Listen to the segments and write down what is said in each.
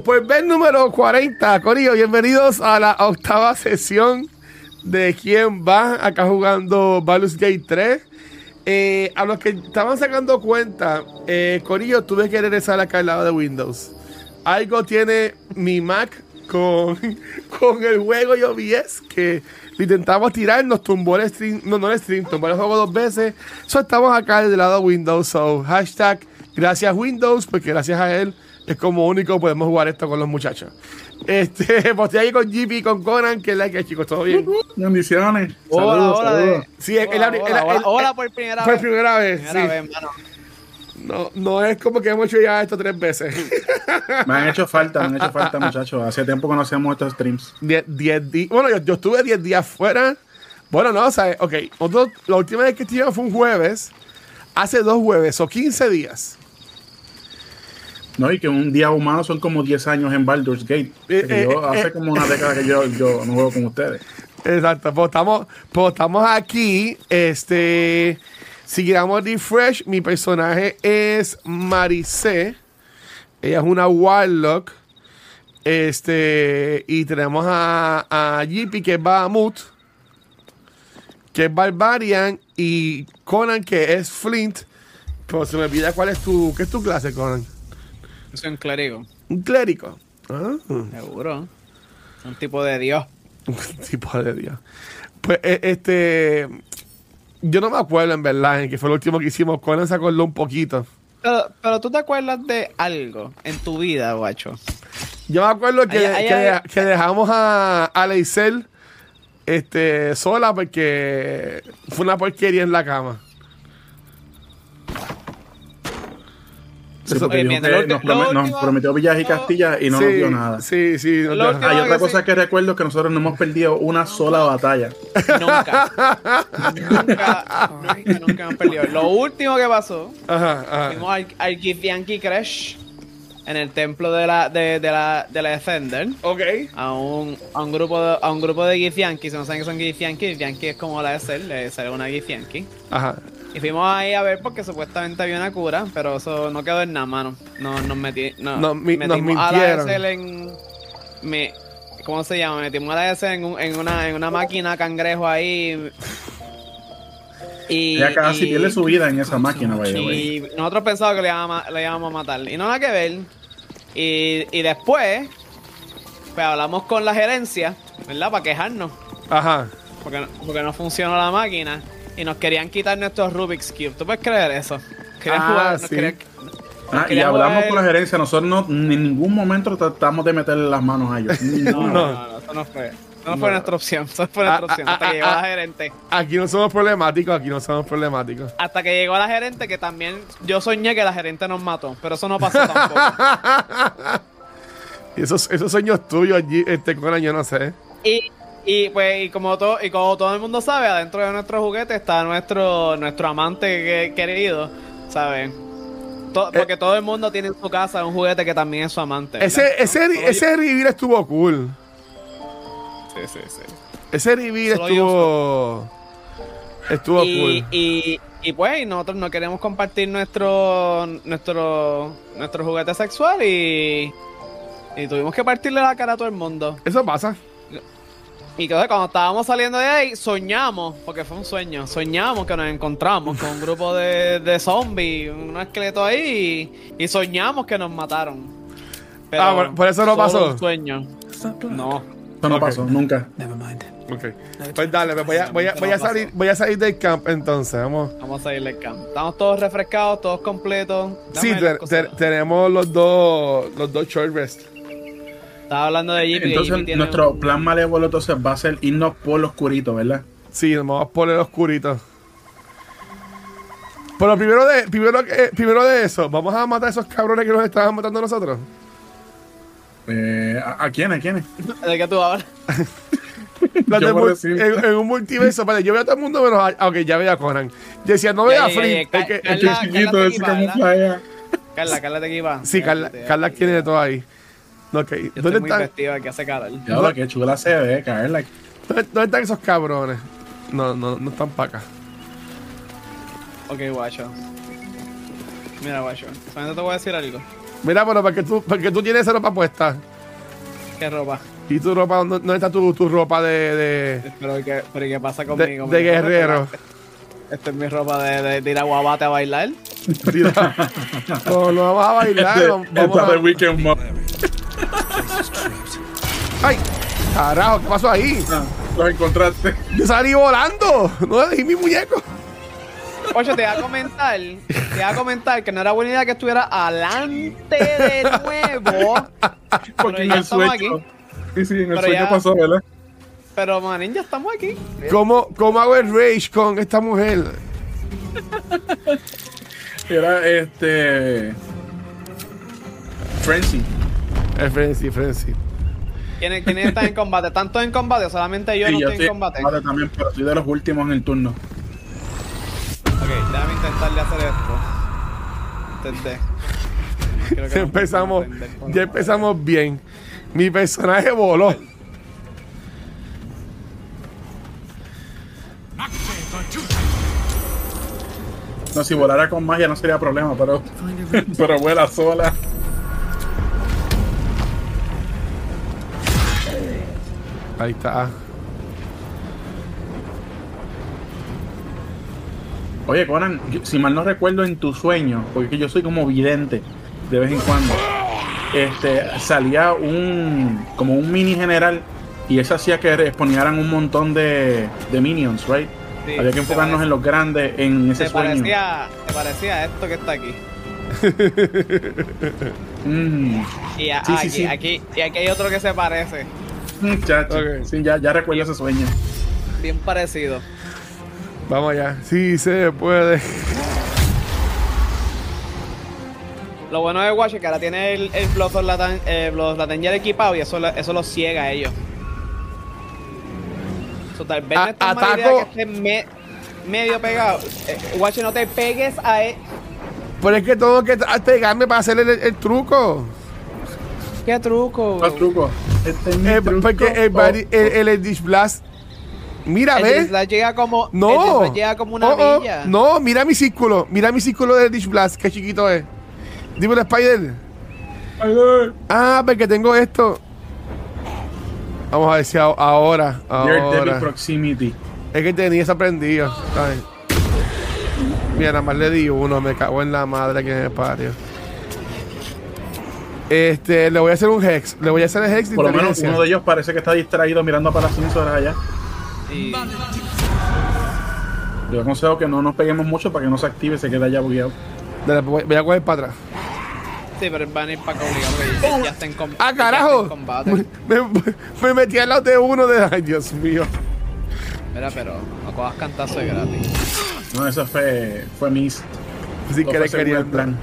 Wow, pues ven número 40, Corillo. Bienvenidos a la octava sesión de quién va acá jugando Baldur's Gate 3. Eh, a los que estaban sacando cuenta, eh, Corillo, tuve que regresar acá al lado de Windows. Algo tiene mi Mac con, con el juego y OBS que intentamos tirar, nos tumbó el stream, no, no el stream, tumbó el juego dos veces. So estamos acá del lado de Windows. So hashtag gracias Windows, porque gracias a él es como único podemos jugar esto con los muchachos. Este, pues estoy ahí con JP y con Conan, que es la que chicos, todo bien. Bendiciones. Hola, Saludos, hola, saludos. Sí, Hola, es- por primera por vez. primera vez, Primera sí. vez, mano. No, no es como que hemos hecho ya esto tres veces. Me han hecho falta, me han hecho falta, muchachos. Hace tiempo que no hacemos estos streams. 10 días. Bueno, yo, yo estuve 10 días fuera. Bueno, no, o sea, ok. nosotros- la última vez que estuvimos fue un jueves. Hace dos jueves o 15 días. ¿No? Y que un día humano son como 10 años en Baldur's Gate. Eh, yo- eh, hace eh. como una década que yo, yo no juego con ustedes. Exacto. Pues estamos, pues estamos aquí. Este. Si queramos refresh, mi personaje es Maricé. Ella es una Warlock. Este. Y tenemos a, a Yippie, que es Bahamut. Que es Barbarian. Y Conan, que es Flint. Pero se me olvida cuál es tu. ¿Qué es tu clase, Conan? Soy un clérigo, Un clérigo. Ah. seguro. Un tipo de dios. Un tipo de Dios. Pues, eh, este. Yo no me acuerdo, en verdad, en que fue lo último que hicimos. Conan se acordó un poquito. Pero, pero tú te acuerdas de algo en tu vida, guacho. Yo me acuerdo que, Ay, ay, que, ay. que dejamos a, a Leisel este, sola porque fue una porquería en la cama. Sí, Eso- porque Oye, dijo mira, que lo nos, prometió Villas y Castilla y no sí, nos dio nada. Sí, sí. no Hay que otra sí. cosa que recuerdo que nosotros no hemos perdido una sola batalla. Nunca. nunca, nunca, nunca hemos perdido. Lo último que pasó, Ajá, ajá. fuimos al, al Githyanki Crash en el templo de la, de, de la, de la Defender. Ok. A un, a un grupo de, a un grupo de Githyanki, si no saben que son Githyanki, Githyanki es como la de ser, le sale una Githyanki. Ajá. Y fuimos ahí a ver porque supuestamente había una cura, pero eso no quedó en nada, mano. No, nos metí, no, Nos mi- nos metimos a la en... Me, ¿Cómo se llama? Metimos a la DSL en, un- en, una, en una máquina cangrejo ahí. Y, Ella casi y- pierde su vida en esa máquina, way. y nosotros pensábamos que le íbamos, a, le íbamos a matar. Y no nada que ver. Y, y después, pues hablamos con la gerencia, ¿verdad? Para quejarnos. Ajá. Porque no, porque no funcionó la máquina. Y nos querían quitar nuestros Rubik's Cube. ¿Tú puedes creer eso? Querían Ah, jugar, nos sí. Ah, y hablamos jugar- con la gerencia. Nosotros no, en ningún momento tratamos de meterle las manos a ellos. No, no, no, no, eso no fue. Eso no, fue nuestra opción. Eso fue nuestra Ah, opción. ah, Hasta ah, que llegó la gerente. Aquí no somos problemáticos, aquí no somos problemáticos. Hasta que llegó la gerente, que también yo soñé que la gerente nos mató. Pero eso no pasó tampoco. Y esos, esos sueños tuyos allí, este Conan, yo no sé. Y, y pues, y como todo, y como todo el mundo sabe, adentro de nuestro juguete está nuestro, nuestro amante que- querido, ¿sabes? To- porque todo el mundo tiene en su casa un juguete que también es su amante. ¿verdad? Ese, ese, yo- ese reveal estuvo cool. Sí, sí, sí. Ese reveal Solo estuvo. Estuvo Y, cool. y, y pues nosotros no queremos compartir nuestro nuestro nuestro juguete sexual y, y tuvimos que partirle la cara a todo el mundo. Eso pasa. Y entonces cuando estábamos saliendo de ahí, soñamos, porque fue un sueño, soñamos que nos encontramos con un grupo de, de zombies, un esqueleto ahí, y, y soñamos que nos mataron. Pero Ah, por- por eso no pasó. un sueño. No. Eso no pasó, nunca. Ok. Pues dale, pues voy a, voy a, voy a salir, voy a salir del camp entonces. Vamos. Vamos a irle al camp. Estamos todos refrescados, todos completos. Dame Sí, te- te- tenemos los dos, los dos short rest. Estaba hablando de Jeepy. Entonces, Jeepy nuestro un- plan malévolo entonces va a ser irnos por lo oscurito, ¿verdad? Sí, nos vamos a poner oscurito. Pero primero de, primero, que- primero de eso, vamos a matar a esos cabrones que nos estaban matando a nosotros. Eh, ¿a, a quiénes? ¿A quiénes? ¿De qué tú por decir. en, en un multiverso, vale, yo veo a todo el mundo menos a, ok, ya veo a Conan. Yo decía, no veo a ya, el que- el te equipa, ¿verdad? camuflaje. Carla, Carla te equipa. sí, Carla, Carla tiene de todo ahí. Ok, Yo ¿dónde estoy muy están, vestido aquí, hace calor. Diablo, qué chula se ve, Carla. dónde, dónde están esos cabrones? No, no, no están para acá. Ok, guacho. Mira, guacho. ¿Sabes te voy a decir algo? Mira, ¿para qué tú, para qué tú tienes esa ropa puesta? ¿Qué ropa? ¿Y tu ropa? ¿Dónde, dónde está tu, tu ropa de, de, Pero ¿qué, pero ¿qué pasa de, conmigo? de Me guerrero? Esta es mi ropa de, de, de ir a Guabate a bailar. No, no vamos a bailar. Este- vamos- vamos esta a- de Weekend Mom. ¡Ay! Carajo, ¿qué pasó ahí? Ah, los encontraste. Yo salí volando. No dejé mi muñeco. Oye, te iba a comentar, te iba a comentar que no era buena idea que estuviera adelante de nuevo. Porque Pero en ya el estamos sueño. aquí. Sí, sí, en el Pero sueño ya- pasó, ¿verdad? Pero, manín, ya estamos aquí. ¿Cómo, ¿Cómo hago el rage con esta mujer? Era este. Frenzy. El Frenzy, Frenzy. ¿Quiénes, ¿Quiénes están en combate? ¿Están todos en combate o solamente yo Sí, no yo estoy en combate? combate también, pero soy de los últimos en el turno. Ok, déjame intentarle hacer esto. Intenté. Creo que Ya no empezamos, ya empezamos bien. Mi personaje voló. No, si volara con magia no sería problema, pero. pero vuela sola. Ahí está. Oye, Conan, yo- si mal no recuerdo en tu sueño, porque yo soy como vidente de vez en cuando, este, salía un como un mini general y eso hacía que respondieran un montón de, de minions, right? Sí, Había que enfocarnos parece- en los grandes en ese Te sueño. parecía, te parecía esto que está aquí. Mm, Y, a- Sí, sí, aquí, sí. aquí, y aquí hay otro que se parece. Sí, ya, ya recuerdo ese sueño. Bien parecido. Vamos allá. Sí, se puede. Lo bueno de Watch es que ahora tiene el, el Blood of Latan, eh, ya equipado y eso, lo- eso los ciega a ellos. So, tal vez A- no es tan mala idea ataco- que esté me- medio pegado. Eh, Watch, no te pegues a él. Pero es que tengo que pegarme para hacer el, el truco. ¿Qué truco? ¿Cuál truco? Este es mi Eh, truco. porque el, body- el, el Dish Blast. Mira, El ¿ves? Llega como, el No. Dislike llega como una Oh, oh. villa. No, mira mi círculo. Mira mi círculo del Dish Blast. Qué chiquito es. Dímelo, Spider. Ay. Ah, porque tengo esto. Vamos a ver si ahora. Ahora. Proximity. Es que tenía eso aprendido. Ay. Mira, nada más le di uno. Me cago en la madre que me parió. Este, le voy a hacer un hex. Le voy a hacer el hex de Por lo menos uno de ellos parece que está distraído mirando para las emisoras allá. Yo aconsejo que no nos peguemos mucho para que no se active y se quede allá bugueado. Dale, voy voy a coger para atrás. sí, pero van a ir para acá obligado porque ya, ya está en com- ¡Ah, carajo! en combate. Me, me- me metí al lado de uno de. Ay, Dios mío. Mira, pero no cojas cantazo de gratis. No, eso fue, fue mis. Si querés el queriendo. plan.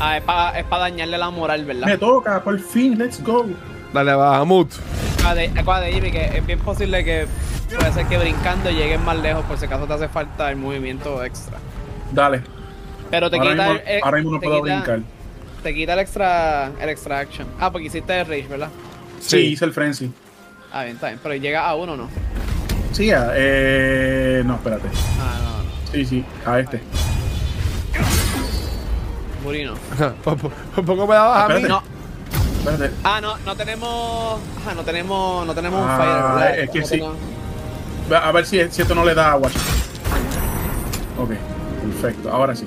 Ah, es para es pa dañarle la moral, ¿verdad? Me toca, por fin, let's go. Dale, Bahamut. Acuérdate, Jimmy, que es bien posible que puede ser que brincando lleguen más lejos por si acaso te hace falta el movimiento extra. Dale. Pero te ahora, quita mismo, el, eh, ahora mismo no puedo quita- brincar. Te quita el extra el extra action. Ah, porque hiciste el rage, ¿verdad? Sí. hice el frenzy. Ah, bien, está bien. Pero llega a uno o no. Sí, ah, eh. No, espérate. Ah, no, no. Sí, sí, a este. Por por- por poco me dabas a mí. Espérate. No. Espérate. Ah, no, no tenemos. Ajá, no tenemos. No tenemos un Ah, fire, ¿verdad? es que No sí. A ver si, si esto no le da agua. Ok, perfecto. Ahora sí.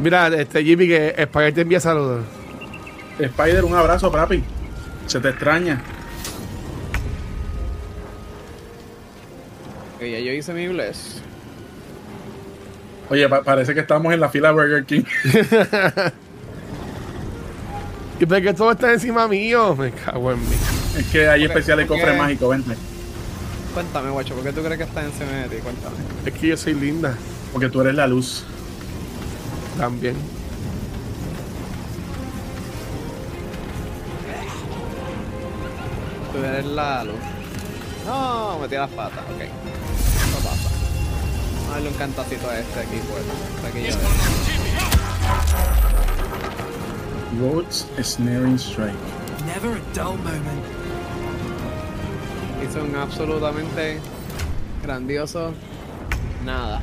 Mira, este Jimmy, que Espagueti te envía saludos. Spider, un abrazo, papi. Se te extraña. Ok, ya yo hice mi bless. Oye, pa- parece que estamos en la fila Burger King. Y porque todo está encima mío. Me cago en mí. es que hay Ok, especial de cofre mágico, vente. Cuéntame, guacho, ¿por qué tú crees que está encima de ti? Cuéntame. Es que yo soy linda Porque tú eres la luz. también. Tú eres la luz. No, metí las patas, ok. Darle un cantacito a este aquí, pues. Para que. Rhodes Snaring Strike. Never a dull moment. Hizo un absolutamente grandioso nada.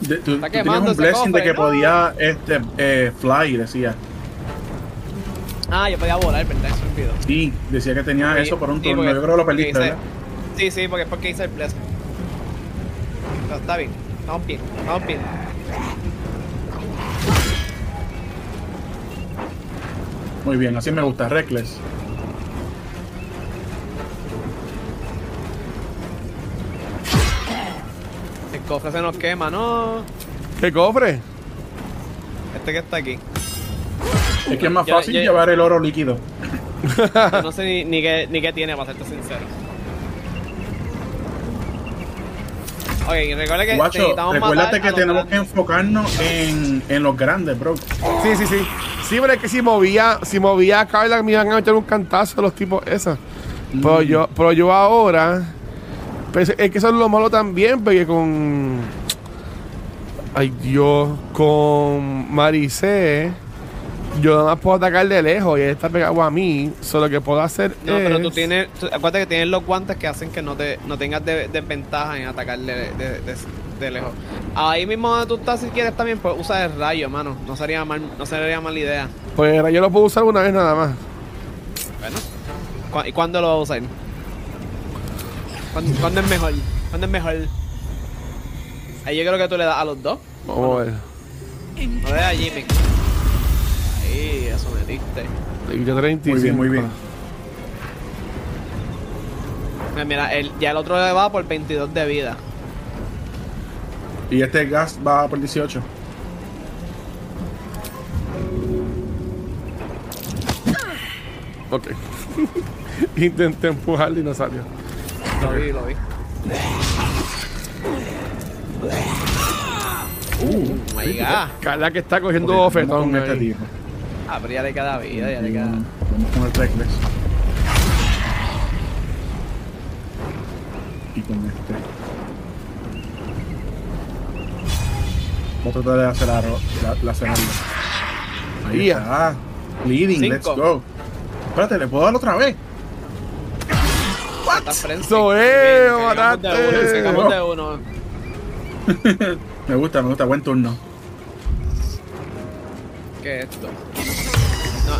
De- tú, Está tú tenías un blessing de cofre, que no. podía este, eh, fly, decía. Ah, yo podía volar, ¿verdad? Me olvidó. Sí, decía que tenía Sí, eso por un sí, turno. porque- Yo creo que lo perdiste, hice- ¿verdad? Sí, sí, porque es porque hice el bless. Pero está bien, estamos bien, estamos bien. Muy bien, así me gusta, Reckless. El cofre se nos quema, no. ¿Qué cofre? Este que está aquí. Es que es más Yo- fácil yo- llevar el oro líquido. Yo no sé ni, ni, qué, ni qué tiene, para serte sincero. Ok, recuerda que Guacho, recuérdate que a tenemos que enfocarnos en, en los grandes, bro. Sí, sí, sí. Sí, pero es que si movía, si movía a Carla me iban a meter un cantazo los tipos esos. Pero Mm. yo, pero yo ahora. pues, es que eso es lo malo también, porque con. Ay Dios, con Maricé. Yo nada más puedo atacar de lejos y él está pegado a mí. Solo que puedo hacer. No, pero tú tienes. tú- acuérdate que tienes los guantes que hacen que no te no tengas de- desventaja en atacar de, de- lejos. Ahí mismo donde tú estás, si quieres también, pues usa el rayo, mano. No sería mal, no sería mala idea. Pues yo lo puedo usar una vez nada más. Bueno. ¿Cu- ¿Y cuándo lo vas a usar? ¿Cuándo, cuándo es mejor? ¿Cuándo es mejor? Ahí yo creo que tú le das a los dos. Vamos a ver. No le das a Jimmy. Ahí, eso metiste. Yo 35. Muy bien, muy bien. Mira, Mira, el, ya el otro le va por 22 de vida. Y este gas va por 18. Ok. Intenté empujarlo y no salió. Lo vi, lo vi. Uh, Oh my god. Carla que está cogiendo ok, vamos bofetón. con este ahí. Ya le queda vida, ya le queda. Vamos con el Reckless. Y con este. Voy a tratar de hacer la, la, la cenarlo. Ahí Ya. está. Leading, Cinco. let's go. Espérate, ¿le puedo dar otra vez? Frenzy. Eso es, de mataste. sacamos de uno. Me gusta, me gusta, buen turno. ¿Qué es esto?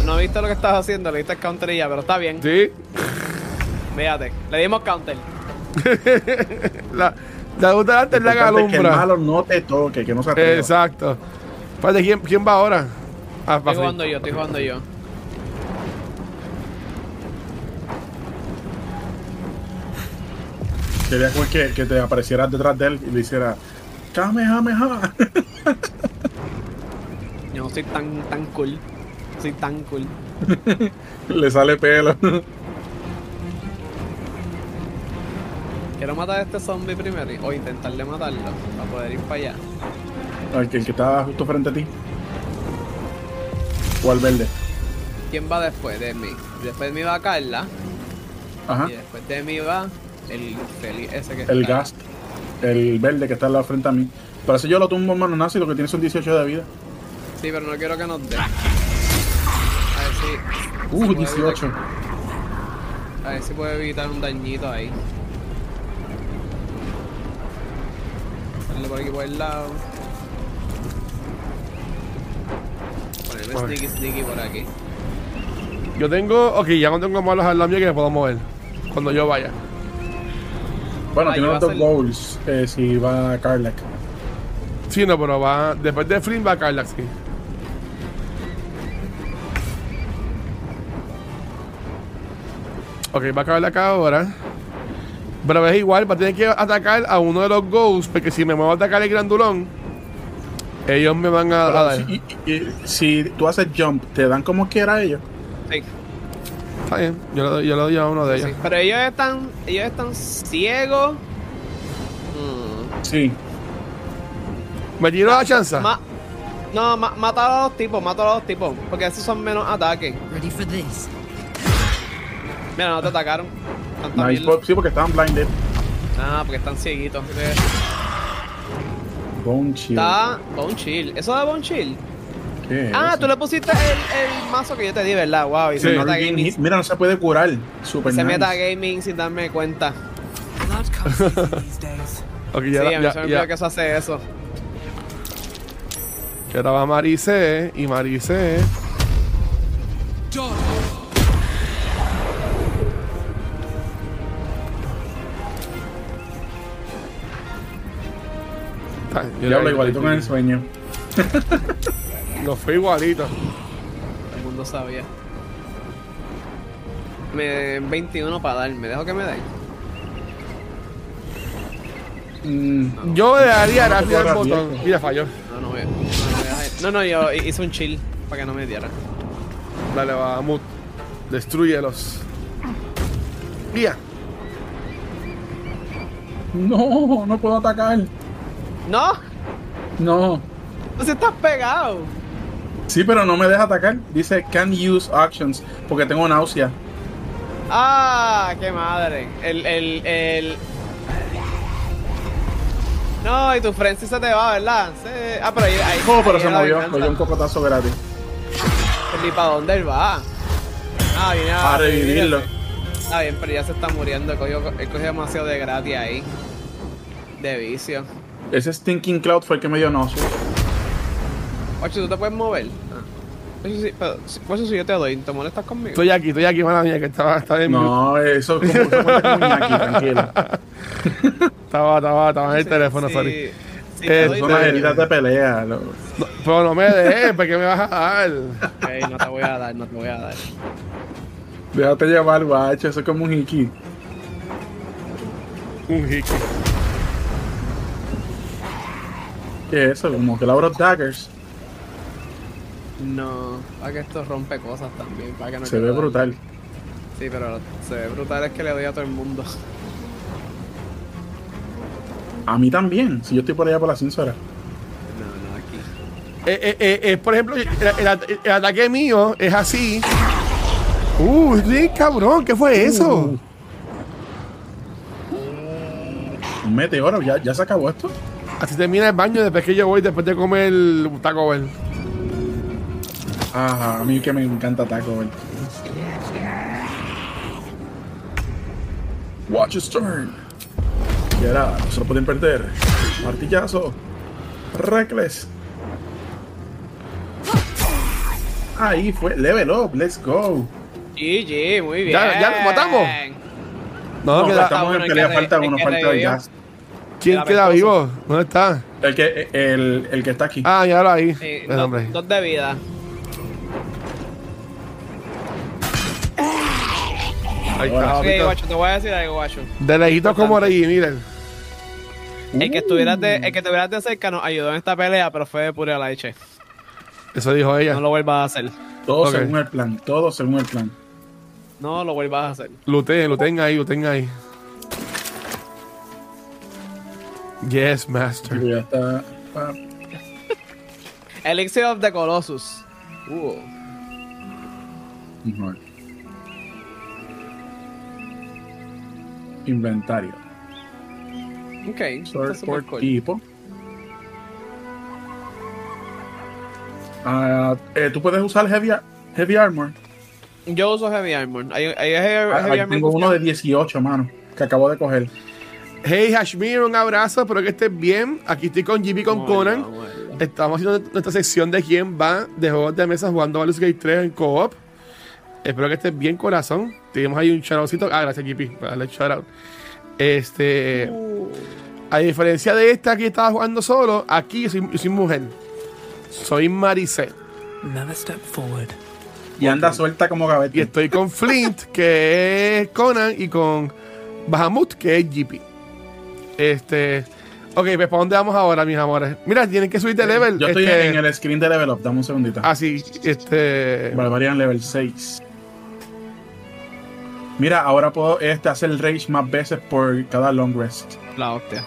No, viste lo que estás haciendo, le diste el counter y ya, pero está bien. Sí. Fíjate, le dimos counter. La, la gusta antes la es que el galumbra. malo no te toque, que no se atreva. Exacto. Espérate, ¿quién, ¿quién va ahora? Ah, Estoy jugando yo, estoy jugando yo. Sería cool que, que te aparecieras detrás de él y le hiciera Kamehameha. Yo no soy tan, tan cool. Soy tan cool. le sale pelo. Quiero matar a este zombie primero y- o intentarle matarlo para poder ir para allá. Que, el que estaba justo frente a ti. O al verde. ¿Quién va después de mí? Después de mí va Carla Ajá. y después de mí va el feliz ese que El está- gas. El verde que está al lado frente a mí. Pero si yo lo tumbo en mano nazi, lo que tiene son 18 de vida. Sí, pero no quiero que nos dé. Si. Uh, si puedo 18. evitar- a ver si puedo evitar un dañito ahí. Ponerle por aquí por el lado. Ponerme sneaky sneaky por aquí. Yo tengo. Ok, ya no tengo malos al que me puedo mover. Cuando yo vaya. Bueno, Ah, tiene los dos goals. Eh, si va Karlak. Sí, no, pero va. Después de Flynn va Carla, sí. Ok, va a acabar acá ahora. Pero es igual, va a tener que atacar a uno de los ghosts, porque si me muevo a atacar el grandulón, ellos me van a, dar. si, y- y- si tú haces jump, ¿te dan como quiera a ellos? Sí, Está bien, yo le, doy- yo le doy a uno de ellos. sí. Pero ellos están. Ellos están ciegos. Mm. Sí. ¿Me tiro la chanza? Ma- no, ma mata a los dos tipos, mata a los dos tipos. Porque esos son menos ataques. Ready for this? Mira, no te atacaron. Tanta Nice. mierda. Sí, porque estaban blinded. Ah, porque están cieguitos. Bone chill. Está Bone Chill. ¿Eso da Bone Chill? ¿Qué es Ah, eso? tú le pusiste el, el mazo que yo te di, ¿verdad? Wow, y Sí. se meta gaming. Hit. Mira, no se puede curar. Super Se nice. meta gaming sin darme cuenta. Ok, Sí, ya, a mí ya, se me ya. que eso hace eso. Y ahora va Marice y Marice. Yo Yo hablo igualito con el sueño. No fue igualito. Todo el mundo sabía. Me 21 para dar, ¿me dejo que me den? Mm, Yo le daría rápido el botón. Mira, falló. No, no voy a- no, no, voy a dejar- no, no, yo hice un chill para que no me diera. Dale, vamos. Destruyelos. Mira. no, no puedo atacar. ¡No! No. ¡Tú sí estás pegado! Sí, pero no me deja atacar. Dice can use actions porque tengo náusea. ¡Ah! ¡Qué madre! El, el, el... No, y tu frenzy se te va, ¿verdad? Se- Ah, pero ahí... ahí Oh, pero ahí se movió. Cogió un cocotazo gratis. ¿Y para dónde él va? Ah, viene a, A revivirlo. Está bien, pero ya se está muriendo. Cogió, cogió demasiado de gratis ahí. De vicio. Ese Stinking Cloud fue el que me dio náusea. Ocho, ¿tú te puedes mover? Ah. Ocho, sí, pero, si- Ocho, si yo te doy, ¿te molestas conmigo? Estoy aquí, estoy aquí, mala mía, que estaba, estaba en. No, eso es como eso Iñaki, tranquilo. Estaba, estaba, estaba en el Sí, teléfono, sí, sorry. sí, Eh, Son te las heridas de pelea. lo- No, pero no me dejes, ¿por qué me vas a dar? No te voy a dar, no te voy a dar. Déjate llevar, guacho. Eso es como un hiki. Un hiki. ¿Qué es eso? Como que Laura Daggers. No, para que esto rompe cosas también. Para que no Se ve brutal. Sí, pero se ve brutal es que le doy a todo el mundo. A mí también. Si yo estoy por allá por la censura. No, no, aquí. Eh, eh, eh, eh, por ejemplo, el, el- el ataque mío es así. Uh, sí, cabrón, ¿qué fue eso? Un meteoro. ¿Ya, ya se acabó esto? Así termina el baño después que yo voy, después de comer el Taco Bell. Ajá, a mí que me encanta Taco Bell. Watch your turn. Y ahora, no se lo pueden perder. Martillazo. Reckless. Ahí fue. Level up. Let's go. GG, muy bien. Ya- ya lo matamos. No, No, queda- estamos en pelea. que Falta uno. que Falta gas. ¿Quién queda vivo? ¿Dónde está? El que, el, el que está aquí. Ah, ya lo ahí. Sí, dos, hombre. dos de vida. Ahí está, guacho, te voy a decir algo, guacho. De lejitos como Reggie, miren. El que estuvieras de, el que estuvieras de cerca nos ayudó en esta pelea, pero fue de pura leche. Eso dijo ella. No lo vuelvas a hacer. Todo según el plan. Todo según el plan. No lo vuelvas a hacer. Luten, luten ahí, luten ahí. Yes, master. Ya está. ah, Elixir of the Colossus. Uh. mejor. Inventario. Ok, por cool. tipo. Ah, eh, Tú puedes usar heavy, heavy armor. Yo uso Heavy Armor. Hay, hay heavy, Ah, heavy Armor tengo uno de funciona. 18, mano. Que acabo de coger. Hey, Hashmir, un abrazo. Espero que estés bien. Aquí estoy con GB con Conan. Estamos haciendo nuestra sección de quién va de juegos de mesa jugando Baldur's Gate 3 en co-op. Espero que estés bien, corazón. Tenemos ahí un shoutoutcito. Ah, gracias, GP, por darle shoutout. Este. A diferencia de esta que estaba jugando solo, aquí yo soy, yo soy mujer. Soy Maricel. Another step forward. Y anda suelta como Y gavete. estoy con Flint, que es Conan, y con Bahamut, que es GP. Este. Ok, pues ¿para dónde vamos ahora, mis amores? Mira, tienen que subir de level. Yo estoy este, en el screen de level up. Dame un segundito. Así, este. Barbarian level 6. Mira, ahora puedo este, hacer el rage más veces por cada long rest. La hostia.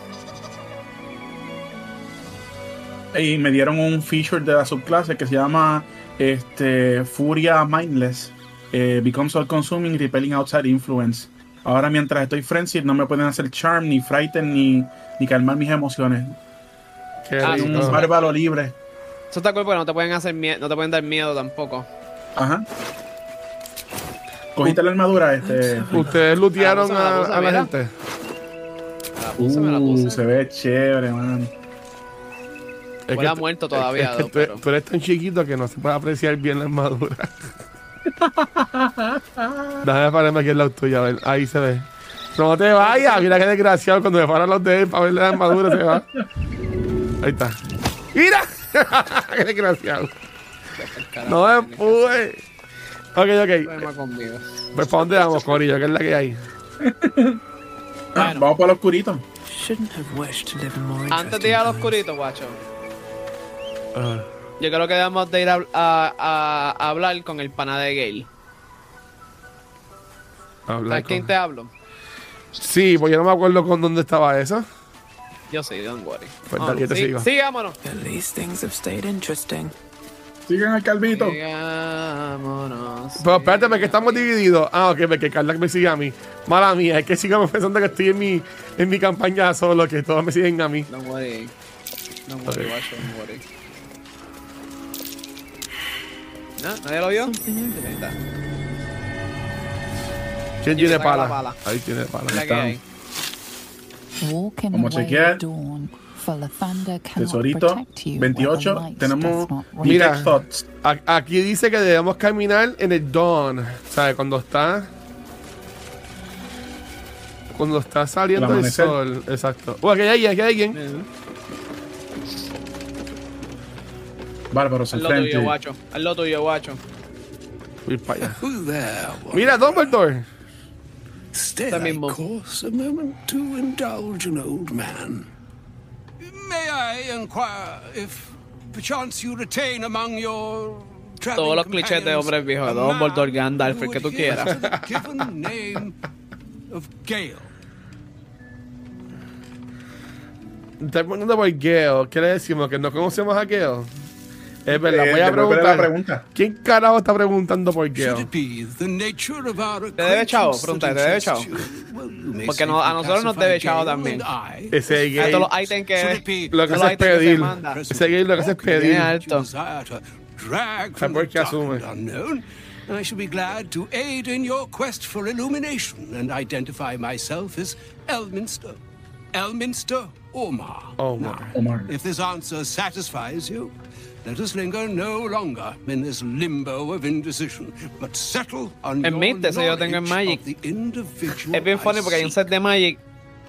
Y me dieron un feature de la subclase que se llama este, Furia Mindless. Eh, becomes all consuming, repelling outside influence. Ahora mientras estoy frenzied no me pueden hacer charm, ni frighten, ni, ni calmar mis emociones. qué Ah, Soy rico. un bárbaro libre. Eso está cool porque no te pueden hacer miedo, no te pueden dar miedo tampoco. Ajá. ¿Cogiste la armadura? Este, Ustedes lootearon Ah, usa, a, a la mira. gente. Me la puse, me la Uh, puse. se ve chévere, man. Es Huele a tú- muerto todavía, es que tú, pero- tú eres tan chiquito que no se puede apreciar bien la armadura. Déjame pararme aquí al lado tuyo, a ver. Ahí se ve. No te vayas, mira qué desgraciado. Cuando me paran los dedos para ver la armadura se va. Ahí está. ¡Mira! ¡Qué desgraciado! No me pude. Ok, ok. Pues ¿para dónde vamos, Corillo? ¿Qué es la que hay? Ah, vamos para el oscurito. Antes de ir al oscurito, guacho. Ah, Yo creo que debemos de ir a, a- a- a hablar con el pana de Gale. hablar ¿Sabes quién te hablo? Sí, pues yo no me acuerdo con dónde estaba eso. Yo sí, don't worry. Pues dale, yo te sí- sigo. Sigámonos. At least things have stayed interesting. Sigan al calvito. Sigámonos. Pero espérate, porque estamos divididos. Ah, ok, porque Carla me sigue a mí. Mala mía, es que sigamos pensando que estoy en mi, en mi campaña solo, que todos me siguen a mí. Don't worry. Don't worry, don't worry. ¿No? ¿Nadie lo vio? Ahí está. ¿Quién ¿Quién tiene pala? pala? Ahí tiene pala. La que Están. away chequear. Tesorito protect you 28. where the light Tenemos. Mira. Thoughts. Aquí dice que debemos caminar en el dawn. ¿Sabes? Cuando está. Cuando está saliendo El sol. Exacto. Uh, aquí hay alguien, aquí hay alguien. Bárbaro se Al lo tuyo, guacho. Al lo tuyo, guacho. Voy para allá. Mira, Dumbledore. Stay That thy course a moment to indulge an old man. May I inquire if perchance you retain among your Todos los clichés de hombres viejos, Dumbledore, Gandalf, el que tú quieras. to the given name of Gale. Está preguntando por Gale. ¿Qué le decimos? ¿Que no conocemos a Gale? Es verdad, voy a devuélvele preguntar. la pregunta. ¿Quién carajo está preguntando por our ¿Te debe chavo? Pregunta, ¿te debe chavo? Porque no- a nosotros nos debe chavo también. Ese Gale. todos los ítems que. Lo que hace es pedir. Ese Gale lo que hace es pedir. alto. desire to drag ¿Sabes from por qué asume? I shall be glad to aid in your quest for illumination and identify myself as Elminster. Elminster Omar. Omar. Now, Omar. if this answer satisfies you, let us linger no longer in this limbo of indecision, but settle on En your mente, eso yo tengo en Magic. of the individual Es bien funny porque hay un set de Magic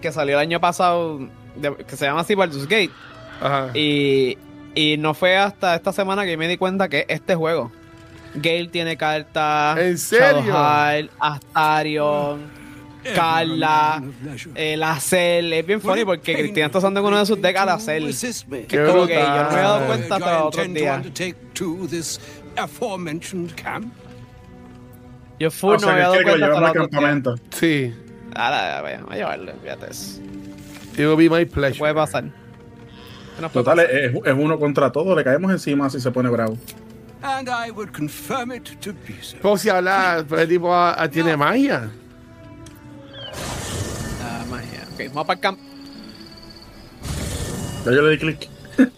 que salió el año pasado de- que se llama así Baldur's Gate. Ajá. Y, y no fue hasta esta semana que me di cuenta que este juego. Gale tiene cartas. ¿En serio? Shadowheart, Astarion, Carla, man of leisure. eh, la Cell. Es bien funny porque Cristina está usando en uno de sus decks a la Cell. Assist me. Qué Que como que yo no me había dado cuenta hasta otros días. Yo full O no sea, me que había dado cuenta hasta los al otros días. Sí. Ahora, voy a llevarlo, fíjate eso. It will be my pleasure. Puede pasar. ¿Qué nos puede Total, es, es uno contra todo. Le caemos encima si se pone bravo. And I would confirm it to be so. Pero si habla, pero el tipo ah, ah, tiene magia. Ok, vamos para el campo. Ya yo le di clic.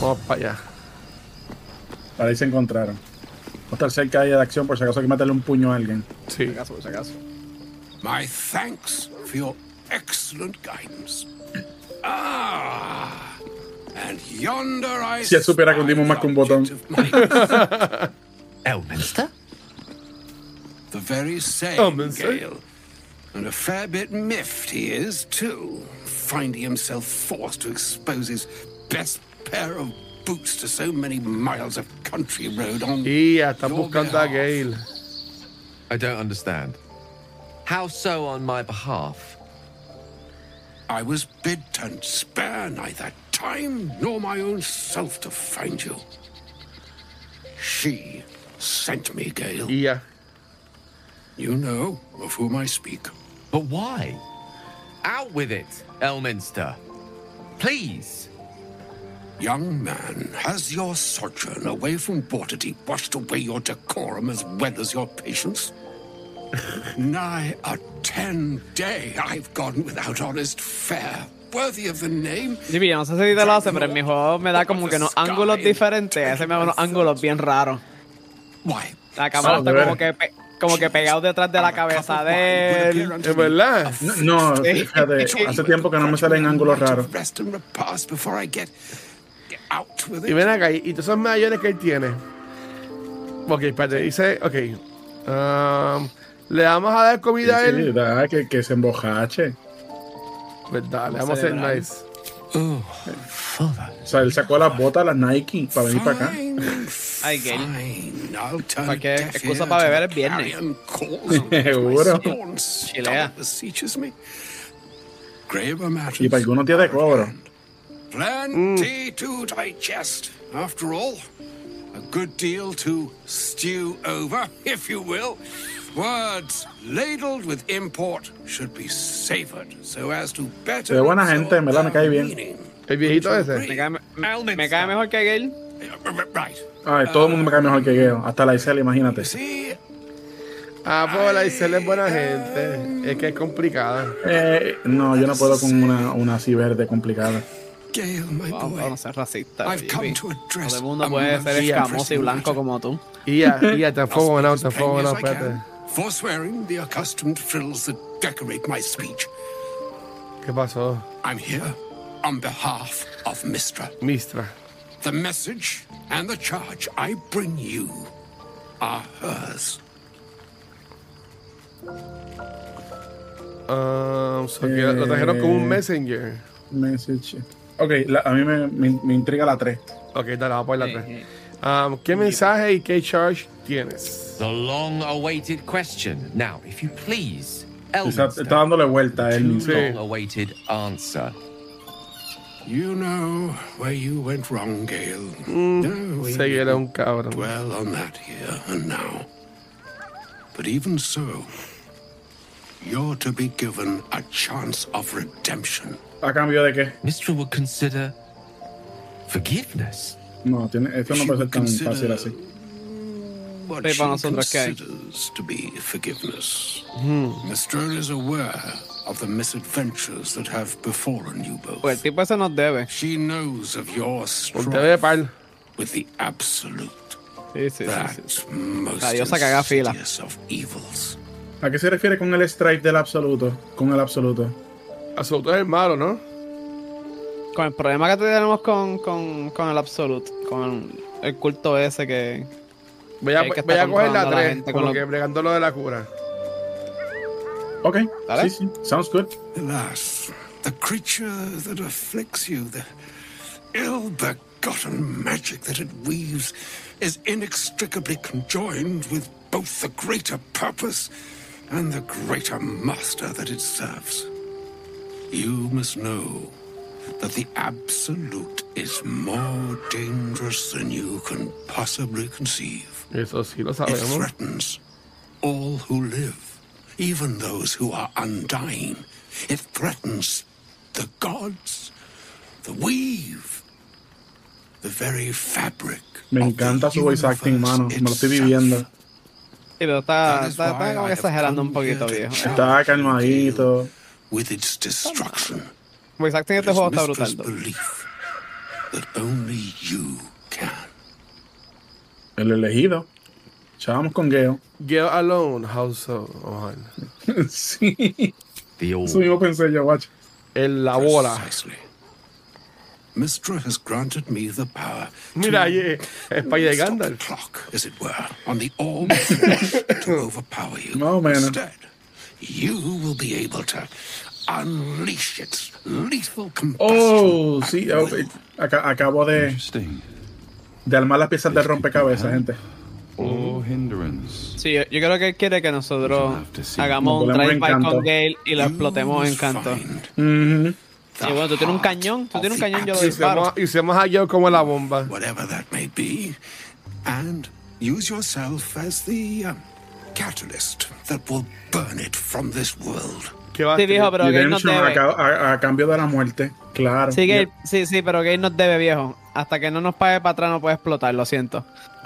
Vamos para allá. Para ahí se encontraron. Vamos a estar cerca ahí de acción por si acaso hay que meterle un puño a alguien. Sí. Por si acaso, por si acaso. My thanks for your excellent guidance. Ah, and yonder I Si él supiera que hundimos más que un botón. Elminster? The very same Elminster? Gale. And a fair bit miffed he is, too, finding himself forced to expose his best pair of boots to so many miles of country road on Y ya your buscando a behalf. Gale. I don't understand. How so on my behalf? I was bid to spare neither time nor my own self to find you. She sent me, Gale. Y ya. You know of whom I speak. But why? Out with it, Elminster. Please. Young man, has your sojourn away from Waterdeep washed away your decorum as well as your patience? Nigh a ten day I've gone without honest fare, worthy of the name. Jimmy, yo no sé si te lo hace, pero en mi juego me da como que unos ángulos diferentes. Ese me da unos ángulos bien raros. Why? La cámara está como que, pe- como que pegado detrás de la cabeza de él. Es verdad. No, no, fíjate, hace tiempo que no me salen ángulos raros. Y ven acá, y y todos esos medallones que él tiene. Ok, espérate, dice, ok. um, le vamos a dar comida a Sí, él. da, que, que se embojache. Pues dale, vamos a ser celebrar. nice. O sea, él sacó las botas, las Nike, para venir para acá. Fine, Ay, Gail. a deaf Excusa para to beber es viernes. Seguro. Chilea. me. Y para algunos días de cobro. Plenty to digest, after all. A good deal to stew over, if you will. Words ladled with import should be savored so as to better. Ve buena gente, en verdad me cae bien. meaning. El viejito Me ese. cae, me, me cae mejor que Gale. Right. Ay, todo el mundo me cae mejor que Geo. Hasta la Isel, imagínate. See, Ah, pues la Isela es buena gente. Es que es complicada. Eh, no, yo no puedo con una, una así verde complicada. Gale, my Vamos, boy. baby. No address todo el mundo puede ser escamoso y blanco como tú. Y ya, ya, te I'll fuego speak no, as te fuego plainly no, espérate. Forswearing the accustomed frills that decorate my speech. ¿Qué pasó? I'm here on behalf of Mistra. Mistra. The message and the charge I bring you are hers. Um, so que lo trajeron como un messenger. Message. Ok, la- a mí me, me, me intriga la 3. Ok, dale, vamos por la Sí, 3. sí. Um, ¿Qué mensaje y qué charge tienes? The long awaited question. Now, if you please, Está, Elminster, está dándole vuelta a él mismo. Sí. long awaited answer. You know where you went wrong, Gale. Mm, no, we Sé que era un cabrón. dwell on that here and now. But even so, you're to be given a chance of redemption. ¿A cambio de qué? Mr. would consider forgiveness. No, tiene, esto no She puede ser would tan consider fácil así. What Sí, she para nosotros, ¿qué hay? considers to be forgiveness. Hmm. Mr. is aware of the misadventures that have befallen you both. Pues el tipo ese nos debe. She knows of your strife TV de par. with the absolute, Sí, sí, sí. that sí. most fila. insidious of evils. ¿A qué se refiere con el strike del absoluto? Con el absoluto. Absoluto es el malo, ¿no? Con el problema que tenemos con, con, con el Absolute, con el culto ese que. Voy a, que voy a coger la controlando a la 3, gente con lo- que bregando lo de la cura. Ok, Dale. sí, sí. Sounds good. Alas, the creature that afflicts you, the ill begotten magic that it weaves, is inextricably conjoined with both the greater purpose and the greater master that it serves. You must know that the Absolute is more dangerous than you can possibly conceive. Eso sí lo It sabemos. threatens all who live, even those who are undying. It threatens the gods, the weave, the very fabric. Me encanta su voice acting, mano. Me lo estoy viviendo. Sí, pero está, That is está, está como I que have exagerando un poquito, viejo. challenge Está calmadito. With its destruction. Voice acting en It este juego está brutal. that only you can. El elegido. Echábamos con Geo. Get alone, house a ver. sí. The all. Eso mismo pensé yo, guacho. En la bola. Mistra has granted me the power Mira, ahí es the Gandalf. clock, as it were, on the orb to overpower you. No, man. Instead, you will be able to unleash its lethal combustion. Oh, sí. oh, aca- acabo de, Interesting. de armar las piezas de rompecabezas, gente. Hindrance. Sí, yo, yo creo que él quiere que nosotros hagamos un en canto. con Gale y lo You explotemos en canto. find Ujú. Y bueno, tú tienes un cañón, tú tienes un cañón, yo lo disparo. y hacemos a Joe como la bomba. whatever that may be, and use yourself as the um, catalyst that will burn it from this world. ¿Qué va a Sí, viejo, pero Gale nos a, debe. ca- a- a cambio de la muerte. Claro. Sí, Gale, sí, sí, pero Gale nos debe, viejo. Hasta que no nos pague para atrás no puede explotar, lo siento.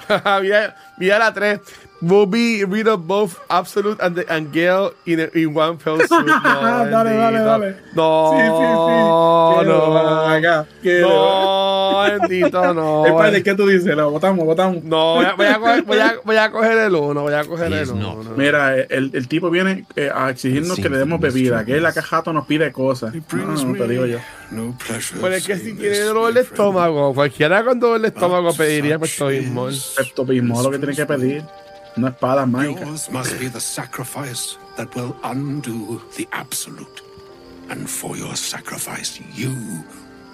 mira, mira la 3. Will be rid of both Absolute and, the, and Gale in, in one fell swoop. No, dale, dale, dale. No, Sí, sí, sí. No. qué No, bendito, no. Padre, ¿Qué tú dices? Lo votamos, votamos. No, voy a, voy, a coger, voy, a, voy a coger el uno, voy a coger He el uno. not. Mira, el, el tipo viene eh, a exigirnos que le demos bebida, que la cajato nos pide cosas. No, no, te digo yo. no. Pero es que si tiene dolor de estómago, cualquiera con dolor de estómago pediría pues todo mismo. Peptopismo, lo que tiene que pedir. Mágicas. Yours must be the sacrifice that will undo the absolute. And for your sacrifice, you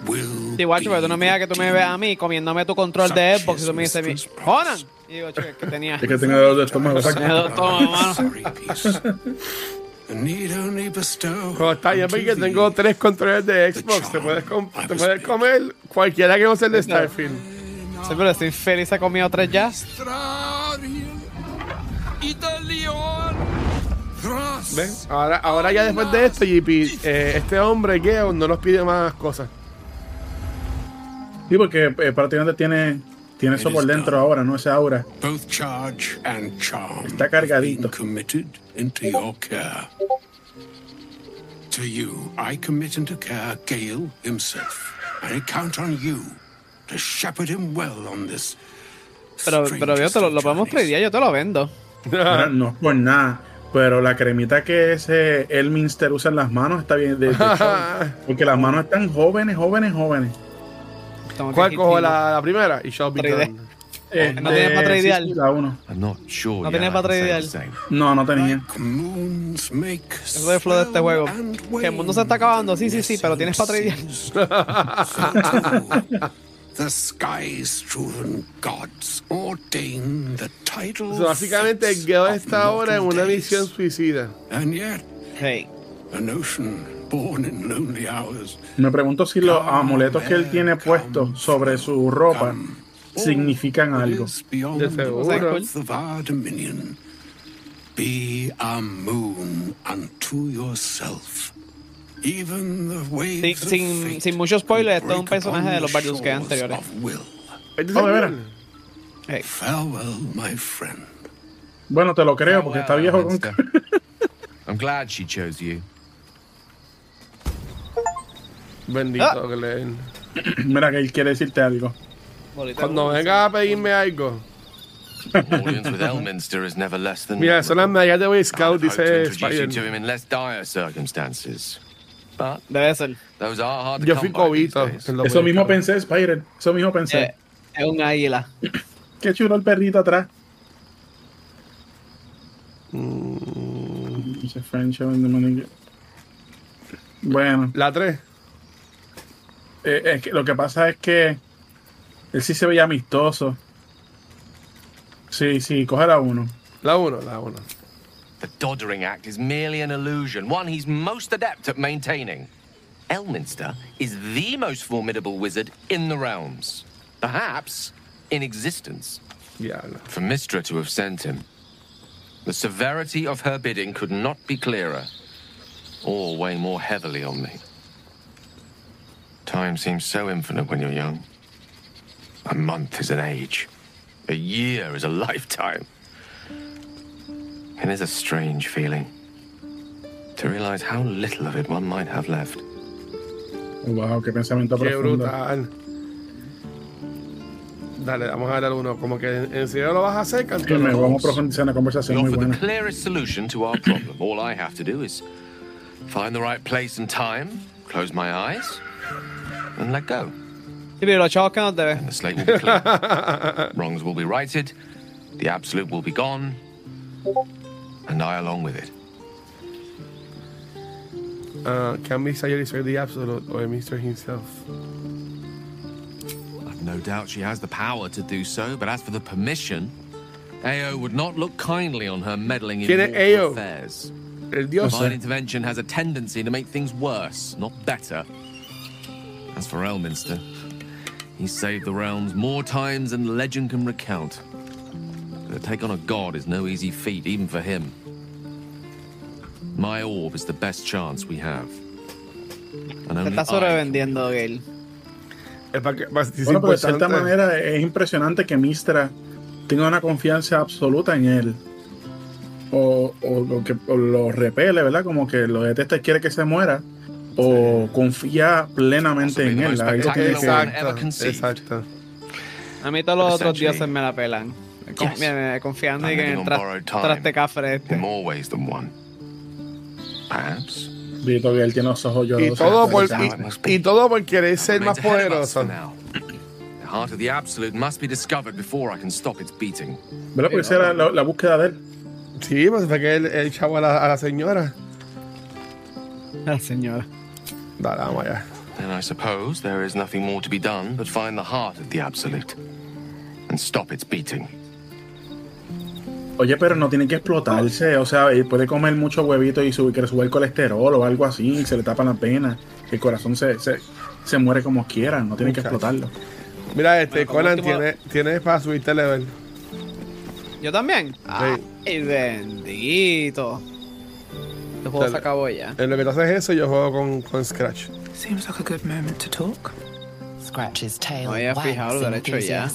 will. Sí, guacho, pero tú no me digas be que tú me ves a mí comiéndome tu control de Xbox y tú me dices, mi- Conan. Y digo, chico, es que tenía. Es que dolor de estómago. Mano. Como está tengo tres controles de Xbox. Te puedes, com- te puedes comer cualquiera que no sea el de Starfield. Sí, pero estoy feliz, he comido tres ya. ¿Ves? Ahora, ahora ya después de esto, JP, eh, este hombre, Geo, no nos pide más cosas. Sí, porque eh, prácticamente tiene, tiene eso por dentro ahora, ¿no? Ese aura. Both charge and charm Está cargadito. being committed into your care. To you, I commit into care Gale himself. I count on you to shepherd him well on this. Pero, pero yo te lo, lo podemos tradear, yo te lo vendo. No es por nada. Pero la cremita que ese Elminster usa en las manos está bien. de- de show. porque las manos están jóvenes, jóvenes, jóvenes. ¿Cuál cojo? La, la primera y shall be. Este, ¿No tienes para tradear? sí, sí, la uno. I'm not sure. No tenía I para the same. No, no tenía. Eso es flow de este juego. Que el mundo se está acabando, sí, sí, sí, pero tienes para tradear. The skies driven gods ordain the title. O sea, básicamente, Geo está ahora en una misión suicida. And yet, Hey. an ocean born in lonely hours. Me pregunto si los amuletos que él tiene puestos sobre su ropa significan algo. De seguro. Be a moon unto yourself. Even the waves Sin- sin- sin mucho spoiler, esto es un personaje de los Gate shores anteriores. Hey. Farewell, my friend. Bueno, te lo creo porque está viejo con. I'm glad she chose you. Bendito Ah. que leen. Mira que él quiere decirte algo. Cuando venga a pedirme algo. Audience with Elminster is never less than. Mira, son las medallas de Boy Scout, dice Spider. Debe ser. those are hard to Yo fui cobito. Eso mismo pensé, Spider. Eso mismo pensé. Eh, es un águila. Qué chulo el perrito atrás. Mm. Bueno, La 3. eh, es que lo que pasa es que él sí se veía amistoso. Sí, sí, coge la uno. La 1, la 1. The Doddering Act is merely an illusion, one he's most adept at maintaining. Elminster is the most formidable wizard in the realms, perhaps in existence. Diablo. For Mistra to have sent him, the severity of her bidding could not be clearer, or weigh more heavily on me. Time seems so infinite when you're young. A month is an age, a year is a lifetime. It is a strange feeling to realize how little of it one might have left. Oh, wow, qué pensamiento Qué profundo. brutal. Dale, vamos a darle al 1. Como que en en serio lo vas a hacer, Que campeón. me vamos a profundizar en la conversación muy offer the clearest solution to our problem. All I have to do is find the right place and time, close my eyes, and let go. Sí, pero los chavos que nos debe. And the slate will be clear. Wrongs will be righted, the absolute will be gone, and I along with it. Uh, can Miss Sayori serve the absolute or Mr. himself? I've no doubt she has the power to do so, but as for the permission, Ao would not look kindly on her meddling in ¿Quién Ao? affairs. El dios. Divine intervention has a tendency to make things worse, not better. As for Elminster, he saved the realms more times than legend can recount. To take on a god is no easy feat, even for him. My orb is the best chance we have. And Te only estás I sobrevendiendo, Gale. Es que, Bueno, pero de cierta manera es impresionante que Mistra tenga una confianza absoluta en él. O, o lo que o lo repele, ¿verdad? Como que lo detesta y quiere que se muera. O confía plenamente en él. Exacto, exacto. A mí todos los otros dioses me la pelan. Con- yes. mira, confiando en que time. traste cafre este. In more ways than one. Perhaps. Vito que él tiene los ojos Y todo, por, y, y todo querer ser más poderoso. now. The heart of the Absolute must be discovered before I can stop its beating. ¿Verdad? Porque esa era la, la búsqueda de él. Sí, pues fue que él, a la, a la señora. Ah, señora. Dale, vamos allá. Then I suppose there is nothing more to be done but find the heart of the Absolute and stop its beating. Oye, pero no tiene que explotarse. O sea, él puede comer mucho huevito y subir, que le sube el colesterol o algo así. Y se le tapan las venas. El corazón se, se, se muere como quiera. No tiene que explotarlo. Mira, este, Bueno, Conan, último- tiene, tienes para subirte el level. ¿Yo también? Ay, bendito. El juego se Dale. acabó ya. En lo que tú haces eso, yo juego con, con Scratch. Seems like a good moment to talk. Scratch's tail No había fijado, lo hecho ya.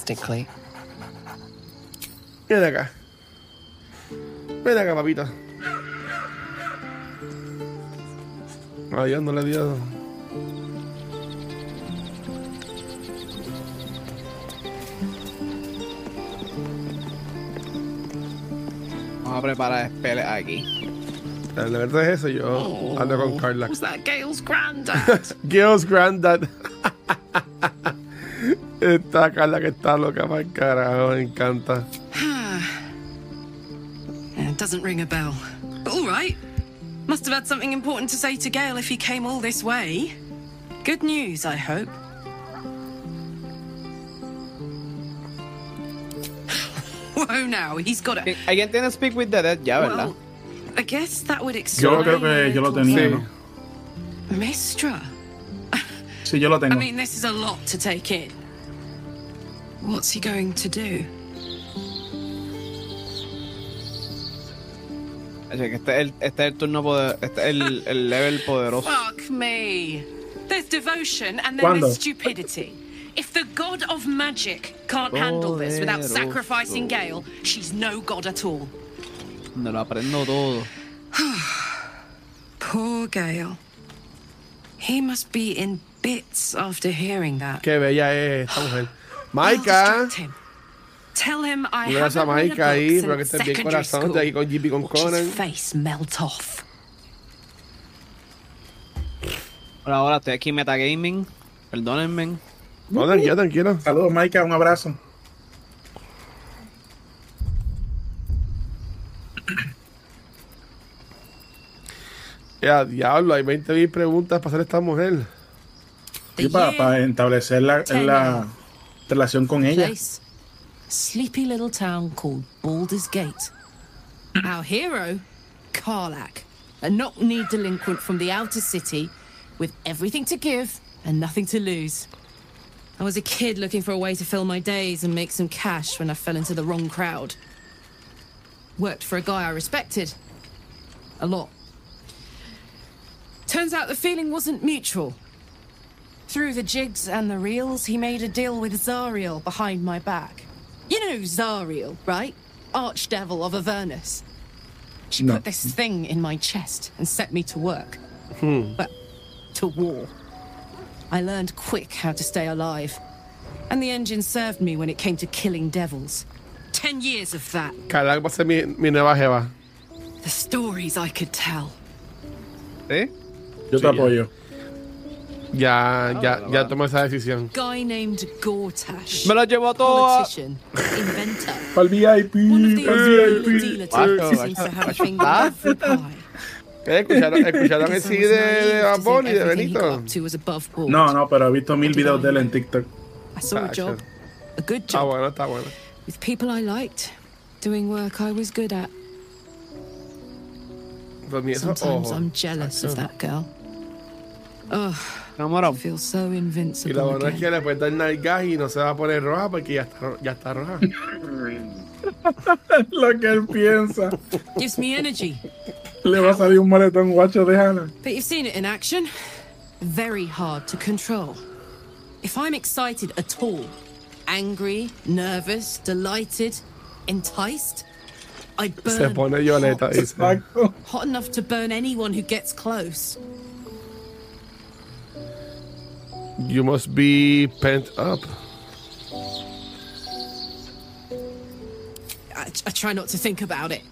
acá. Ven acá, papito. Adiós, no le dio. Vamos a preparar espeles aquí. Que tú haces eso, yo ando con Carla. Was that Gail's granddad? Gil's granddad. Esta Carla que está loca para el carajo, me encanta. Yeah, doesn't ring a bell. But all right. Must have had something important to say to Gail if he came all this way. Good news, I hope. Whoa, now he's got a. Eh, ¿Alguien tiene Speak with the Dead ya, verdad? Well, I guess that would explain. Yo creo que yo lo tenía, ¿no? Mistra. Sí, yo lo I mean, this is a lot to take in. What's he going to do? Este es el, este es el turno poder, este es el, el level poderoso. Fuck me. There's devotion and then there's stupidity. If the god of magic can't handle this without sacrificing Gale, she's no god at all. Me lo aprendo todo. Poor Gale. He must be in bits after hearing that. Qué bella es esta mujer. I'll I Gracias a Maika ahí, espero que since estés bien secondary corazón. school. Estoy aquí con JP con Watch Conan. his face melt off. Ahora, estoy aquí metagaming. Perdónenme. No, tranquilo, tranquilo. Saludos, Maika. Un abrazo. Ya, diablo, hay 20 mil preguntas para hacer esta mujer. Y para, year establecer la, la relación con ella. Sleepy little town called Baldur's Gate. Our hero, Karlak, a knock-kneed delinquent from the outer city with everything to give and nothing to lose. I was a kid looking for a way to fill my days and make some cash when I fell into the wrong crowd. Worked for a guy I respected. A lot. Turns out the feeling wasn't mutual. Through the jigs and the reels, he made a deal with Zariel behind my back. You know Zariel, right? Archdevil of Avernus. She No. put this thing in my chest and set me to work. Well, to war. I learned quick how to stay alive. And the engine served me when it came to killing devils. Ten years of that. Carla va a ser mi, mi nueva jeva. The stories I could tell. ¿Sí? Yo te apoyo. Ya, ya, ya tomé esa decisión. Guy named Gortash. Me lo llevo todo a... Politician, inventor. Para el VIP. Early VIP. ¿Escucharon, escucharon el was de, de Bad Bunny, de Benito? No, no, pero he visto mil videos de él en TikTok. I saw a Gotcha. job, a good Está job, bueno, está bueno. with people I liked, doing work I was good at. Pues Sometimes. I'm jealous of that girl. Ugh, I so Y lo invincible bueno es que again. le puedes dar nalgas y no se va a poner roja porque ya está, ya está roja. Lo que él piensa. Gives me energy. Le va a salir un maletón guacho, déjala. But you've seen it in action. Very hard to control. If I'm excited at all, angry, nervous, delighted, enticed, I'd burn Se pone violeta, hot, dice. Exacto. hot enough to burn anyone who gets close. You must be pent up. I, I try not to think about it.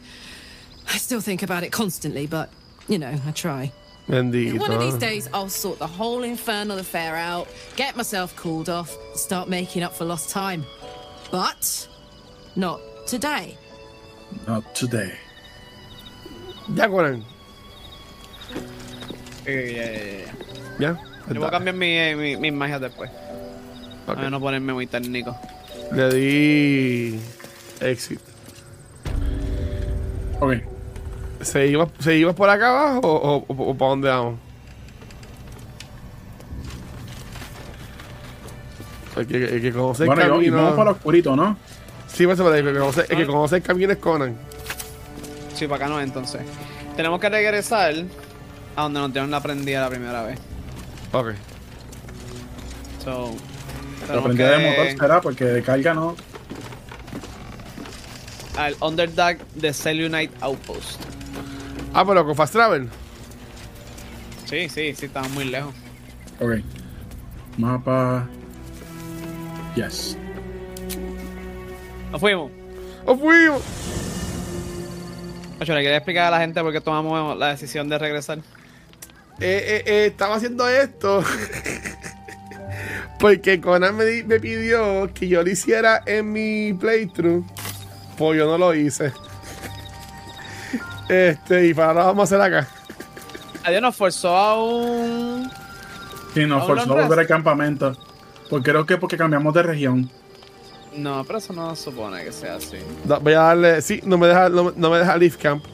I still think about it constantly, but you know, I try. Bendito. One of these days, I'll sort the whole infernal affair out, get myself cooled off, start making up for lost time. But not today. Not today. Ya, Conan. Eh, ya, ya, ya, ya. Ya. Yo voy a cambiar mi, eh, mi, mis magias después. Ok. A no ponerme muy técnico. Le di exit. Ok. ¿Seguimos, ¿Seguimos por acá abajo o, o, o para dónde vamos? El que, el que conoce el Bueno, yo, y vamos para lo oscurito, ¿no? Sí, pues, pero el que conoce, el que conoce el camino es Conan. Sí, para acá no, entonces. Tenemos que regresar a donde nos dieron la prendida la primera vez. Ok. So, tenemos prendida de motor será porque de carga no. Al Underdog de Cellunite Outpost. Ah, pero con Fast Travel. Sí, sí, sí, estamos muy lejos. Ok. Mapa. Yes. Nos fuimos. ¡Nos fuimos! Ocho, ¿le quería explicar a la gente por qué tomamos la decisión de regresar? Eh, eh, eh, estaba haciendo esto porque Conan me, di- me pidió que yo lo hiciera en mi playthrough. Pues yo no lo hice. Este, y para ahora vamos a hacer acá. Adiós nos forzó a un. Sí, nos ¿A un forzó a volver al campamento. Porque creo que porque cambiamos de región. No, pero eso no supone que sea así. Voy a darle. Sí, no me deja, no, no me deja Leaf Camp.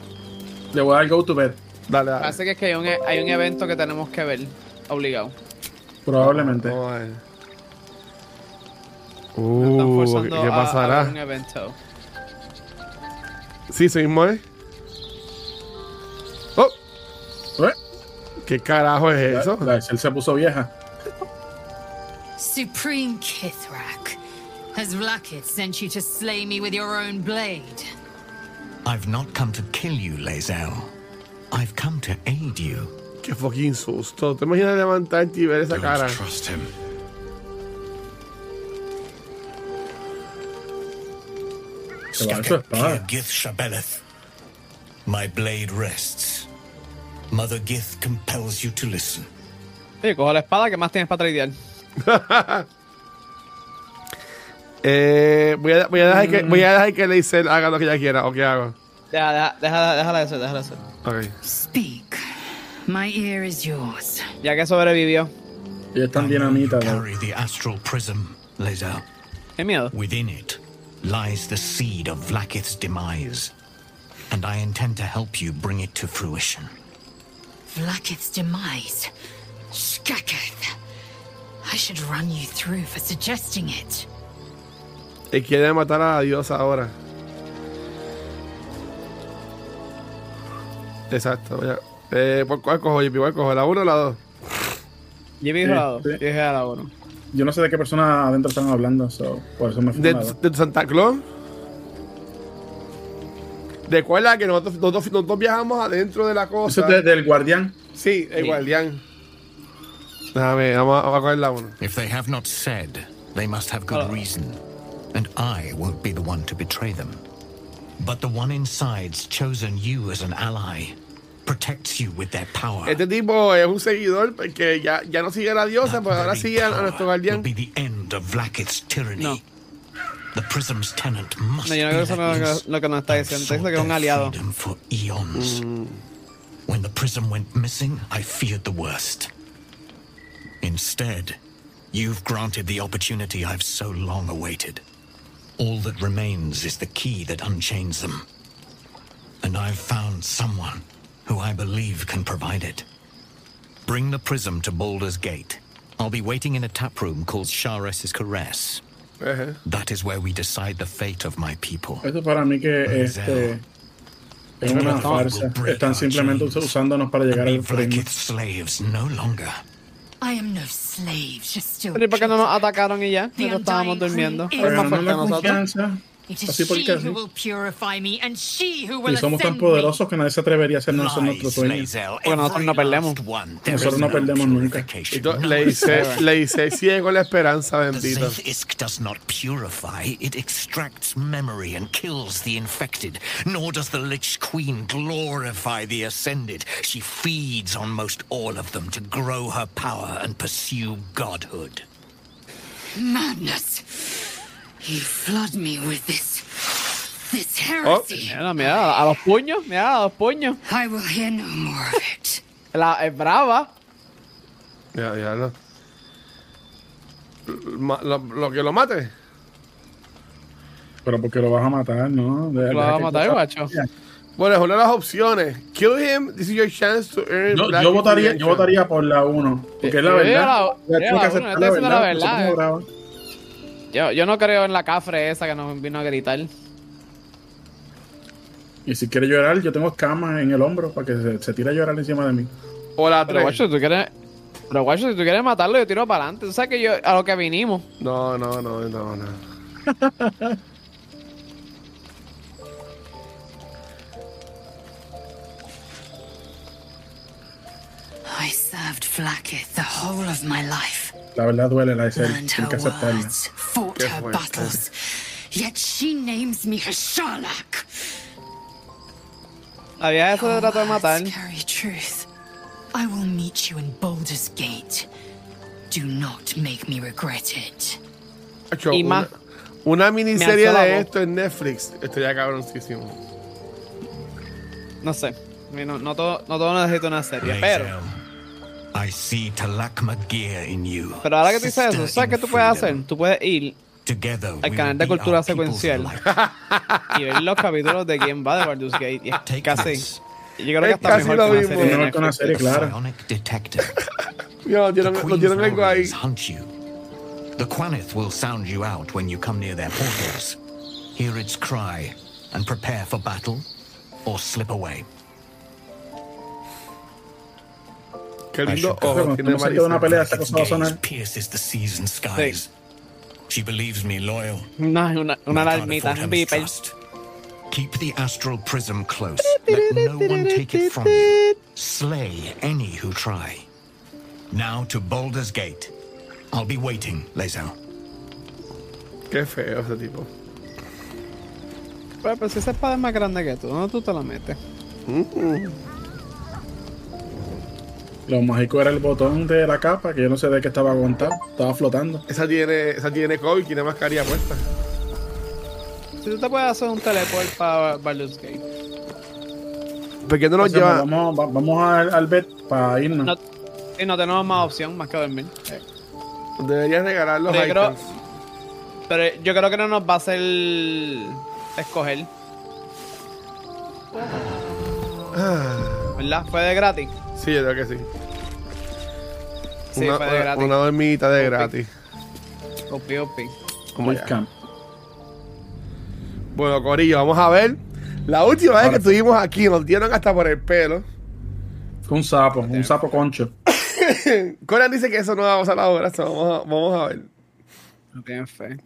Le voy a dar go to bed. Dale, dale. Parece que es que hay un, e- hay un evento que tenemos que ver. Obligado. Probablemente. Vamos a ver. Nos están Uh, ¿qué, forzando qué a- a, ver pasará? un evento. Sí, sí mismo es. Oh, ¿Eh? ¿qué carajo es La, eso? la Excel se puso vieja. Supreme Kithrak, has Vlakith sent you to slay me with your own blade? I've not come to kill you, Lazel. I've come to aid you. Qué fucking susto. ¿Te imaginas levantarte y ver esa cara? trust him. Gith. My blade rests. Mother Gith compels you to listen. Sí, cojo la espada, ¿qué más tienes para tradear? Eh, voy, a, voy, a dejar que, voy a dejar que haga lo que ella quiera. ¿O qué hago? Deja, deja, déjala, déjala de hacer, déjala de hacer. Ok. Speak. My ear is yours. Ya que sobrevivió. Ella está en dinamita. ¿no? Carry the astral prism, Lazel. Qué miedo. Within it lies the seed of Vlakith's demise. And I intend to help you bring it to fruition. Vlakith's demise. Skaketh. I should run you through for suggesting it. Él quiere matar a la diosa ahora. Exacto. voy a- eh, ¿Por cuál cojo? JP? ¿Cuál cojo? ¿La 1 o la 2? Yo dije a la dos. Sí. Yo dije a la uno. Yo no sé de qué persona adentro están hablando, so, por eso me fui ¿De, de Santa Claus? Recuerda que nosotros, nosotros, nosotros viajamos adentro de la Eso cosa. es de- del guardián. Sí, el Sí. guardián. Déjame, vamos a, vamos a coger la 1. If they have not said, they must have good reason. And I won't be the one to betray them. But the one inside's chosen you as an ally, protects you with their power. Este tipo es un seguidor porque ya, ya no sigue a la diosa, pues ahora very sigue a, a nuestro power guardián. Will be the end of Vlakith's tyranny. No. The prism's tenant must No, yo no be creo que eso let es lo que- nos está diciendo. sought Dice que es un aliado. freedom for eons. Mm. When the prism went missing, I feared the worst. Instead, you've granted the opportunity I've so long awaited. All that remains is the key that unchains them. And I've found someone who I believe can provide it. Bring the prism to Baldur's Gate. I'll be waiting in a tap room called Shares's Caress. Ejé. That is where we decide the fate of my people. Esto para mí que este es una farsa. Están simplemente us- usándonos para llegar al Be frame. Slaves no longer. Pero ¿y por qué no nos atacaron y ya? Nosotros estábamos durmiendo. Pero no que nosotros. confianza. It is Así porque she así. who will purify me, and she who will Y somos tan ascend me. poderosos que nadie se atrevería a hacer nosotros Lies, nuestro sueño. Lae'zel, Porque nosotros no perdemos. one. There Nosotros no no perdemos nunca. purification, Entonces, no le hice, le hice ciego la esperanza, The bendito. Zaith does not purify, it extracts memory and kills the infected. Nor does the Lich Queen glorify the ascended. She feeds on most all of them to grow her power and pursue godhood. Madness. You flood me with this. this Oh, heresy. mira, mira, a los puños, mira, a los puños. I will hear no more of it. La, es brava. Ya, ya lo. Ma- Lo, lo que lo mate. Pero porque lo vas a matar, ¿no? De- Lo deja va a matar, guacho. Bueno, es una de las opciones. Kill him. This is your chance to earn. Yo, yo votaría, yo votaría por la 1. Porque es la digo verdad. la- tiene la estoy la diciendo la verdad. Yo, yo no creo en la cafre esa que nos vino a gritar. Y si quiere llorar, yo tengo escamas en el hombro para que se, se tire a llorar encima de mí. O la Pero 3. guacho, si tú quieres. Pero guacho, si tú quieres matarlo, yo tiro para adelante. Tú sabes que yo a lo que vinimos. No, no, no, no, no. I served Flacketh the whole of my life. La verdad duele la de ser. Tienes que her aceptarla. words, fought Qué her fuerte. battles. Yet she names me her Sharlak. Había eso de trato de matar. Truth. I will meet you in Baldur's Gate. Do not make me regret it. Hacho, Y una, una miniserie de esto en Netflix. Esto ya cabroncísimo. No sé. No, no todo, no todo necesita una serie. Pero, I see Talak Magir in you. pero ahora que tú dices eso, ¿sabes qué tú puedes hacer? Tú puedes ir Together al canal de cultura secuencial y ver los capítulos de quién va de Baldur's Gate. Y es Take casi. this. Yo creo que está casi mejor lo que mismo. serie. Mejor que una Netflix. serie, claro. Psionic detective. Lo tienen, lo tienen algo ahí. hunt you. The Quanith will sound you out when you come near their portals. Hear its cry and prepare for battle or slip away. Qué lindo ojo tiene estamos una pelea, esta cosa va a sonar. pierces the seas and skies. She believes me loyal. Una, una, una I can't alarmita, afford her un beeper. Keep the astral prism close. Let no one take it from you. Slay any who try. Now to Boulder's Gate. I'll be waiting, Lae'zel. Qué feo ese tipo. Pero, pero si esa espada es más grande que tú, ¿dónde tú te la metes? Lo mágico era el botón de la capa, que yo no sé de qué estaba aguantado. Estaba flotando. Esa tiene, esa tiene COVID y tiene mascarilla puesta. Si tú te puedes hacer un teleport para Baldur's Gate. ¿Por qué no nos Hacemos- lleva? Vamos, va- vamos al, al bet para irnos. No, sí, no tenemos más opción más que dormir. Eh, Deberías regalar los Pero creo-. Pero yo creo que no nos va a hacer escoger. ¿Verdad? Fue de gratis. Sí, yo creo que sí. Sí, una, fue de una- gratis. una dormidita de gratis. Opi, opi. Como ya. Camp. Bueno, Corillo, vamos a ver. La última vez que estuvimos aquí nos dieron hasta por el pelo. Fue un sapo, un sapo concho. Conan dice que eso no va a pasar ahora, so vamos, a, vamos a ver. No tienen fe.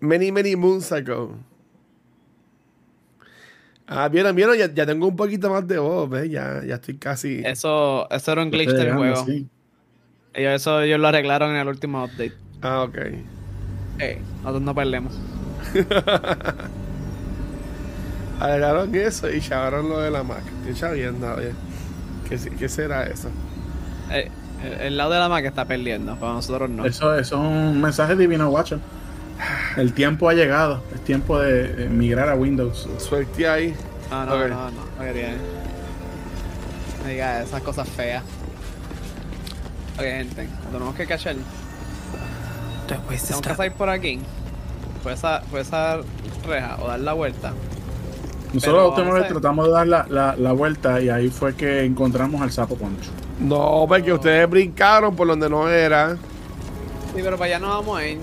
Many, many moons ago. Ah, vieron, vieron, ya, ya tengo un poquito más de voz, ¿ves? Ya, ya estoy casi. Eso, eso era un glitch del juego. sí. Ellos, eso ellos lo arreglaron en el último update. Ah, ok. Eh, nosotros no perdemos. Agregaron eso y chavaron lo de la Mac. Estoy chaviendo, oye. ¿Qué, ¿Qué será eso? Eh, el, el lado de la Mac está perdiendo, para nosotros no. Eso, eso es un mensaje divino, guacho. El tiempo ha llegado. Es tiempo de eh, migrar a Windows. Suerte ahí. No, no, no, no, no quería. No diga esas cosas feas. Ok, gente, tenemos que cachar. Tenemos que salir por aquí. Por esa, por esa reja o dar la vuelta. Nosotros la última vez tratamos de dar la, la, la vuelta y ahí fue que encontramos al sapo concho. No, porque ustedes brincaron por donde no era. Sí, pero para allá no vamos a ir.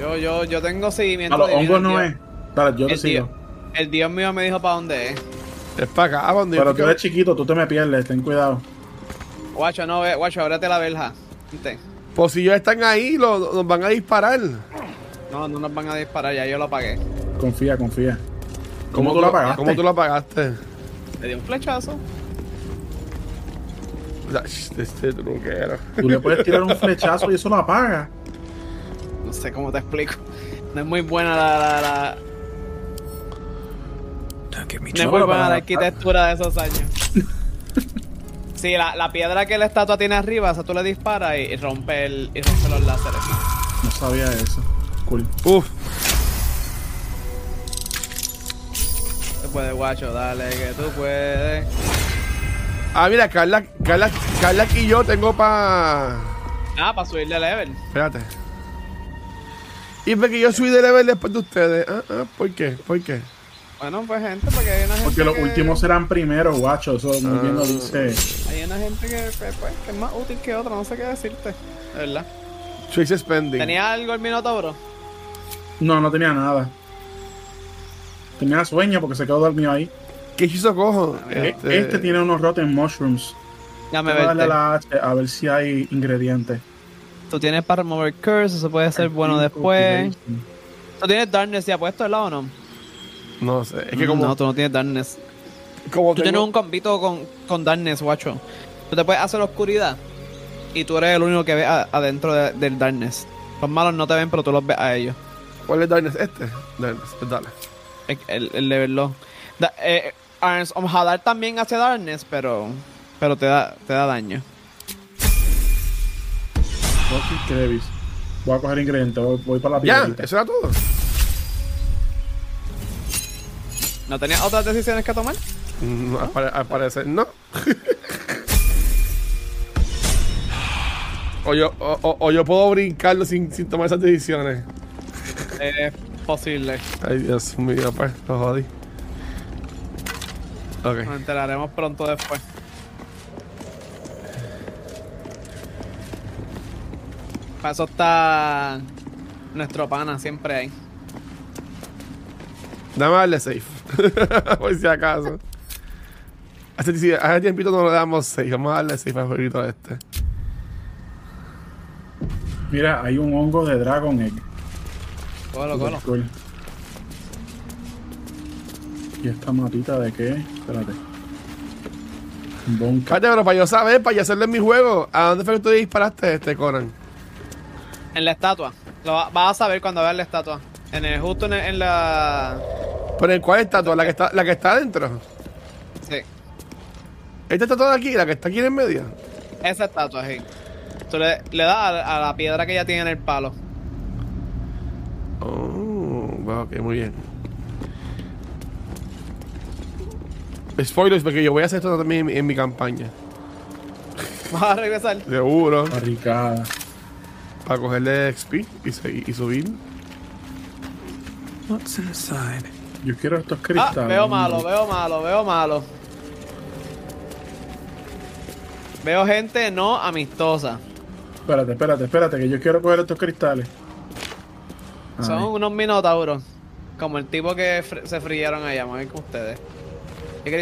Yo, yo, yo tengo seguimiento. A los hongos no es. Dale, yo te el, sigo. Dios, el Dios mío me dijo para dónde es. Es para acá, donde yo Pero tú eres chiquito, tú te me pierdes, ten cuidado. Guacho, no, ve, guacho, ábrete la verja. Vente. Pues si ellos están ahí, lo- nos van a disparar. No, no nos van a disparar, ya yo lo apagué. Confía, confía. ¿Cómo, ¿Cómo, tú lo apagaste? ¿Cómo tú lo apagaste? Le di un flechazo. Este truquero. Tú le puedes tirar un flechazo y eso lo apaga. No sé cómo te explico. No es muy buena la. la, la- no es muy buena la arquitectura de esos años. Sí, la, la piedra que la estatua tiene arriba, esa tú le disparas y, y rompe el, y rompe los láseres. No sabía eso. Cool. Uf. Tú puedes, guacho, dale que tú puedes. Ah, mira, Carla, Carla, Carla y yo tengo pa. Ah, para subirle level. Espérate. Y porque yo subí de level después de ustedes. Ah, ah, ¿por qué? ¿Por qué? Bueno, pues gente, porque hay una gente Porque los que, últimos serán primero, guacho. Eso muy bien lo dice. Hay una gente que, pues, pues, que es más útil que otra, no sé qué decirte. De verdad. Choice spending. ¿Tenía algo el Minotauro? No, no tenía nada. Tenía sueño porque se quedó dormido ahí. ¿Qué hechizo cojo? E- Este, tiene unos rotten mushrooms. Ya me Voy a darle a la H a ver si hay ingredientes. Tú tienes para remover curse, eso puede ser bueno después. Tú tienes darkness ya puesto, ¿verdad o no? No sé. Es que como. No, tú no tienes darkness. como Tú tengo- tienes un combito con, con darkness, guacho. Tú te puedes hacer oscuridad y tú eres el único que ve a- adentro de- del darkness. Los malos no te ven, pero tú los ves a ellos. ¿Cuál es Darkness? Este. Darkness. Pues dale. El, el, el level low. Da, eh, también hace darkness, pero pero te da, te da daño. Rocky Crevis. Voy a coger ingredientes. Voy, voy para la Ya, piedrita. eso era todo. ¿No tenías otras decisiones que tomar? Mm, al, pare- al parecer no. o, yo, o, o- o yo puedo brincarlo sin, sin tomar esas decisiones. Es posible. Ay, Dios mío, pues, lo jodí. Ok. Nos enteraremos pronto después. Para eso está nuestro pana, siempre ahí. Dame a darle safe. Por si acaso. Hace, sí, hace tiempito no le damos safe. Vamos a darle safe al jueguito este. Mira, hay un hongo de Dragon Egg. Cógelo, Super cógelo. cool. ¿Y esta matita de qué? Espérate. Bonka. Cállate, pero para yo saber, para yo hacerle mi juego, ¿a dónde fue que tú disparaste este Conan? En la estatua. Lo va- vas a saber cuando veas la estatua. En el, justo en, el- en la. ¿Pero en cuál estatua? ¿La que está, la que está adentro? Sí. ¿Esta estatua de aquí? ¿La que está aquí en el medio? Esa estatua, sí. Tú le, le das a, la- a la piedra que ya tiene en el palo. Oh, ok, muy bien. Spoilers, porque yo voy a hacer esto también en, en mi campaña. Vas a regresar. Seguro. Barricada. Para cogerle XP y, subir. What's inside? Yo quiero estos Ah, cristales. veo malo, veo malo, veo malo. Veo gente no amistosa. Espérate, espérate, espérate, que yo quiero coger estos cristales. Son Ay. unos minotauros. Como el tipo que fr- se frieron allá, ver con ustedes.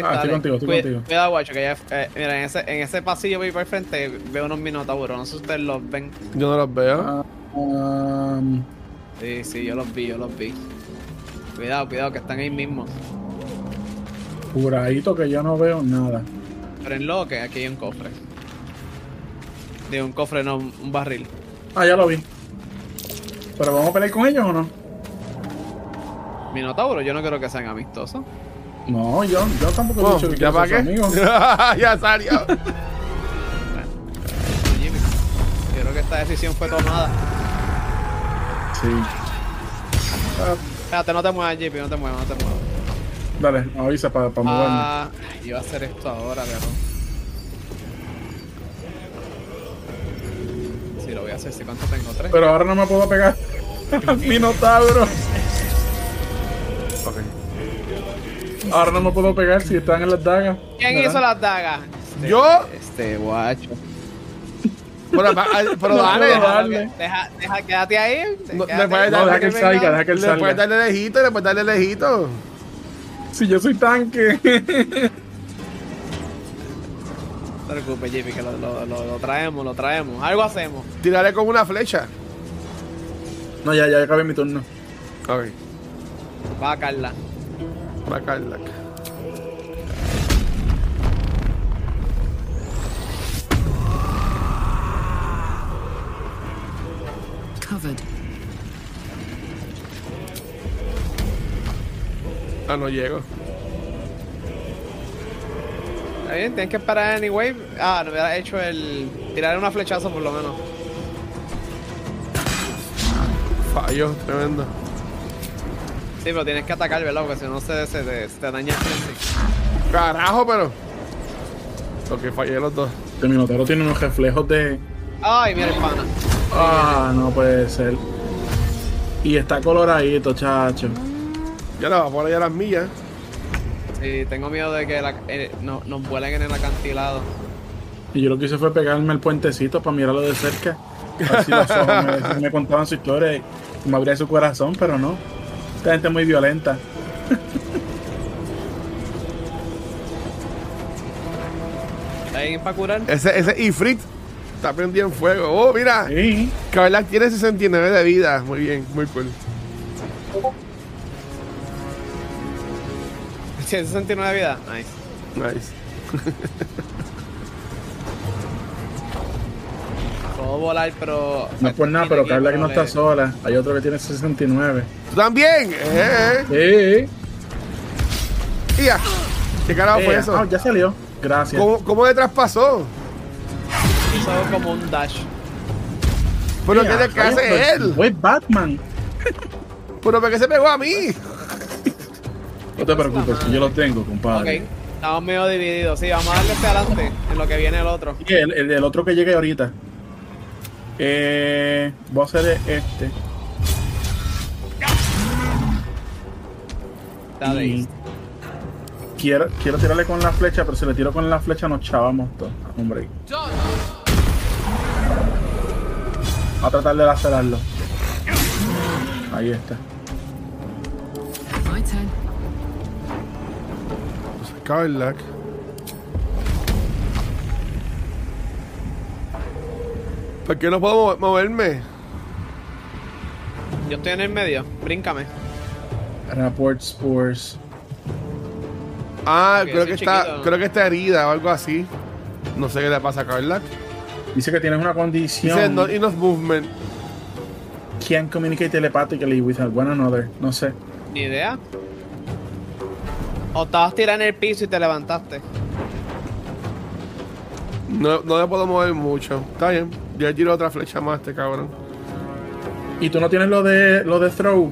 Ah, estoy contigo, estoy contigo. Cuidado, guacho, que ya, eh, mira, en ese, en ese pasillo voy por el frente veo unos minotauros. No sé si ustedes los ven. Yo no los veo. Ah, um, Sí, sí, yo los vi, yo los vi. Cuidado, cuidado, que están ahí mismo. Juradito que yo no veo nada. Pero en lo que aquí hay un cofre. Digo, un cofre, no, un barril. Ah, ya lo vi. ¿Pero vamos a pelear con ellos o no? Minotauro, yo no creo que sean amistosos. No, yo, yo tampoco he Oh, dicho que ¿Ya para qué? ya salió. Jimmy, yo creo que esta decisión fue tomada. Sí. Espérate, no te muevas, JP, no te muevas, no te muevas. dale, avisa para moverme. Ah, iba a hacer esto ahora, pero. Sí, lo voy a hacer. ¿sí? ¿Cuánto tengo? ¿Tres? Pero ahora no me puedo pegar Minotauro. Ahora no me puedo pegar si están en las dagas. ¿Quién ¿verdad? hizo las dagas? Este- ¿Yo? Este guacho. Pero, pero No dale. Deja, deja, quédate ahí. No, quédate le puedes ahí, dar- No, deja que él venga. salga, deja que él Le puedes salga. darle lejito, le puedes darle lejito. Si yo soy tanque. No te preocupes, JP, que lo, lo, lo, lo traemos, lo traemos. Algo hacemos. Tirarle con una flecha. No, ya, ya acabé mi turno. Ok, Va a Carla. Va a caer la ca- Covered. Ah, no llego. Está bien, tienes que esperar anyway. Ah, no hubiera hecho el. Tirar una flechazo por lo menos. Fallo, tremendo. Sí, pero tienes que atacar, ¿verdad? Porque si no se, se, te- se te daña el frenzy. Carajo, pero. Ok, fallé los dos. El Minotauro tiene unos reflejos de. Ay, mira el pana. Ah, no puede ser. Y está coloradito, chacho. Ya la va por allá a las millas. Sí, tengo miedo de que la- eh, no, nos vuelen en el acantilado. Y yo lo que hice fue pegarme el puentecito para mirarlo de cerca. A ver si los ojos me, me contaban su historia y me abría su corazón, pero no. Esta gente es muy violenta. ¿Hay alguien para curar? Ese, ese Ifrit está prendido en fuego. Oh, mira. Sí. Carlac tiene 69 de vida. Muy bien, muy cool. Sí, 69 de vida. Nice. Nice. Puedo volar, pero. No es por nada, pero Carla que no está sola. Hay otro que tiene 69. ¿Tú también? ¿Eh? Sí. Y ya. ¿Qué carajo fue Eh, eso? ah, ya salió. Gracias. ¿Cómo, ¿Cómo detrás pasó? Hizo como un dash. ¿Pero qué, qué hace él? Fue Batman. ¿Pero por qué se pegó a mí? No te preocupes, que yo lo tengo, compadre. Ok. Estamos medio divididos. Sí, vamos a darle hacia adelante. En lo que viene el otro. El, el, el otro que llegue ahorita. Eh, voy a hacer este. Dale. Y quiero, quiero tirarle con la flecha, pero si le tiro con la flecha nos chavamos todos. Hombre. Voy a tratar de lacerarlo. Ahí está. My turn. Carlac. ¿Por qué no puedo mo- moverme? Yo estoy en el medio. Bríncame. Rapport Spores. Ah, creo que está, chiquito. creo que está herida o algo así. No sé qué le pasa a Carlac. Dice que tienes una condición. Dice not enough movement. Can't communicate telepathically with one another. No sé. Ni idea. O estabas tirando en el piso y te levantaste. No, no le puedo mover mucho. Está bien. Yo tiro otra flecha más este cabrón. ¿Y tú no tienes lo de lo de throw?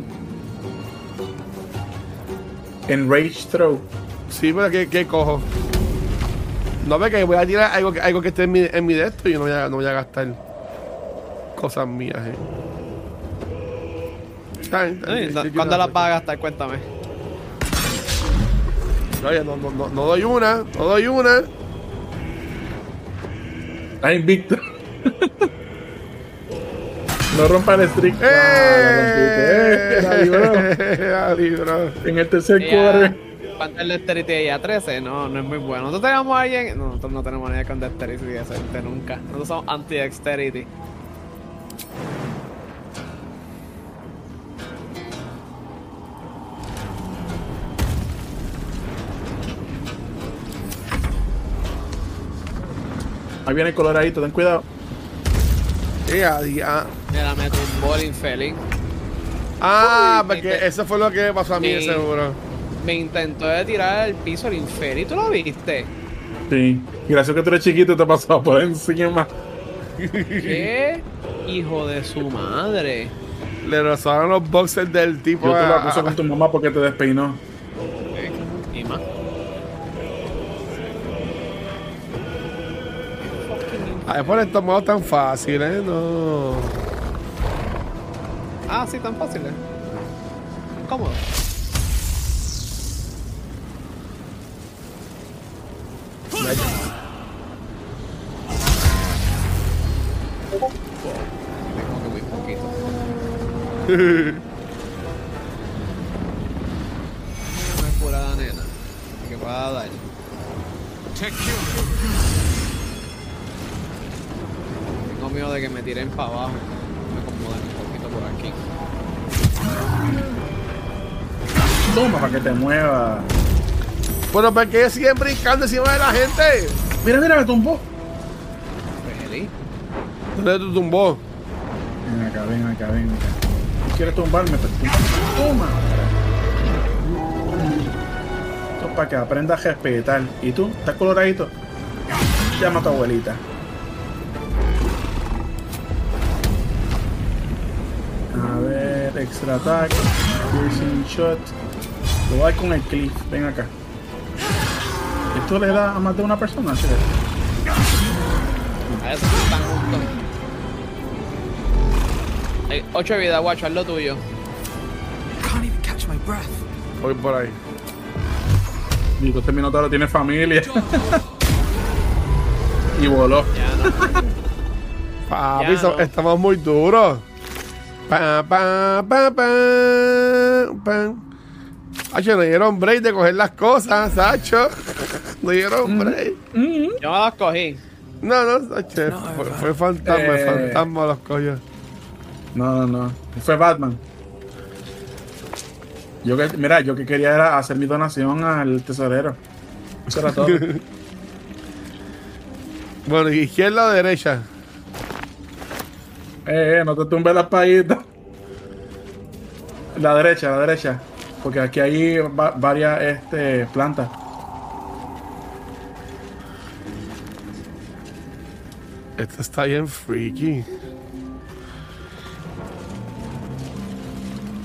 En rage throw. Sí, pero ¿qué, qué cojo? No ve que voy a tirar algo, que- algo que esté en mi, en mi de esto y yo no voy a, no voy a gastar cosas mías. Eh. Está bien, está bien, ¿Cuándo una las vas a gastar? Cuéntame. Oye, no, no, no, no doy una, no doy una. Está invicto. No rompa el streak. ¡Eh! Ah. ¡Eh! La libró. La libró. En el tercer quarter. ¿Cuánto es el dexterity de ella? 13. No, no es muy bueno. Nosotros tenemos a alguien. No, nosotros no tenemos a nadie con dexterity nunca. Nosotros somos anti-dexterity. Ahí viene el coloradito, ten cuidado. Ya, ya. Mira, me tumbó el infeliz. Ah, Uy, porque eso fue lo que me pasó a mí, seguro. Me intentó de tirar al piso el infeliz. ¿Tú lo viste? Sí. Gracias que tú eres chiquito te pasó por encima. ¿Qué? Hijo de su madre. Le rozaron los boxers del tipo. Yo te lo a- acuso con tu mamá porque te despeinó. Ay, por estos modos tan fáciles, no. Ah, sí, tan fácil. ¿eh? Cómodo. Tengo que muy poquito. que me tiren para abajo. Me acomodan un poquito por aquí. Toma para que te mueva. Bueno, para qué siguen brincando encima de la gente? Mira, mira, me tumbó. ¿Dónde te tumbó? Ven acá, ven acá, ven ¿Quieres tumbarme? Pues Toma. Esto es para que aprendas a respetar. ¿Y tú? ¿Estás coloradito? Llama a tu abuelita. Extra attack, piercing shot. Lo voy a dar con el clip. Ven acá. ¿Esto le da a más de una persona? ¿Sí? A sí están juntos. Hay 8 de vida, guacho, haz lo tuyo. Can't even catch my breath. Voy por ahí. Digo, este Minotauro tiene familia. y voló. Papi, Ya, so- no. estamos muy duros. Pa, pa, pa, pa, pa. Sacho, no dieron break de coger las cosas, Sacho. No dieron break. Yo me las cogí. No, no, Sacho. Fue, fue fantasma, el Eh. fantasma los cogió. No, no, no. Fue Batman. Yo que, mira, yo que quería era hacer mi donación al tesorero. Eso era todo. Bueno, izquierda o derecha. eh, eh, no te tumbes las payitas. La derecha, la derecha. Porque aquí hay va- varias este, plantas. Esto está bien freaky.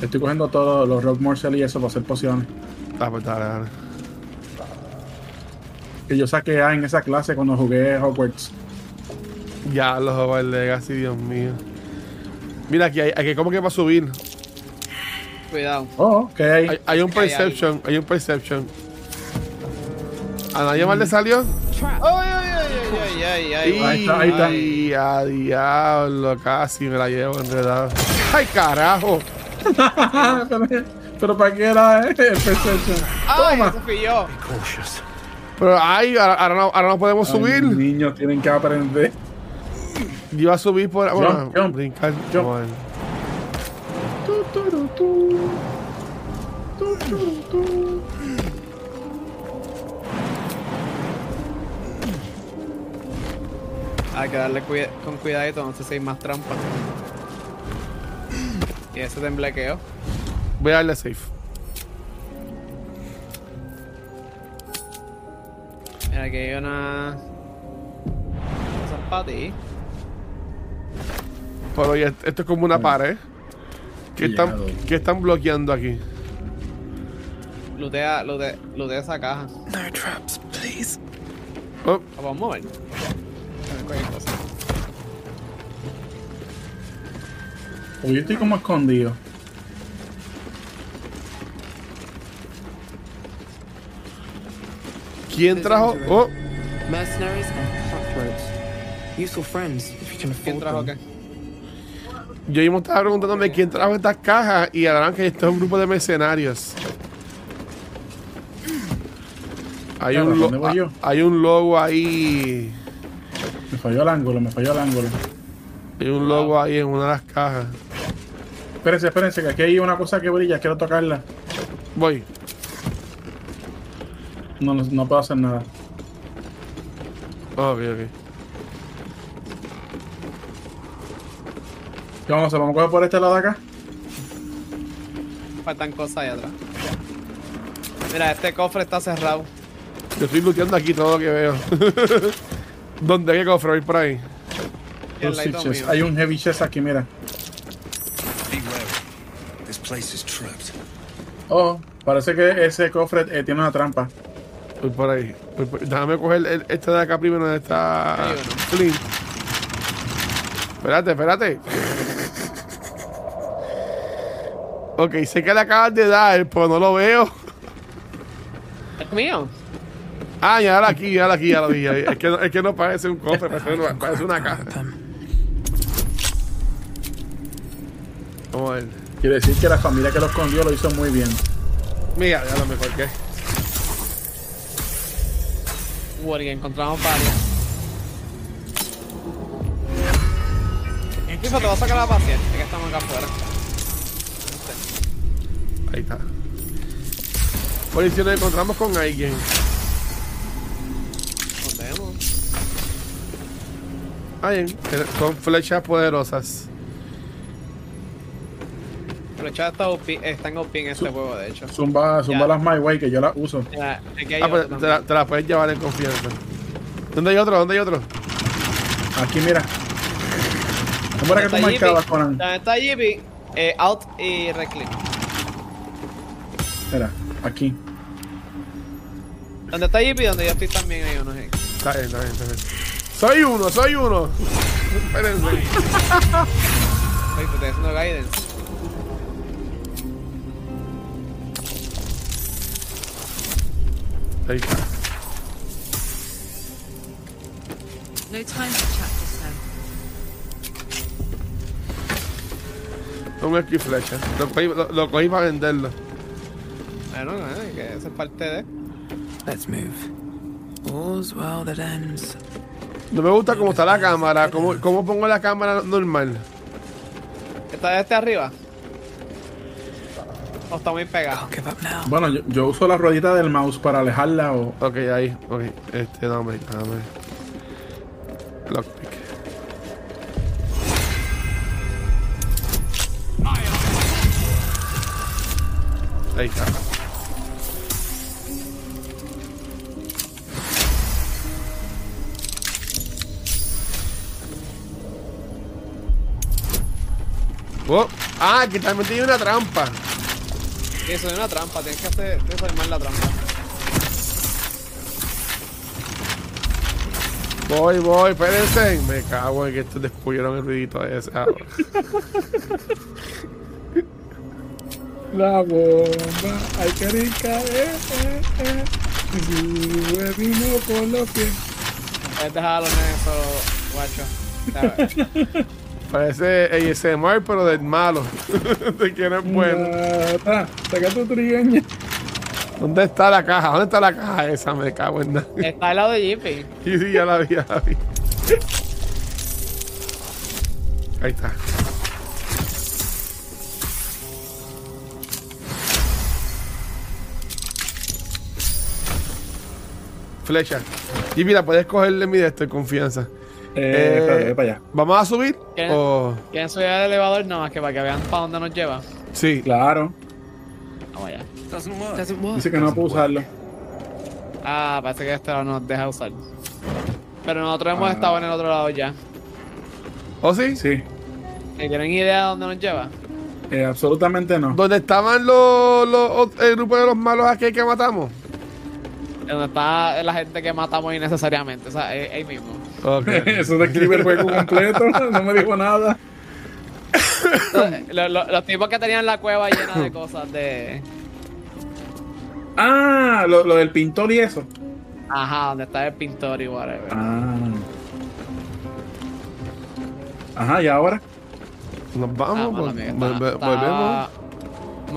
Estoy cogiendo todos los rock morsel y eso para hacer pociones. Ah, pues dale, dale. Que yo saqué A en esa clase cuando jugué Hogwarts. Ya, los Hogwarts Legacy, Dios mío. Mira, aquí hay, aquí como que para subir. Cuidado. Oh, ¿qué hay? Hay, hay un ¿Qué hay perception, hay un perception. ¿A nadie más le salió? Ay, ay, ay, ay, ay, ay, Ahí está, ahí está. Y a diablo, casi me la llevo enredada. ¡Ay, carajo! pero, ¿para qué era eh, el perception? Ay, Toma. eso fui yo. Pero ay, ahora, ahora no, ahora no podemos Ay, subir. niños tienen que aprender. Yo iba a subir por. Bueno, Jump, jump, brincar. jump. Ver. Hay que darle cuida- con cuidadito, no sé si hay más trampas. Y ese temblequeo. Voy a darle safe. Mira, aquí hay una. Es para ti. Pero oye, esto es como una pared. ¿Qué están. ¿Qué están bloqueando aquí? Lootea, lootea, lootea esa caja. No traps, please. Oh, La vamos a mover. A ver cualquier cosa. Oye, yo estoy como escondido. ¿Quién trajo? Oh, Mercenaries and cutthroats. Useful friends if you can ¿Quién afford trajo them. qué? Yo mismo estaba preguntándome quién trajo estas cajas y hablaron que esto es un grupo de mercenarios. Hay Claro, un, lo- hay un logo ahí. Me falló el ángulo, me falló el ángulo. Hay un logo ahí en una de las cajas. Espérense, espérense, que aquí hay una cosa que brilla, quiero tocarla. Voy. No, no, no puedo hacer nada. Ok, ok. ¿Qué vamos a hacer? ¿Vamos a coger por este lado de acá? Faltan cosas ahí atrás. Mira, este cofre está cerrado. Yo estoy looteando aquí todo lo que veo. ¿Dónde hay que cofre? Voy por ahí. Chest. Hay un heavy chest aquí, mira. This place is trapped. Oh, parece que ese cofre eh, tiene una trampa. Voy por ahí. Voy por- Déjame coger el- este de acá primero donde está. Flint. Espérate, espérate. Ok, sé que le acabas de dar, pero no lo veo. ¿Es mío? Ah, ya ahora aquí, ya ahora aquí, ya lo vi. Es que, no- es que no parece un cofre, parece una, parece una caja. Vamos a ver. Quiere decir que la familia que lo escondió lo hizo muy bien. Mira, ya lo mejor que. Bueno, encontramos varias. Incluso te va a sacar la paciencia, que estamos acá afuera. Ahí está. Por si nos encontramos con alguien. Nos vemos. Alguien. Son flechas poderosas. Flecha está, OP, en OP en este juego, de hecho. Zumba, zumba las My Way que yo las uso. Ya, aquí hay Ah, pues te la, también. te la puedes llevar en confianza. ¿Dónde hay otro? ¿Dónde hay otro? Aquí, mira. ¿Cómo era que tú Está marcabas. Conan? Está Yipi, eh, Alt y Right click. Espera, aquí. Donde está Yipi, donde yo estoy también hay uno. sí. Está bien, está bien, está bien. Soy uno, soy uno. Espérense. Ay, te estoy haciendo guidance. Ahí está. No time to chat just now. Un y flecha. Lo cogí, lo, lo cogí para venderlo. Bueno, eh, que esa es parte de. Let's move. All's well that ends. No me gusta cómo está la cámara. ¿Cómo, cómo pongo la cámara normal? ¿Está este arriba? ¿O está muy pegado? Bueno, yo, yo uso la ruedita del mouse para alejarla o. Ok, ahí. Ok. Este, dame, dame. Lockpick. Ahí está. Oh, ah, que también tiene una trampa. Eso es una trampa, tienes que hacer desarmar la trampa. Voy, voy, espérense. Me cago en que estos descubrieron el ruidito ese. ahora. La bomba, hay que brincar, eh, eh, eh. Sube vino por los pies. Nenes solo, guacho. Parece ASMR, pero del malo. de no es bueno. Nada, saca tu trigueña. ¿Dónde está la caja? ¿Dónde está la caja esa? Me cago en nada. Está al lado de Jippy. Sí, sí, ya la vi, ya la vi. Ahí está. Flecha. Y mira, puedes cogerle mi de esto confianza. Eh, espérate, ve para allá. ¿Vamos a subir? ¿Quieren, O... ¿Quieren subir al elevador? No, más que para que vean para dónde nos lleva. Sí. Claro. Vamos allá. Dice que no puedo usarlo. Ah, parece que este no nos deja usar. Pero nosotros hemos Ah. estado en el otro lado ya. ¿O sí? Sí. ¿Y ¿Tienen idea de dónde nos lleva? Eh, absolutamente no. ¿Dónde estaban los, los- el grupo de los malos aquí que matamos? Donde está la gente que matamos innecesariamente. O sea, ahí mismo. Eso describe el juego completo. No me dijo nada. Lo- lo- los tipos que tenían la cueva llena de cosas de. Ah, lo, lo del pintor y eso. Ajá, donde está el pintor y whatever. Ah. Ajá, ¿y ahora? Nos Ah, vamos, vol- mía, vol- está- volvemos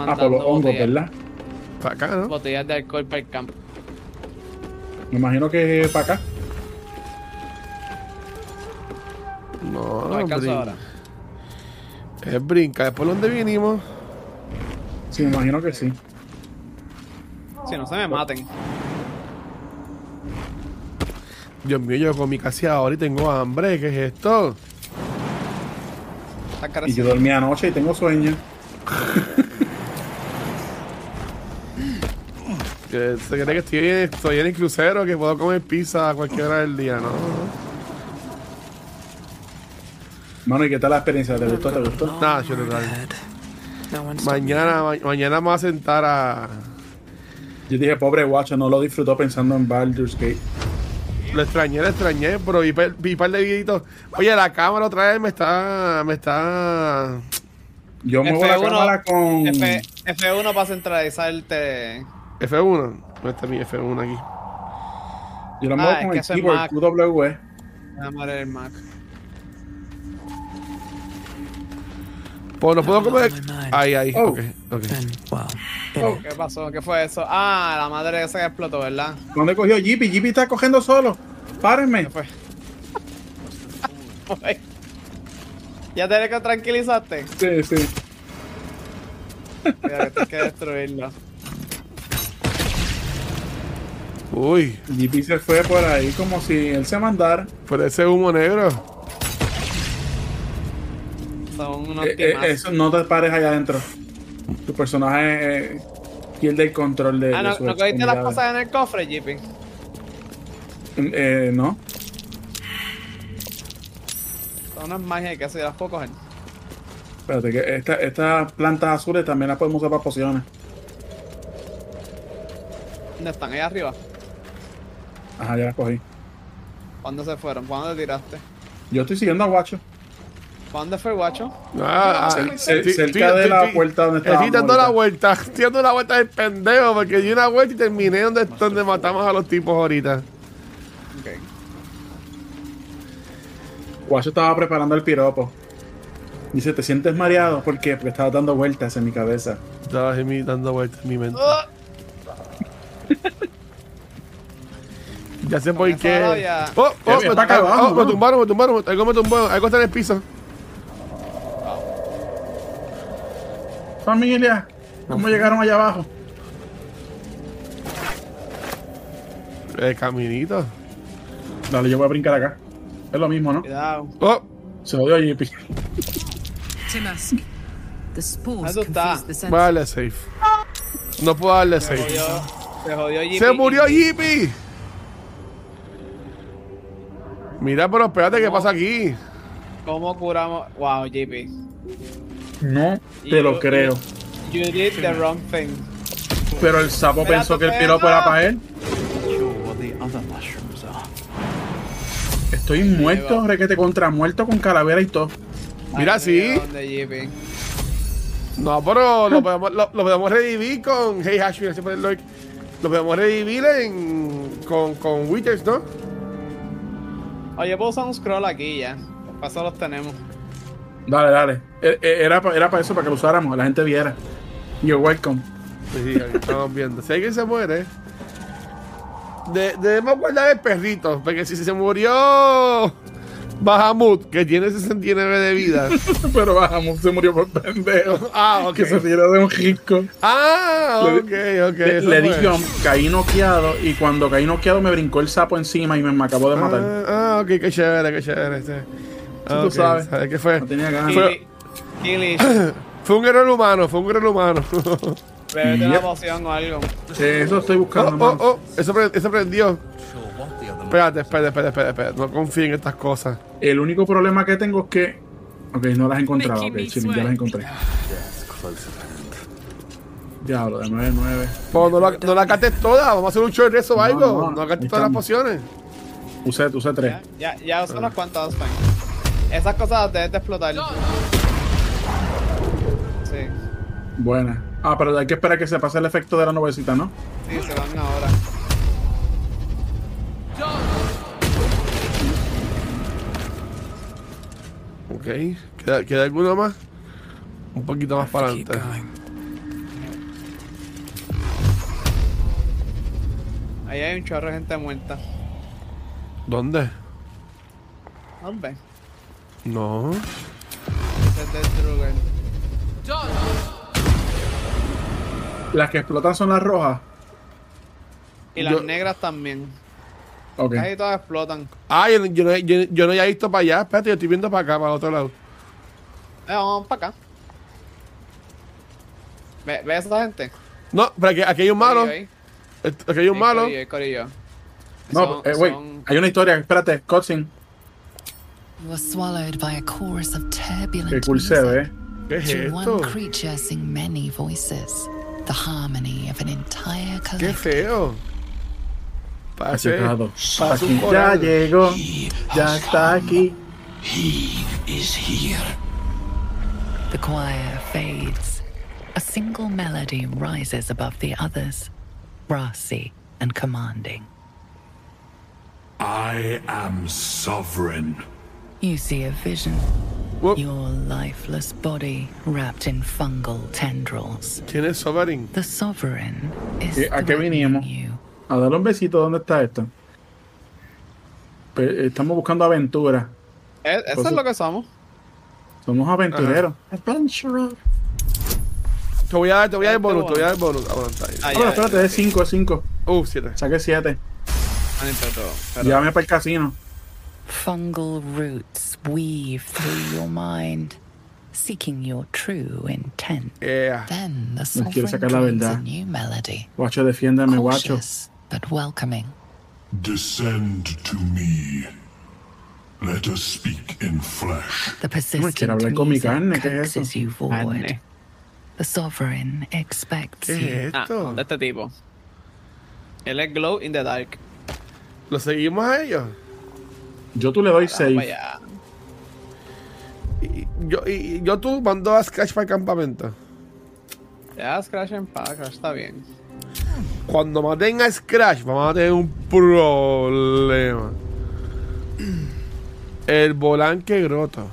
Ah, por los hongos, botellas, ¿verdad? para acá, ¿no? botellas de alcohol para el campo. Me imagino que es para acá. No, No alcanzo brin- ahora. Es brinca. ¿Por dónde vinimos? Sí, me imagino que sí. Si no se me maten. Dios mío, yo comí casi ahora y tengo hambre. ¿Qué es esto? Y yo dormí anoche y tengo sueño. Que se cree que estoy estoy en el crucero, que puedo comer pizza a cualquier hora del día, ¿no? Mano, ¿y qué tal la experiencia? ¿Te gustó? ¿Te gustó? Nada, yo te traigo. No one's Mañana, ma- mañana me voy a sentar a. Yo dije, pobre guacho, no lo disfrutó pensando en Baldur's Gate. Lo extrañé, lo extrañé, pero vi, par- vi par de videitos. Oye, la cámara otra vez me está. Me está. Yo muevo la F1, cámara con... F, F1 para centralizarte. F1. ¿Dónde está mi F1 aquí? Yo lo muevo Ah, con el keyboard Mac. QW. Déjame ver el Mac. Pues no puedo comer. Ahí, ahí. Oh. Ok, ok. Then, well, Oh, ¿Qué pasó? ¿Qué fue eso? Ah, la madre esa que explotó, ¿verdad? ¿Dónde cogió Jeepy? Jeepy está cogiendo solo. Párenme. ¿Qué fue? ¿Ya te que tranquilizaste? Sí, sí. Mira, que tienes que destruirlo. Uy, JP se fue por ahí como si él se mandara. por ese humo negro. Son unos Eh, eh, eso no te pares allá adentro. Tu personaje eh, pierde el control de, Ah, de ¿no, ¿no cogiste las cosas en el cofre, JP? Eh, no. Son unas magias que se las puedo coger. Espérate, que esta- estas plantas azules también las podemos usar para pociones. ¿Dónde están? Ahí arriba. Ajá, ya las cogí. ¿Cuándo se fueron? ¿Cuándo te tiraste? Yo estoy siguiendo a Guacho. ¿Cuándo fue el guacho? Ah, ah, cerca de la puerta donde Estoy estábamos dando la vuelta, estoy dando la vuelta del pendejo, porque di una vuelta y terminé donde, donde matamos a los tipos ahorita. Ok. Guacho estaba preparando el piropo. Dice, ¿te sientes mareado? ¿Por qué? Porque estaba dando vueltas en mi cabeza. Estaba en mi- dando vueltas en mi mente. Ah, Ya sé por qué. Oh, oh, me, está acá oh, me tumbaron, me tumbaron. Algo me tumbó, algo está en el piso. Familia, ¿cómo llegaron allá abajo? El caminito. Dale, yo voy a brincar acá. Es lo mismo, ¿no? Cuidado. Oh, Se jodió JP. Timask. The spores Eso está. a darle safe. No puedo darle Se safe. jodió. Se jodió JP. ¡Se murió Yippy! Mira, pero espérate, ¿qué pasa aquí? ¿Cómo curamos? Wow, JP. No te lo creo. You did the wrong thing. Pero el sapo pensó que el piropo era para él. Estoy muerto, requete contra muerto con calavera y todo. Mira, Ay, sí. No, pero lo podemos, lo, lo podemos revivir con Hey Hash, mira, siempre lo, lo podemos revivir en, con, con Withers, ¿no? Oye, puedo usar un scroll aquí ya. Para eso los tenemos. Dale, dale. E- e- Era para era pa eso, para que lo usáramos, la gente viera. You're welcome. Sí, aquí estamos viendo. Si alguien se muere, de- debemos guardar el perrito, porque si se murió Bahamut, que tiene 69 de vida. Pero bajamos, se murió por pendejo. ah, ok. Que se tiró de un risco. Ah, ok, ok. Le, le di jump, caí noqueado y cuando caí noqueado me brincó el sapo encima y me, me acabó de matar. Ah, ah, ok, qué chévere, qué chévere. Sí. Ah, tú ok, sabes. ¿Sabes qué fue? No tenía ganas. Fue, fue un error humano, fue un error humano. bebete Yep. una poción o algo. Eh, eso estoy buscando, oh, oh, oh, eso, eso prendió. Espérate, espérate, espérate, espérate, espérate. No confío en estas cosas. El único problema que tengo es que. Ok, no las he encontrado. Making Ok, sí, ya las encontré. Diablo, de 9 9. Pues no la, no la cates toda, vamos a hacer un show de eso o No, algo. no, No, ahí cates todas las pociones. Usé, usé 3. Ya, ya, ya son unas cuantas, Osman. Esas cosas deben de explotar. Sí, Buena. Ah, pero hay que esperar que se pase el efecto de la nubecita, ¿no? sí, se van ahora. Ok. ¿Queda, queda alguno más? Un poquito más para adelante. Ahí hay un chorro de gente muerta. ¿Dónde? Hombre, No. Las que explotan son las rojas. Y las Yo- negras también. Ok. Ahí todas explotan. Ah, yo, yo no, yo, yo no había visto para allá. Espérate, yo estoy viendo para acá, para otro lado. Eh, vamos para acá. ¿Ve, ¿Ves a esa gente? No, pero aquí, aquí hay un malo. Corillo ahí. Est- Aquí hay un Sí, malo. corillo, corillo. No, Son- eh, wait. son- Hay una historia. Espérate, cutscene. You are swallowed by a chorus of turbulent Qué cool music. ve. ¿Qué es To esto? one creature sing many voices. The harmony of an entire Qué collective. feo. Ha Parece, llegado. parece un Aquí ya coral. llegó. Ya está aquí. The choir fades. A single melody rises above the others, brassy and commanding. I am sovereign. You see a vision. Whoop. Your lifeless body wrapped in fungal tendrils. ¿Quién es Sovereign? The sovereign is ¿Y a qué you. A darle un besito. ¿Dónde está esto? Estamos buscando aventura. Eh, Eso Pues es lo que somos. Somos aventureros. Te voy a dar, te voy a dar Este bonus, te voy a dar bonus. Ah, bueno. Ah, ya, espérate, ya, es 5, es 5. Uh, 7. Saqué 7. Ay, pero- pero- Llévame para el casino. Fungal roots weave through your mind, seeking your true intent. Yeah. Then the No quiero sovereign sacar la dreams a new melody, Guacho, defiéndame, guacho. cautious but welcoming. Descend to me. Let us speak in flesh. The persistent quiero hablar mi music carne, ¿qué es you forward. Carne. The sovereign expects ¿Qué you. es Ah, esto? de este tipo. Él es Glow in the Dark. ¿Lo seguimos a ellos? Yo tú le doy Vamos 6. allá. Y yo, y, yo tú mando a Scratch para el campamento. Ya, Scratch and Packers, está bien. Cuando maten a Scratch, vamos a tener un problema. El volanque grotto.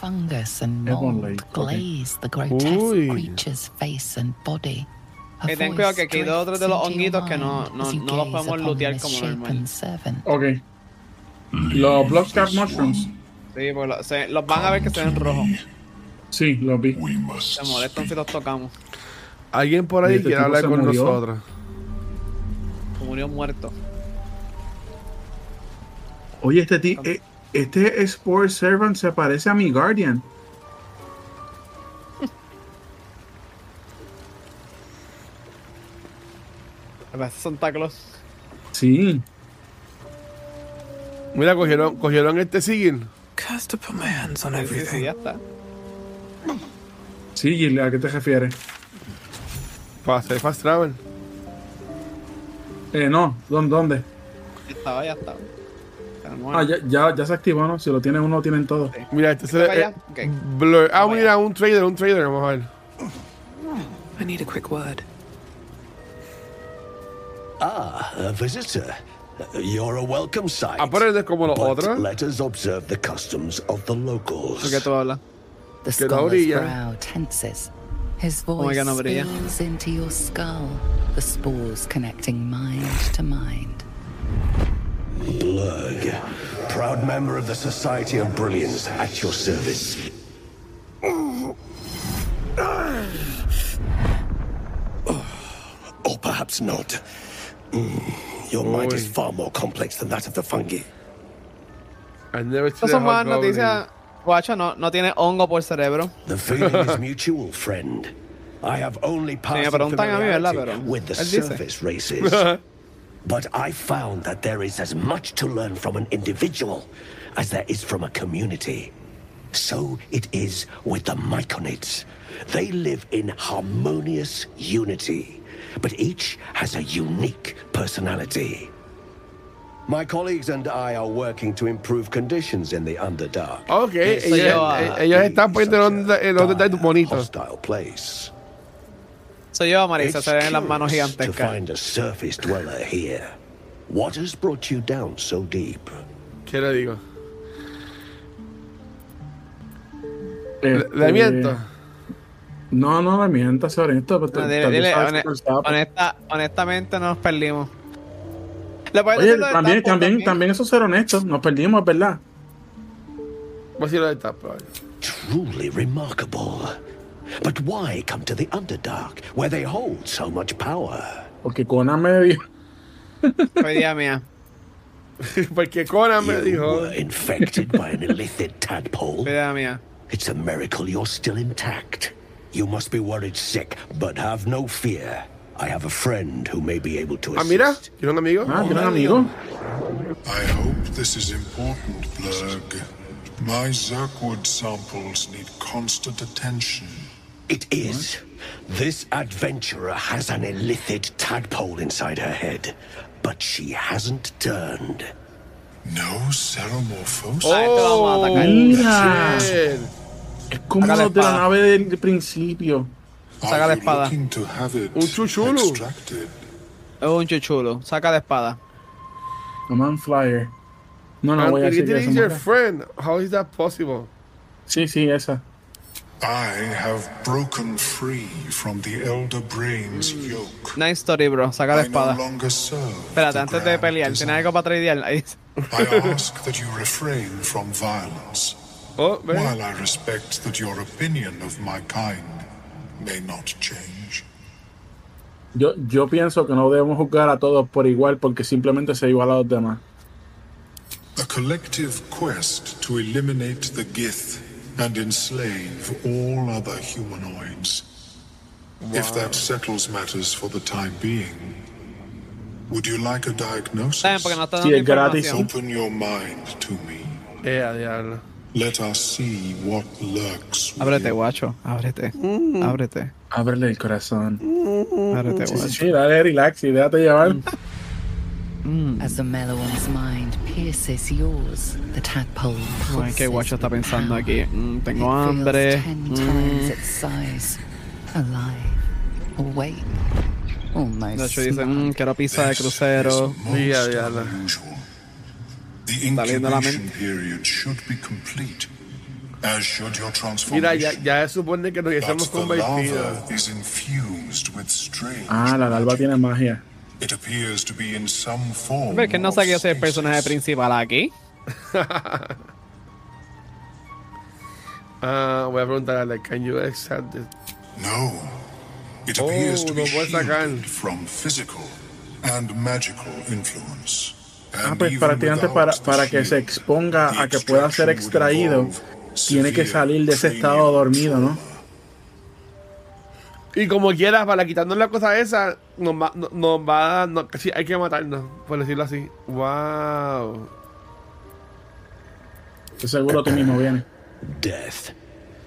Fungus and mold glaze the grotesque Uy. creature's face and body. Y ten cuidado que aquí hay dos o tres de los honguitos que no- no- no los podemos lootear como normal. Ok. Los Bloodcap Mushrooms. Sí, pues lo- se- los van a ver que se ven rojos. Sí, los vi. Se molestan si los tocamos. Alguien por ahí este quiere hablar con murió. nosotros. Se murió muerto. Oye, este ti- eh, este Sport Servant se parece a mi Guardian. Parece Santa Claus. Sí. Mira, cogieron, cogieron este sigil. Cursed to put my hands on Sí, sí, sí, everything. ya está. Sí, Gil, ¿a qué te refieres? Para hacer fast travel. Eh, no, ¿dónde? dónde? Ya estaba, ya estaba. Ah, ya, ya, ya se activó, ¿no? Si lo tiene uno, lo tienen todos. Mira, este se ¿Para ve. allá? Ok. Blur. Ah, mira, un trader, un trader. Vamos a ver. I need a quick word. Ah, a visitor. You're a welcome sight. Pero como los But otros. let us observe the customs of the locals. ¿Por qué tú hablas? The Que no scholar's brilla. brow tenses. His my voice God, no brilla. spills into your skull, the spores connecting mind to mind. Blurg, proud member of the Society of Brilliance, at your service. Or perhaps not. Mm, Your mind is far more complex than that of the fungi. I never seen Estas a son más hobgoblin. noticias. Guacho, no, no tiene hongo por cerebro. The feeling is mutual, friend. I have only passed preguntan a familiarity with the él surface races. but I found that there is as much to learn from an individual as there is from a community. So it is with the Myconids. They live in harmonious unity, but each has a unique personality. My colleagues and I are working to improve conditions in the Underdark. Ok, Eso ellos, yo, eh, ellos eh, eh, eh, están poniendo el onda- el bonito. hostile place. Soy yo, Marisa, It's se ven las manos curious to gigantescas. find a surface dweller here. What has brought you down so deep? ¿Qué le digo? Este, ¿Le miento? No, no le mientas esto. pero No, tal dile, vez dile, sabes hone- que el sapo- honesta- honestamente nos perdimos. Oye, también, Tapo también, también eso ser honesto. Nos perdimos, es ¿verdad? Voy a decir lo de esta, pero- Truly remarkable. But why come to the Underdark, where they hold so much power? Porque Conan me dijo. Fue mía. Porque Conan me You dijo. were infected by an illithid tadpole. Fue mía. It's a miracle you're still intact. You must be worried sick, but have no fear. I have a friend who may be able to Ah, assist. mira, ¿quiere un amigo? Ah, ¿tiene un amigo? I hope this is important, Blurg. My Zerkwood samples need constant attention. It is. This adventurer has an illithid tadpole inside her head, but she hasn't turned. No Ceremorphos? Ah, este lo vamos a atacar. Mira. Es como Saca la los de la espada. nave del principio. Saca la espada. Un extracted? Es un chuchulo. Saca la espada. Command Flyer. No, no voy a decir eso. is your mujer. friend. How is that possible? Sí, sí, esa. I have broken free from the Elder Brain's yoke. Nice story, bro. Saca la I no espada. longer serve Espérate, the antes de grand pelear, design. ¿tiene algo para tradear? Ahí. I ask that you refrain from violence, Oh, ve. while I respect that your opinion of my kind may not change. Yo, yo pienso que no debemos juzgar a todos por igual porque simplemente se iguala a los demás. A collective quest to eliminate the Gith and enslave all other humanoids. If that settles matters for the time being, would you like a diagnosis? Está dando información. Open your mind to me. Eh, diablo. Let us see what lurks Ábrete, guacho. Ábrete. Mm. Ábrete. Ábrele el corazón. Ábrete, Sí, sí, guacho. sí, dale relax y déjate llevar. As the Meloan's mind pierces yours, the tadpole pulses qué guacho está pensando aquí. Mm, tengo hambre. ten Mm. times its size. Alive. Awake. Almost De hecho dice, smart. mm, quiero pizza de crucero. Y a The Saliendo la incubation period should be complete, as should your Mira, ya, transformation. ya se supone que nos hubiésemos But the convertido. lava is infused with strange. Ah, la larva tiene magia. It appears to be in some form. Ve que no of sé que yo soy el personaje principal aquí. Ah, voy a preguntarle, can you accept this? No. It Oh, appears to be lo puedes sacar. shielded from physical and magical influence. Ah, pues prácticamente para, para que se exponga a que pueda ser extraído, tiene que salir de ese estado dormido, ¿no? Y como quieras, para quitarnos la cosa esa, nos va, no- nos va a dar. no, sí, hay que matarnos, por decirlo así. Wow. Estoy seguro tú mismo vienes. Death.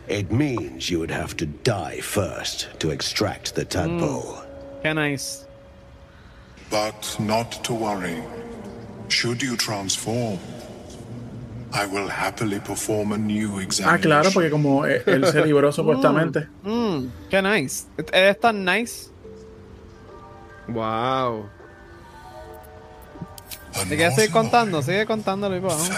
It means you would have to die first to extract the tadpole. Qué nice. But not to worry. Ah, examination. claro, porque como eh, él se libró supuestamente. Mm, qué nice. Eres tan nice. Wow. ¿Te quieres seguir contando? Sigue contando, vamos.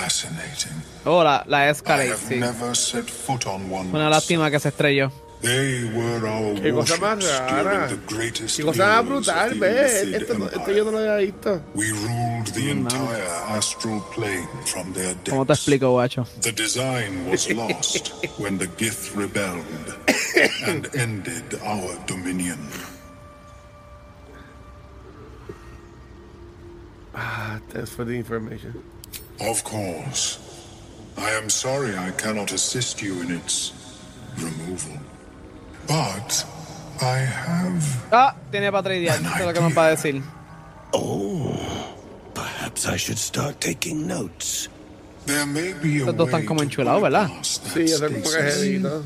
Oh, la, la Escalade, sí. never set foot on one. Una lástima que se estrelló. They were our Qué cosa más rara. the greatest Qué cosa más years brutal, of ve. Esto, esto yo no lo había visto. We ruled the entire astral plane from their ¿Cómo te explico, guacho? The design was lost when the Gith rebelled and ended our dominion. Ah, thanks for the information. Of course. I am sorry I cannot assist you in its removal. But I have Ah, tiene para tradear. Eso es lo que nos va a decir. Oh, perhaps I should start taking notes. There may be a Estos dos way están como to enchulados, ¿verdad? that Sí, eso es como que stasis. heavy y.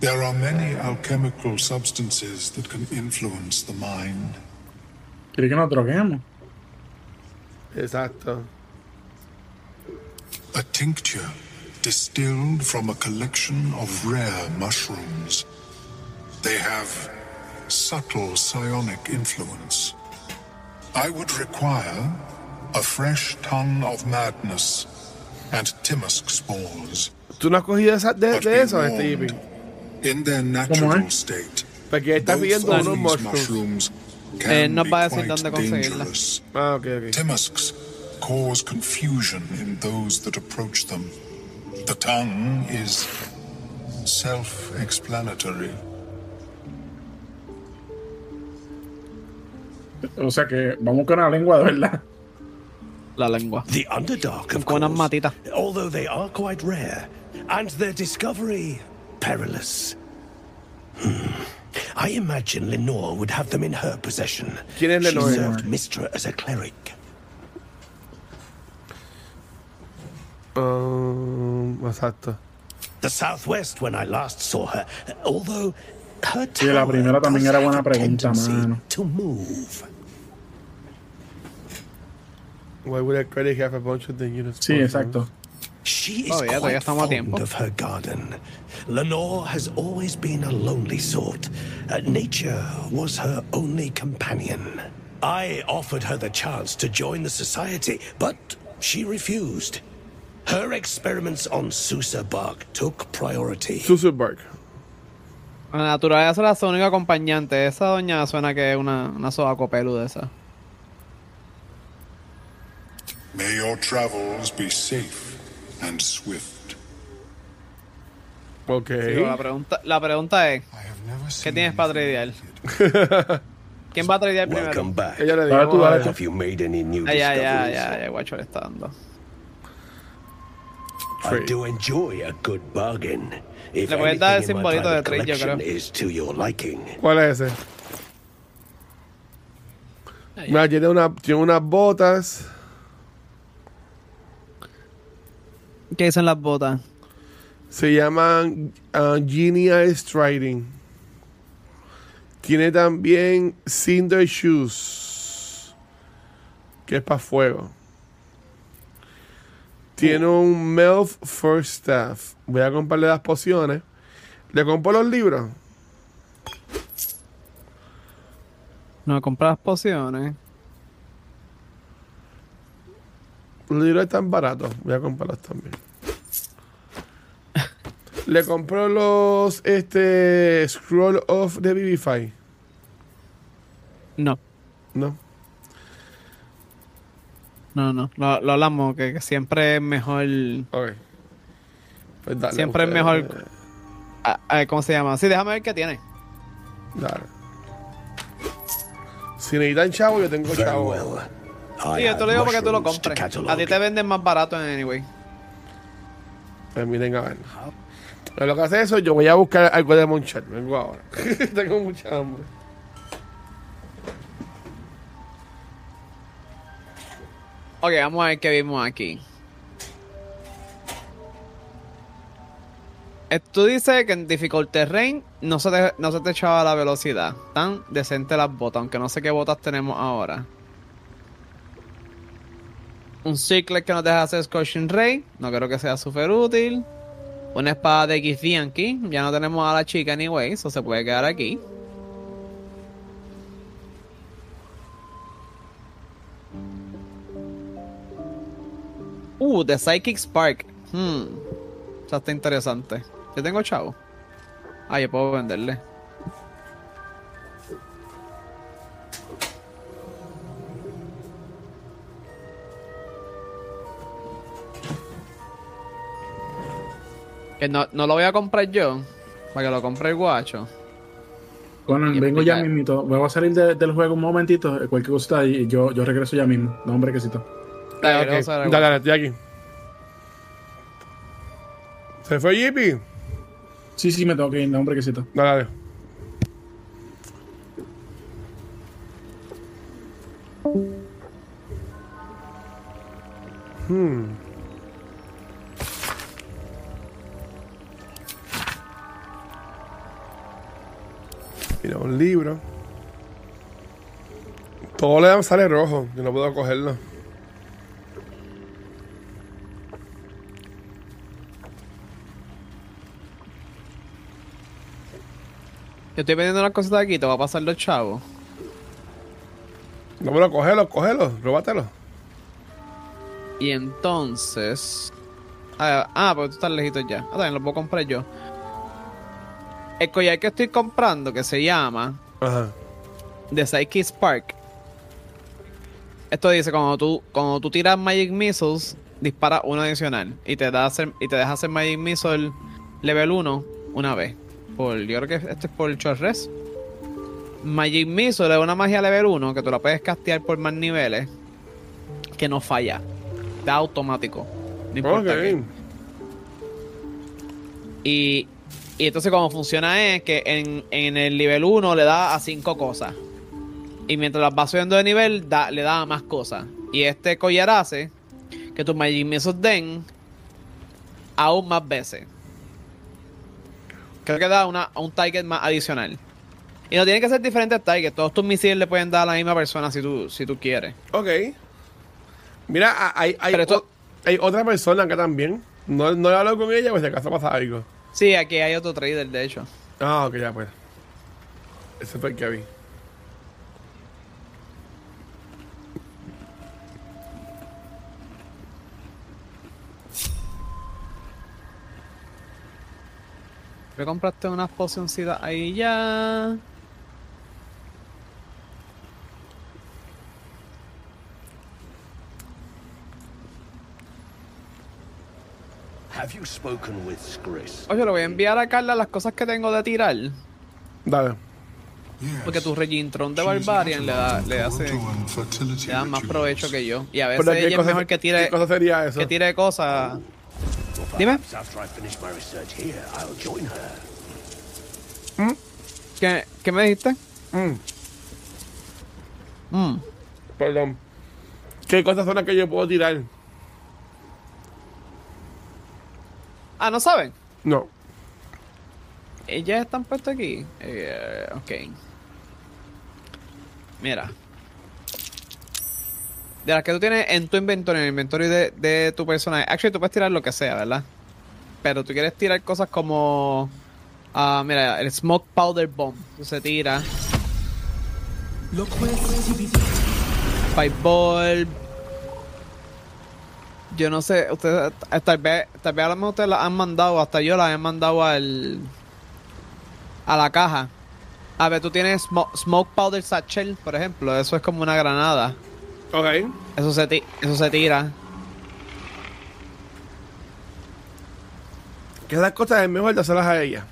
There are many alchemical substances that can influence the mind. ¿Quiere que nos droguemos? Exacto. A tincture distilled from a collection of rare mushrooms. They have subtle psionic influence. I would require a fresh ton of madness and Timusk spores. ¿Tú no has cogido esa, de, But de be eso, este warned, Stevie? In their ¿Cómo natural es? state, Porque está both pidiendo of unos these mushrooms. mushrooms Eh, nos be va a decir quite dónde conseguirla. dangerous. Ah, ok, ok. Timusks cause confusion in those that approach them. The tongue is self explanatory. O sea que vamos con la lengua de verdad. La lengua. The Underdark, of Con unas course, matitas. although they are quite rare, and their discovery perilous. Hmm. I imagine Lenore would have them in her possession. ¿Quién es Lenore? She served Mistra as a cleric. Um, exacto. The Southwest, when I last saw her, although Sí, la primera también era buena pregunta, mano. to move. Why would a credit have a bunch of the units? Sí, exacto. She is Oh, yeah, quite estamos tiempo. fond of her garden. Lenore has always been a lonely sort. Uh, nature was her only companion. I offered her the chance to join the society, but she refused. Her experiments on Susa bark took priority. Susurbark. La naturaleza era su único acompañante. Esa doña suena que es una, una sobaco peluda esa. May your travels be safe and swift. Ok. Sí, la, pregunta, la pregunta es: ¿qué tienes para tradear? ¿Quién va a tradear primero? Welcome back. Ella le dijo, tú, "Vamos a dale ver". tú. Have you made any new Ah, ya, ya, discoveries? ya, ya, guacho le está dando. I do enjoy a good bargain. Le puedes dar el anything in my simbolito de trade, yo creo. is to your liking. ¿Cuál es ese? Mira, tiene, una, tiene unas botas. ¿Qué dicen las botas? Se llaman uh, Genie Striding. Tiene también Cinder Shoes. Que es para fuego. Tiene un Melf First Staff. Voy a comprarle las pociones. ¿Le compro los libros? No, compras pociones. Los libros están baratos. Voy a comprarlos también. Le compro los este Scroll of the Vivify. No, No. No, no. Lo, lo hablamos, que, que siempre es mejor. Ok. Pues dale. siempre es mejor. ah, ¿Cómo se llama? Sí, déjame ver qué tiene. Dale. Si necesitan chavo, yo tengo chavo. well. Sí, yo te lo digo para que tú lo compres. A ti te venden más barato en anyway. Pues miren a ver. Pero lo que hace eso, yo voy a buscar algo de Monchat. Vengo ahora. tengo mucha hambre. Ok, vamos a ver qué vimos aquí. Eh, Tú dices que en Difficult Terrain no se te, no se te echaba la velocidad. Tan decente las botas, aunque no sé qué botas tenemos ahora. Un Cyclet que nos deja hacer Scorching Ray. No creo que sea súper útil. Una espada de Githyanki. Ya no tenemos a la chica anyway, eso se puede quedar aquí. Uh, The Psychic Spark. Hmm. Eso está interesante. Yo tengo chavo. Ah, yo puedo venderle. Que no, no lo voy a comprar yo. Para que lo compre el guacho. Conan, Y vengo ya mismito. Voy a salir de- del juego un momentito, cualquier cosa y yo, yo regreso ya mismo. No, hombre, quesito. Dale, Ok, vamos a ver Dale, dale, estoy aquí. ¿Se fue Jippy? Sí, sí, me tengo que ir, no, hombre, quesito. Dale, dale. Hmm. Mira, un libro. Todo le sale rojo. Yo no puedo cogerlo. Yo estoy vendiendo las cositas aquí, te va a pasar los chavos. No puedo cogerlo, cógelo, róbatelo. Y entonces. Ah, ah, porque tú estás lejitos ya. Ah, también lo puedo comprar yo. El collar que estoy comprando, que se llama Ajá. The Psyche Spark. Esto dice: cuando tú, cuando tú tiras Magic Missiles, dispara uno adicional. Y te, da hacer, y te deja hacer Magic Missile level 1 una vez. Por, yo creo que esto es por Short Rest. Magic Missile es una magia level 1 que tú la puedes castear por más niveles. Que no falla. Da automático. No importa qué. Y, y entonces como funciona es que en, en el nivel 1 le da a 5 cosas. Y mientras las vas subiendo de nivel, da- le da a más cosas. Y este collar hace que tus Magic Missiles den aún más veces. Creo que da una, un target más adicional. Y no tienen que ser diferentes targets. Todos tus misiles le pueden dar a la misma persona si tú, si tú quieres. Ok. Mira, hay, hay, Pero esto- o- hay otra persona acá también. No, no he hablado con ella, pues si acaso pasa algo. Sí, aquí hay otro trader, de hecho. Ah, ok, ya pues. Ese fue el que vi. Me compraste unas pocioncitas ahí ya. Have you spoken with Skris? Oye, le voy a enviar a Carla las cosas que tengo de tirar. Dale. Porque tu Regintron de Barbarian le da, le hace le da más provecho que yo. Y a veces Pero, ¿qué ella es mejor que tire, qué cosa sería eso? que tire cosas. Dime. Perhaps after I finish my research here, I'll join her. ¿Qué, qué me dijiste? Mm. Mm. Perdón. ¿Qué cosas son las que yo puedo tirar? Ah, ¿no saben? No. Ellas están puestas aquí. Eh, ok. Mira. De las que tú tienes en tu inventario, en el inventario de, de tu personaje. Actually, tú puedes tirar lo que sea, ¿verdad? Pero tú quieres tirar cosas como. Ah, mira, el Smoke Powder Bomb. Eso se tira. Fireball. Yo no sé, ustedes eh, tal vez, tal vez a lo mejor ustedes las han mandado, hasta yo las he mandado al a la caja. A ver, tú tienes Smoke, smoke Powder Satchel, por ejemplo, eso es como una granada. Ok. Eso se, ti- eso se tira. Que esas cosas es mejor de hacerlas a ella.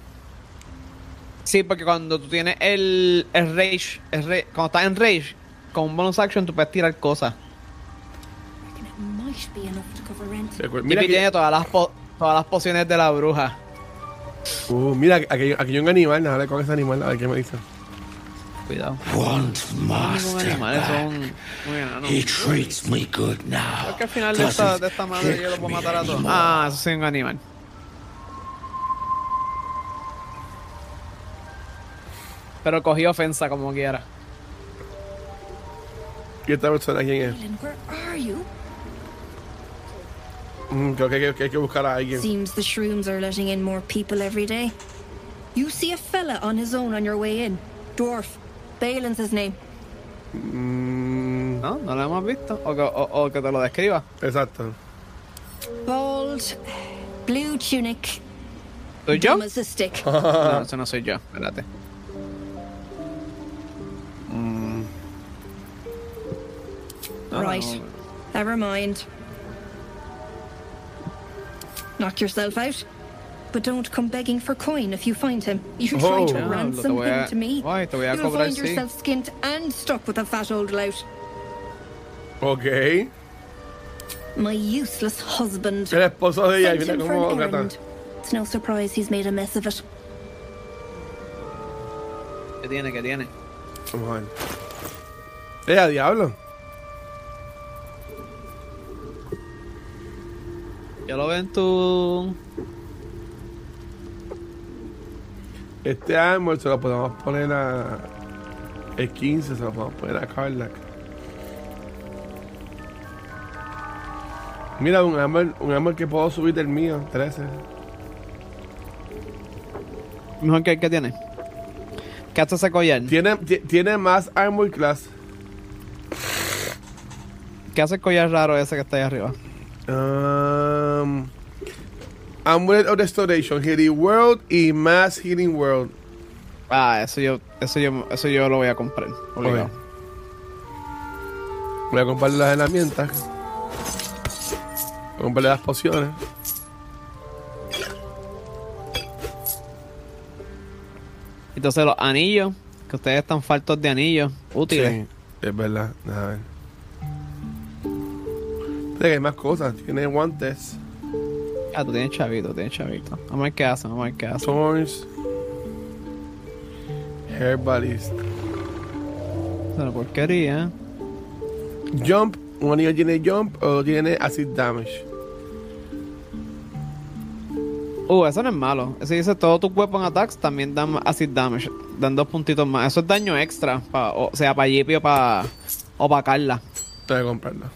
Sí, porque cuando tú tienes el, el Rage, el ra- cuando estás en Rage, con un bonus action tú puedes tirar cosas. Recuer- Mira que tiene todas las, po- todas las pociones de la bruja. uh, mira, aquí, aquí hay un animal. Déjale con ese animal, a ver qué me dice. Cuidado. Want master animal, back. son muy enanos. He treats me good now. Creo que al final de esta, de esta madre yo lo puedo matar a todos. Ah, eso sí es un animal. Pero cogí ofensa como quiera. ¿Y esta persona quién es? Alan, where are you? Mm, creo que, que hay que buscar a alguien. Seems the shrooms are letting in more people every day. You see a fella on his own on your way in. Dwarf. Balin's his name. Mm, No, no lo hemos visto. O que, o- o que te lo describa. exacto. Bald. Blue tunic. ¿Soy yo? Dumb as a stick. No, eso no soy yo. Espérate. Mm, No, right. no. Never mind. Knock yourself out. But don't come begging for coin if you find him. You try Oh. to Diablo, te ransom voy a- him to me. Ay, te voy a You'll cobrar, find sí. yourself skinned and stuck with a fat old lout. ok. My useless husband. El esposo de ella. y Sent Mira him for cómo an errand. It's no surprise he's made a mess of it. ¿Qué tiene? ¿Qué tiene? Vamos a ver. Eh, a diablo. Yo lo veo en Este armor se lo podemos poner a. El 15 se lo podemos poner a Karlak. Mira, un armor, un que puedo subir del mío, 13. Mejor que el que tiene. ¿Qué hace ese collar? Tiene, ti- tiene más armor class. ¿Qué hace el collar raro ese que está ahí arriba? Um, Amulet of Restoration, Healing World y Mass Healing World. Ah, eso yo, eso yo, eso yo lo voy a comprar. Obligado. Voy a comprarle las herramientas. Voy a comprarle las pociones. Entonces los anillos, que ustedes están faltos de anillos útiles. Sí, es verdad. A ver. Hay más cosas. Tiene guantes, Ah, tú tienes chavito, tienes chavito. Vamos a ver qué hacen, vamos a ver qué hacen. thorns, herbalist. Es una porquería. Jump. Un anillo tiene jump o tiene acid damage. Uh, eso no es malo. Ese dice todos tus weapon attacks también dan acid damage. Dan dos puntitos más. Eso es daño extra. pa- o sea, para Jippy o para o para Carla. Tengo que comprarlo.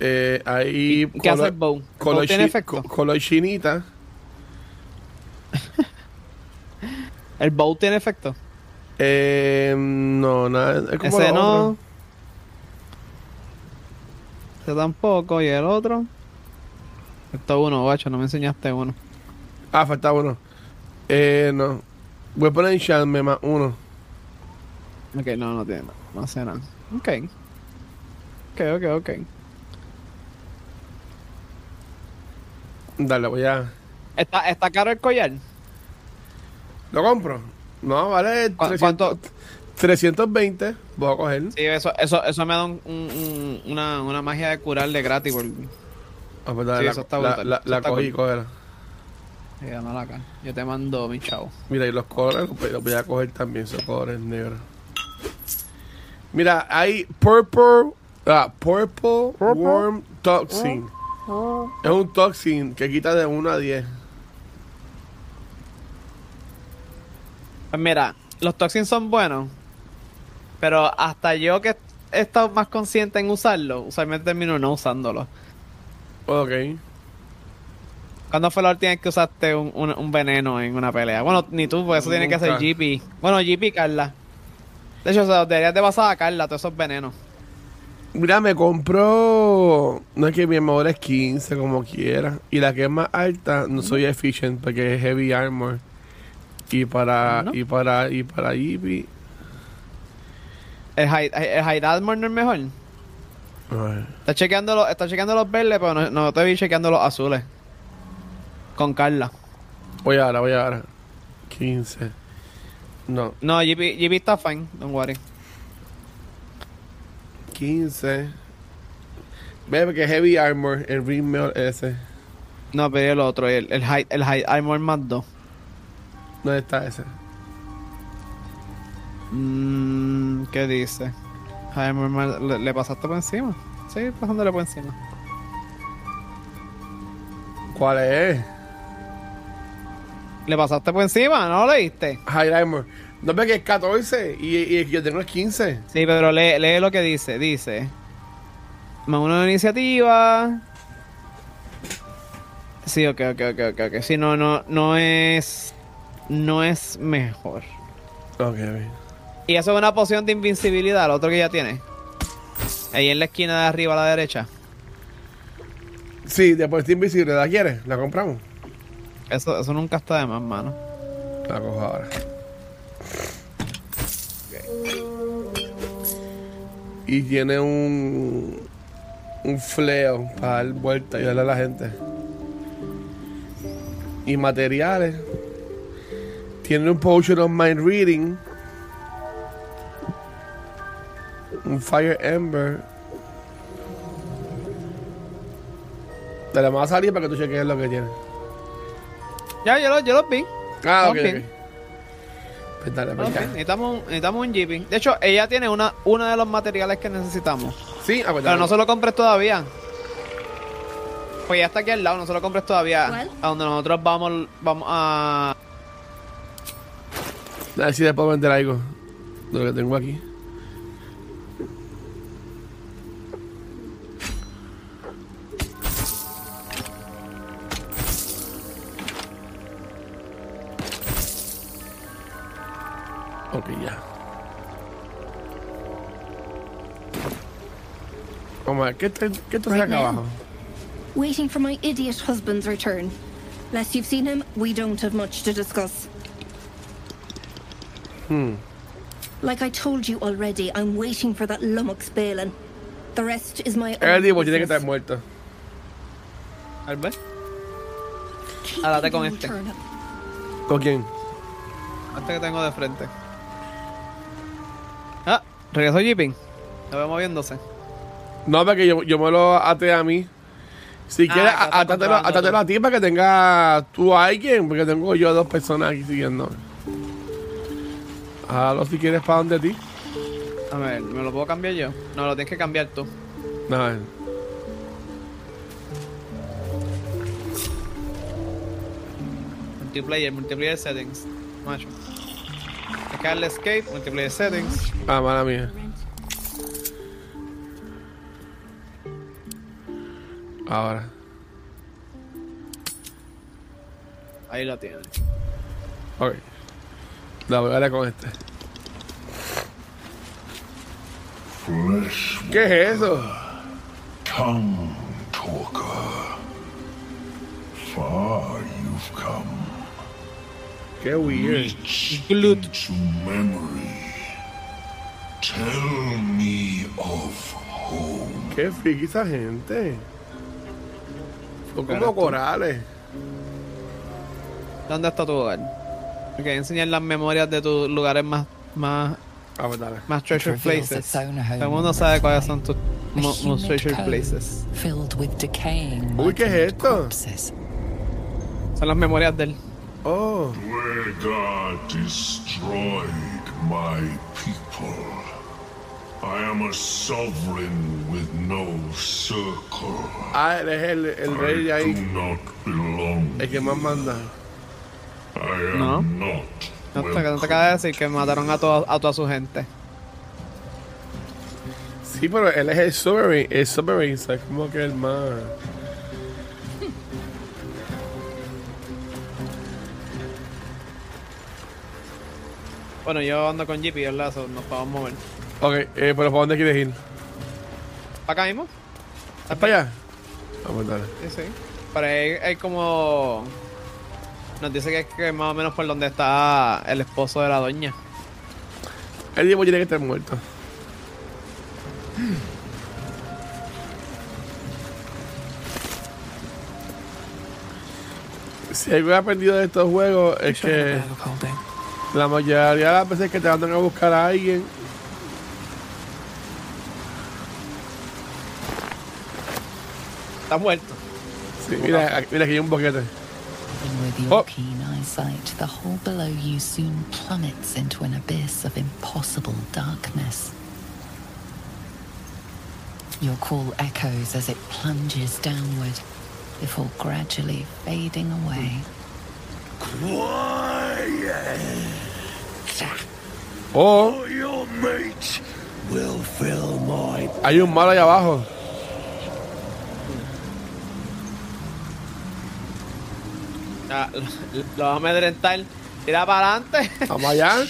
Eh, ahí. ¿Qué hace el bow? ¿El Color, tiene efecto? co- color chinita. ¿El bow tiene efecto? Eh, no, nada. Es como Ese no. Ese tampoco. ¿Y el otro? Esto uno, guacho. No me enseñaste uno. Ah, falta uno. Eh, no. Weapon Enchantment más uno. Ok, no, no tiene. No hace nada. Ok. Ok, ok, ok. Dale, voy a. ¿Está, está caro el collar? ¿Lo compro? No, vale ¿Cu- 300, 320. Voy a coger. Sí, eso, eso, eso me da un- un- un- una, una magia de curar de gratis. Por... Ah, pues dale, Sí, la, eso está la- brutal, la- eso la está cogí, cool. cógela. Sí, dame acá. Yo te mando mi chavo. Mira, y los colores los voy- los voy a coger también, esos colores negros. Mira, hay Purple, ah, Purple Worm Toxin. Es un toxin que quita de 1 a 10. Pues mira, los toxins son buenos, pero hasta yo que he estado más consciente en usarlo, usualmente termino no usándolo. Ok. ¿Cuándo fue la última vez que usaste un, un- un veneno en una pelea? Bueno, ni tú, porque eso tiene que ser. GP. Bueno, GP y Carla. De hecho, o sea, deberías de pasar a Carla todos esos venenos. Mira, me compró. No es que mi armadura es 15, como quiera. Y la que es más alta, no soy efficient porque es heavy armor. Y para. Y para. Y para Eevee. El High, el high Armor no es mejor. Está chequeando los, está chequeando los verdes, pero no, no te vi chequeando los azules. Con Carla. Voy ahora, voy ahora. 15. No, No, GP está fine, don't worry. 15. Ve porque es heavy armor, el ring ese. No, pero el otro, el, el, high, el high Armor más 2. ¿Dónde está ese? Mm, ¿Qué dice? High Armor más- ¿le, le pasaste por encima? Sí, pasándole por encima. ¿Cuál es? ¿Le pasaste por encima? ¿No lo leíste? High armor. No ve que es 14 y, y yo tengo es 15. Sí, pero lee, lee lo que dice. Dice: Más una iniciativa. Sí, ok, ok, ok, ok. ok. Sí, no, no, no es. No es mejor. Ok. Y eso es una poción de invincibilidad, lo otro que ya tiene. Ahí en la esquina de arriba a la derecha. Sí, después de invisible, ¿la quieres? ¿La compramos? Eso, eso nunca está de más, mano. La cojo ahora. Y tiene un. Un fleo para dar vuelta y darle a la gente. Y materiales. Tiene un potion of mind reading. Un fire ember. Dale, vamos a salir para que tú cheques lo que tiene. Ya, yo, lo, yo los vi. Ah, ok. Dale. Necesitamos, un- necesitamos un jeeping. De hecho, ella tiene una, uno de los materiales que necesitamos. Sí, ah, pues Pero no se lo compres todavía. Pues ya está aquí al lado, no se lo compres todavía. ¿Cuál? A donde nosotros vamos, vamos a. A ver si puedo vender algo de lo que tengo aquí. Vamos a ver, ¿qué, te, qué te hace acá abajo? Waiting for my idiot husband's return. Lest you've seen him, we don't have much to discuss. Hmm. Like I told you already, I'm waiting for that lummox Balin. The rest is my El own tipo tiene que estar muerto. Albert. Keep Háblate con on este. ¿Con quién? Este que tengo de frente. Ah, regresó jeeping. Lo veo moviéndose. No, porque yo, yo me lo até a mí. Si Ah, quieres, atátelo, atátelo a ti para que tenga tú a alguien, porque tengo yo dos personas aquí siguiendo. Hágalo si quieres para donde ti. A ver, ¿me lo puedo cambiar yo? No, lo tienes que cambiar tú. A ver. Multiplayer, multiplayer settings. Macho. Hay que darle escape, multiplayer settings. Ah, mala mía. Ahora. Ahí lo tiene. Ok. La voy a con este. Flesh ¿Qué es eso? tongue talker. Far you've come. Qué weird. Reach into memory. Tell me of home. Qué friki esa gente. Son como corales. ¿Dónde está tu hogar? Quería enseñar las memorias de tus lugares más, más, Ah, pues dale. más treasure places. Todo el mundo sabe cuáles son tus most treasure places. Uy, ¿qué es esto? corpses. Son las memorias de él. Oh. Dwega destroyed my people. I am a sovereign with no circle. Ah, él es el, el rey de ahí. El que más manda. I am No. not. No te, no te acaba de decir que mataron a, toda- a toda su gente. Sí, pero él es el sovereign. El sovereign, o sea, es como que el más. Bueno, yo ando con Jeep y el lazo, nos podemos mover. Ok, eh, pero ¿para dónde quieres ir? ¿Para acá mismo? ¿Es para allá? Vamos, dale. Sí, sí. Pero hay, hay como. Nos dice que es que más o menos por donde está el esposo de la doña. El tipo tiene que estar muerto. Si algo he aprendido de estos juegos es que la mayoría de las veces que te mandan a buscar a alguien Está muerto. Sí, mira, mira aquí hay un boquete. With oh. your keen eyesight, the hole below you soon plummets into an abyss of impossible darkness. Your call echoes as it plunges downward, before gradually fading away. Oh, Or your mate will fill my hay un malo ahí abajo. Ah, lo, va a amedrentar. Tira para adelante. Vamos allá.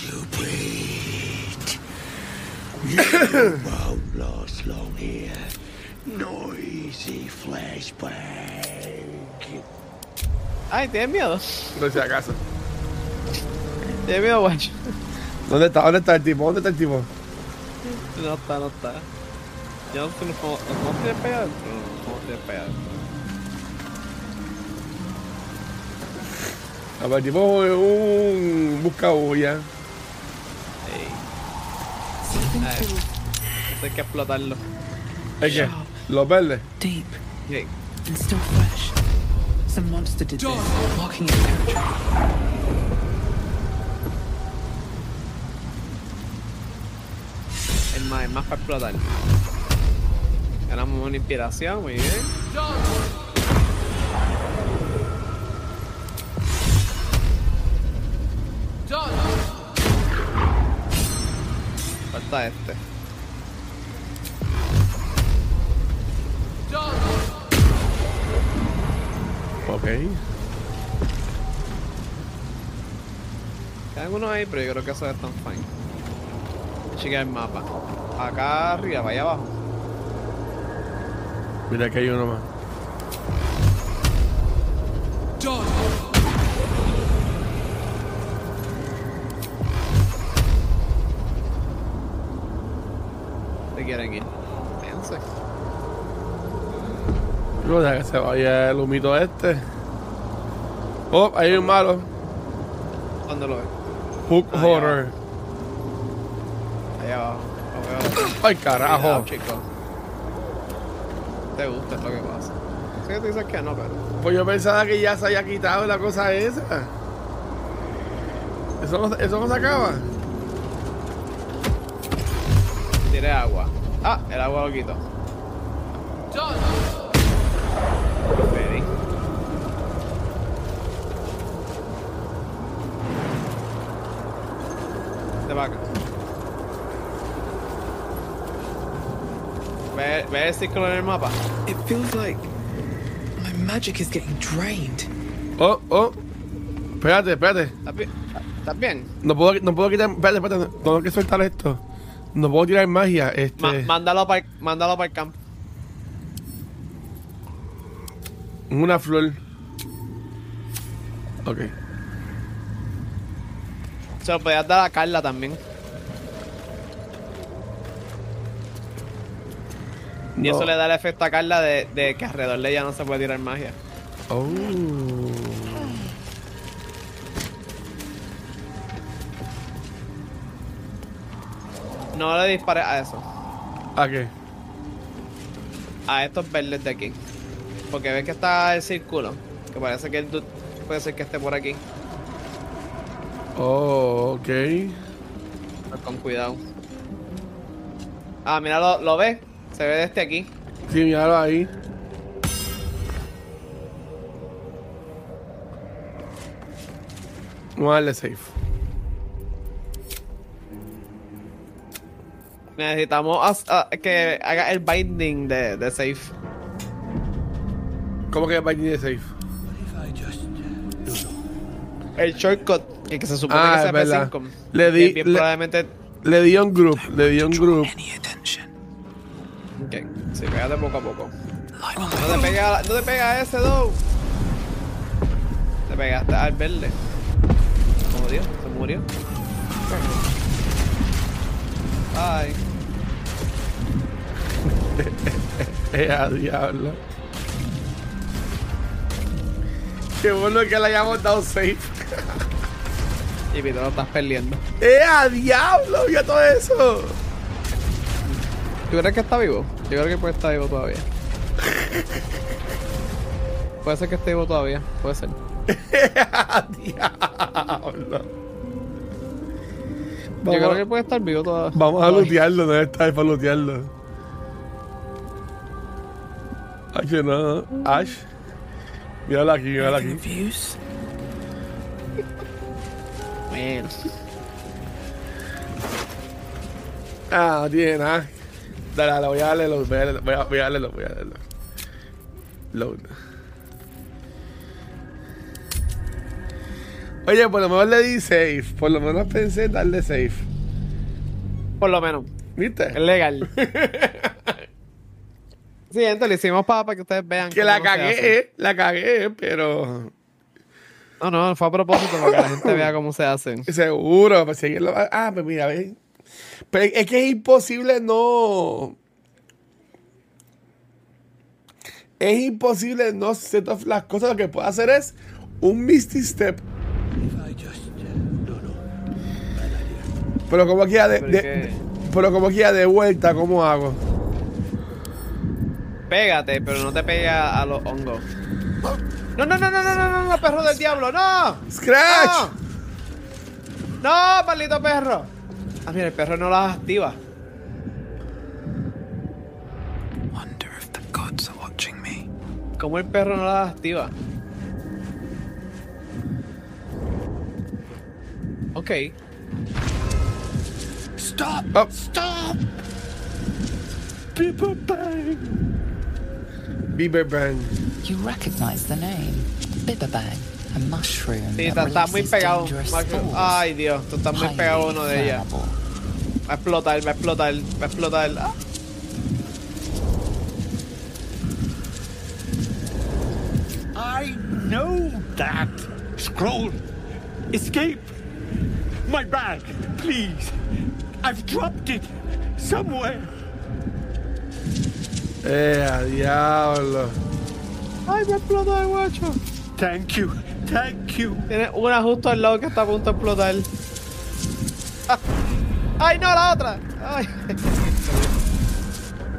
Noisy flashback. Ay, ¿tienes miedo? No sé acaso. ¿Tienes miedo, guacho? ¿Dónde está? ¿Dónde está el tipo? ¿Dónde está el tipo? No está, no está. Yo no sé. No, allá adentro. A ver, el tipo es un buscabulla. Ay, eso hay que explotarlo. ¿Es qué? Los verdes. Deep Sí. and still fresh. Some monster did this, marking its territory. El más, más para explotar. Ganamos una inspiración, muy bien. Falta este. Ok. Quedan unos ahí, pero yo creo que esos están fine. Chequea el mapa. Acá arriba, para allá abajo. Mira que hay uno más. No deja que se vaya el humito este. Oh, ahí hay un malo. ¿Dónde lo ves? Hook Horror. Allá abajo. Ay, carajo. Cuidado, chico. Te gusta es lo que pasa. Sí que tú dices que no, pero. Pues yo pensaba que ya se había quitado la cosa esa. Eso no, eso no se acaba. Tiré agua. Ah, el agua lo quito. ¿Ve, ¿Ve el círculo en el mapa? It feels like my magic is getting drained. Oh, oh. Espérate, espérate. ¿Estás bien? ¿Estás bien? No puedo, no puedo quitar. Espérate, espérate. Tengo que soltar esto. No puedo tirar magia. Este. Ma- mándalo para mándalo para el campo. Una flor. Ok. Se lo podías dar a Carla también. Y eso oh. le da el efecto a Carla de, que alrededor de ella no se puede tirar magia. Oh. No le dispares a eso. ¿A qué? A estos verdes de aquí. Porque ves que está el círculo. Que parece que el puede ser que esté por aquí. Oh, ok. Con cuidado. Ah, mira, ¿lo, lo ves? Se ve desde aquí. Sí, míralo ahí. Vamos a darle safe. Necesitamos que haga el binding de, de safe. ¿Cómo que binding de safe? El shortcut. El que se supone Ah, que es sea verdad. P5. Le di- Bien, bien le- probablemente. Le di un group, le di un group. Ok, sí, pégate poco a poco. No te pegues a, la- no te pegues a ese do. Te pegaste al verde. Se murió, se murió. Ay. Eh, a diablo. Qué bueno que le hayamos dado safe. Y Pito lo estás perdiendo. ¡Eh, a diablo! ¡Mira todo eso! ¿Tú crees que está vivo? Yo creo que puede estar vivo todavía. puede ser que esté vivo todavía. Puede ser. ¡A diablo! Yo creo que puede estar vivo todavía. Vamos a lootearlo, no está para lootearlo. Ay, que no. Ash. Míralo aquí, míralo aquí. Bueno. Ah, tiene nada. Dale, dale, voy a darle load, voy a darle, voy a, voy a darle load, voy a darle load. Load. Oye, por lo menos le di safe. Por lo menos pensé en darle safe. Por lo menos. ¿Viste? Es legal. sí, gente, lo hicimos para, que ustedes vean. Que la cagué, la cagué, pero. No, no, fue a propósito para que la gente vea cómo se hacen. Seguro, pues seguirlo. Ah, pues mira, ve. Pero es que es imposible no. Es imposible no set off las cosas. Lo que puedo hacer es un Misty Step. Pero como quiera de, de- de- pero como quiera de vuelta, ¿cómo hago? Pégate, pero no te pega a los hongos. No, no, no, no, no, no, no, no, perro del diablo, no. Scratch. No, no maldito perro. Ah, mira, el perro no las activa. Wonder if the gods are watching me. ¿Cómo el perro no las activa? Ok. Stop! Oh. Stop! Beaver Bang. Beaver Bang. You recognize the name. Bibberbang, a mushroom. Sí, está, está muy pegado. dangerous Macho. spores. Ay, Dios, tú estás muy pegado uno de ellas. Va a explotar, va a explotar, va a explotar. Ah. I know that. Scroll. Escape. My bag, please. I've dropped it somewhere. Eh, a diablo. Ay, va a explotar, guacho. Thank you. Thank you. Tiene una justo al lado que está a punto de explotar. Ah. Ay, no, la otra. Ay.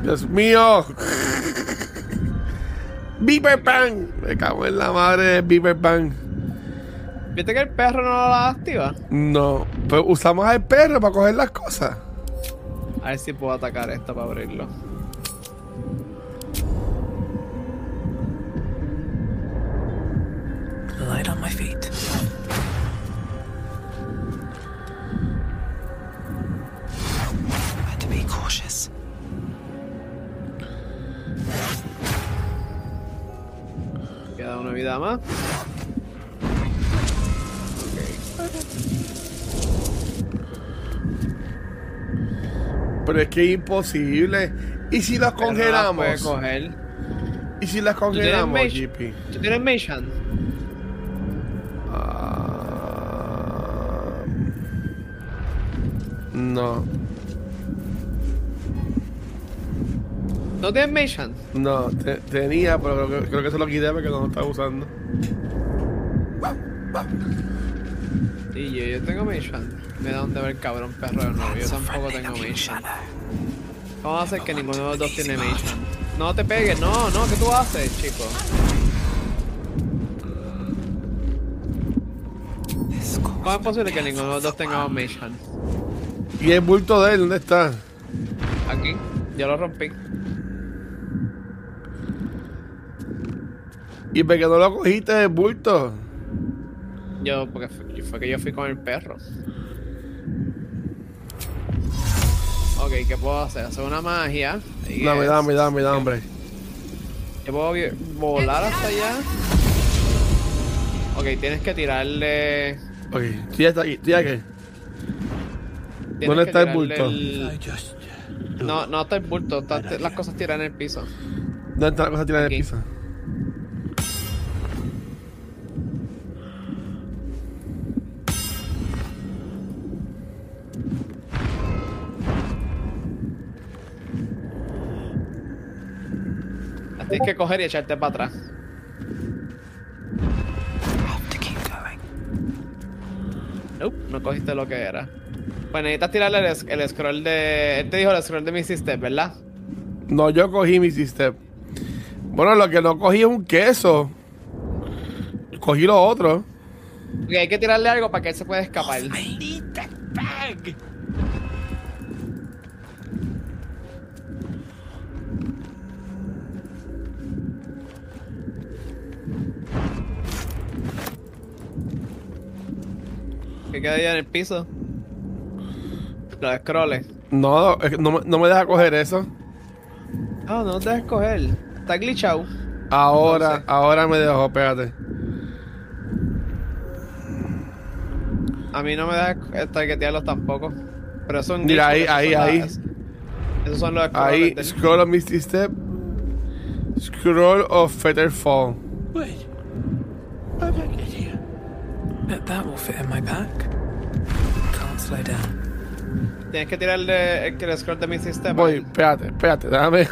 Dios mío. Beaver Bang. Me cago en la madre de Beaver Bang. ¿Viste que el perro no la activa? No, pero usamos al perro para coger las cosas. A ver si puedo atacar esto para abrirlo. Light on my feet. Had to be cautious. Queda una vida más. Pero es que es imposible. ¿Y si las no congelamos? coger. ¿Y si las ¿Tú tienes congelamos? GP? ¿Tú tienes? Ah, no, ¿No tienes Meishan? no, te- tenía, pero creo que, creo que se lo quité porque no lo estaba usando. Y yo, yo tengo Mage Hand. Me da donde ver cabrón perro de nuevo. Yo tampoco tengo Mage Hand. ¿Cómo ser que ninguno de los dos tiene Mage Hand? No te pegues, no, no, ¿qué tú haces, chico? ¿Cómo es posible que ninguno de los dos tengamos Mage Hand? ¿Y el bulto de él dónde está? Aquí, yo lo rompí. ¿Y por qué no lo cogiste del bulto? Yo, porque fue, fue que yo fui con el perro. Ok, ¿qué puedo hacer? Hacer una magia. I Dame, dame, dame, dame, hombre. Yo puedo volar hasta allá. Ok, tienes que tirarle. Ok, estoy está aquí, estoy aquí. Tienes ¿Dónde que está el bulto? el- No, no está el bulto, está las cosas tiradas en el piso. ¿Dónde está la cosa tirada en el piso? Las tienes que coger y echarte para atrás. Nope, no cogiste lo que era. Pues necesitas tirarle el, scroll de. Él te dijo el scroll de mi Step, ¿verdad? No, yo cogí mi step. Bueno, lo que no cogí es un queso. Cogí lo otro. Ok, hay que tirarle algo para que él se pueda escapar. ¿Qué queda ahí en el piso? Los scrolls. No, no, me- no me deja coger eso. Ah, no te dejes coger. Está glitchado. Ahora, ahora me dejó, espérate. A mí no me deja targetearlos tampoco. Pero son Mira, ahí, glitch, ahí, esos ahí. las- Esos son los scrolls. Ahí, del- scroll of Misty Step. Scroll of Feather Fall. Wait. I bet it here. Bet that will fit in my pack. Can't slow down. Tienes que tirarle el, el scroll de mi sistema. Voy, espérate, espérate, déjame.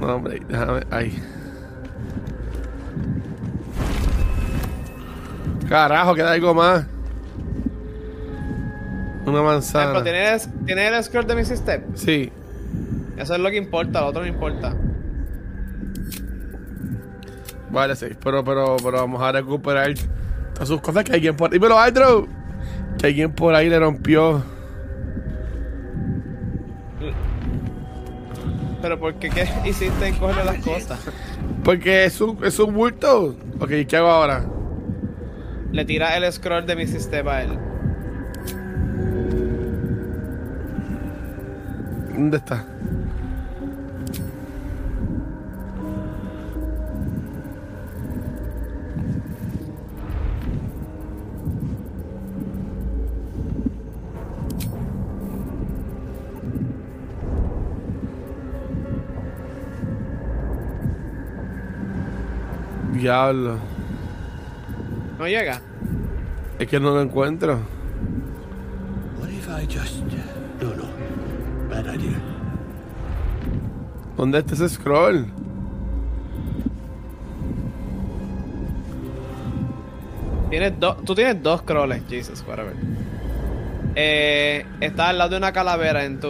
No, hombre, déjame. Ahí. Carajo, queda algo más. Una manzana. ¿tienes, ¿tienes el scroll de mi sistema? Sí. Eso es lo que importa, lo otro no importa. Vale, sí. Pero, pero, pero vamos a recuperar todas sus cosas que alguien por ahí. Pero, Aldro, que alguien por ahí le rompió. Pero ¿por qué, qué hiciste en cogerle las cosas? Porque es un, es un bulto. Ok, ¿qué hago ahora? Le tira el scroll de mi sistema a él. ¿Dónde está? Diablo. No llega. Es que no lo encuentro. What if I just. No, no. Bad idea. ¿Dónde está ese scroll? Tienes dos, tú tienes dos scrolls, Jesus, whatever. Eh, está al lado de una calavera en tu.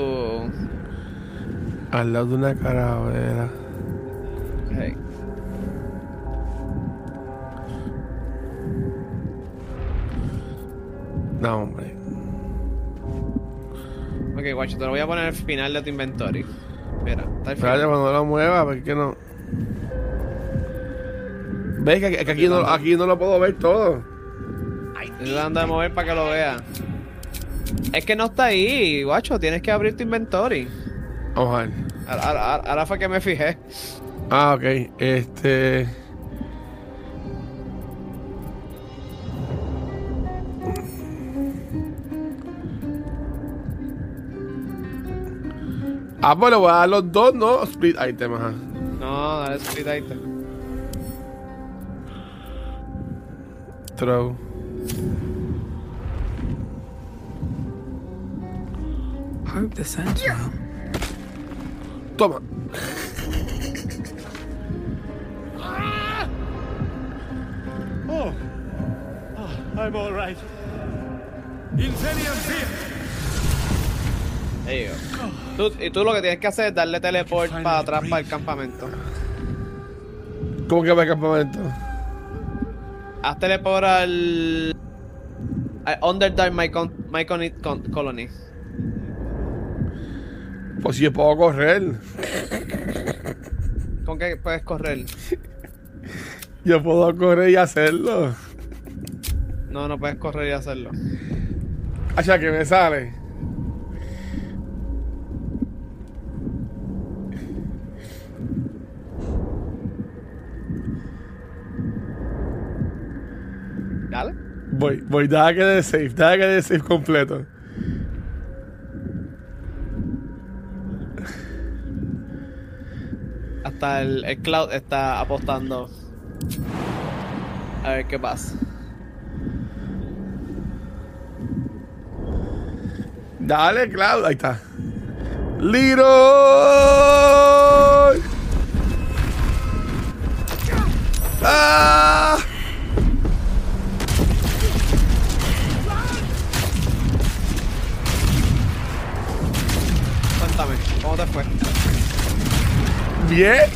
Al lado de una calavera. No, hombre. Ok, guacho, te lo voy a poner al final de tu inventory. Mira, está al Espérate, final. cuando lo mueva, porque no. ¿Ves que, que aquí, no, aquí no lo puedo ver todo? Estoy tratando de mover para que lo vea. Es que no está ahí, guacho. Tienes que abrir tu inventory. Ahora, ahora- ahora fue que me fijé. Ah, ok. Este. Ah, pues le voy a dar los dos, ¿no? Split item, ajá. No, dale split item. Throw. Hope this ends well. Toma. Oh. I'm all right. Tú- y tú lo que tienes que hacer es darle teleport para atrás para el campamento. ¿Cómo que va el campamento? Haz teleport al. al Underdark Mycon, Myconid Con- Colony. Pues si yo puedo correr. ¿Con qué puedes correr? Yo puedo correr y hacerlo. No, no puedes correr y hacerlo. Hacha que me sale. Dale. Voy, voy, deja que de safe, deja que de safe completo. Hasta el, el Cloud está apostando. A ver qué pasa. Dale, Cloud, ahí está. Leroy. ¡Ah! Cuéntame, ¿cómo te fue? Bien.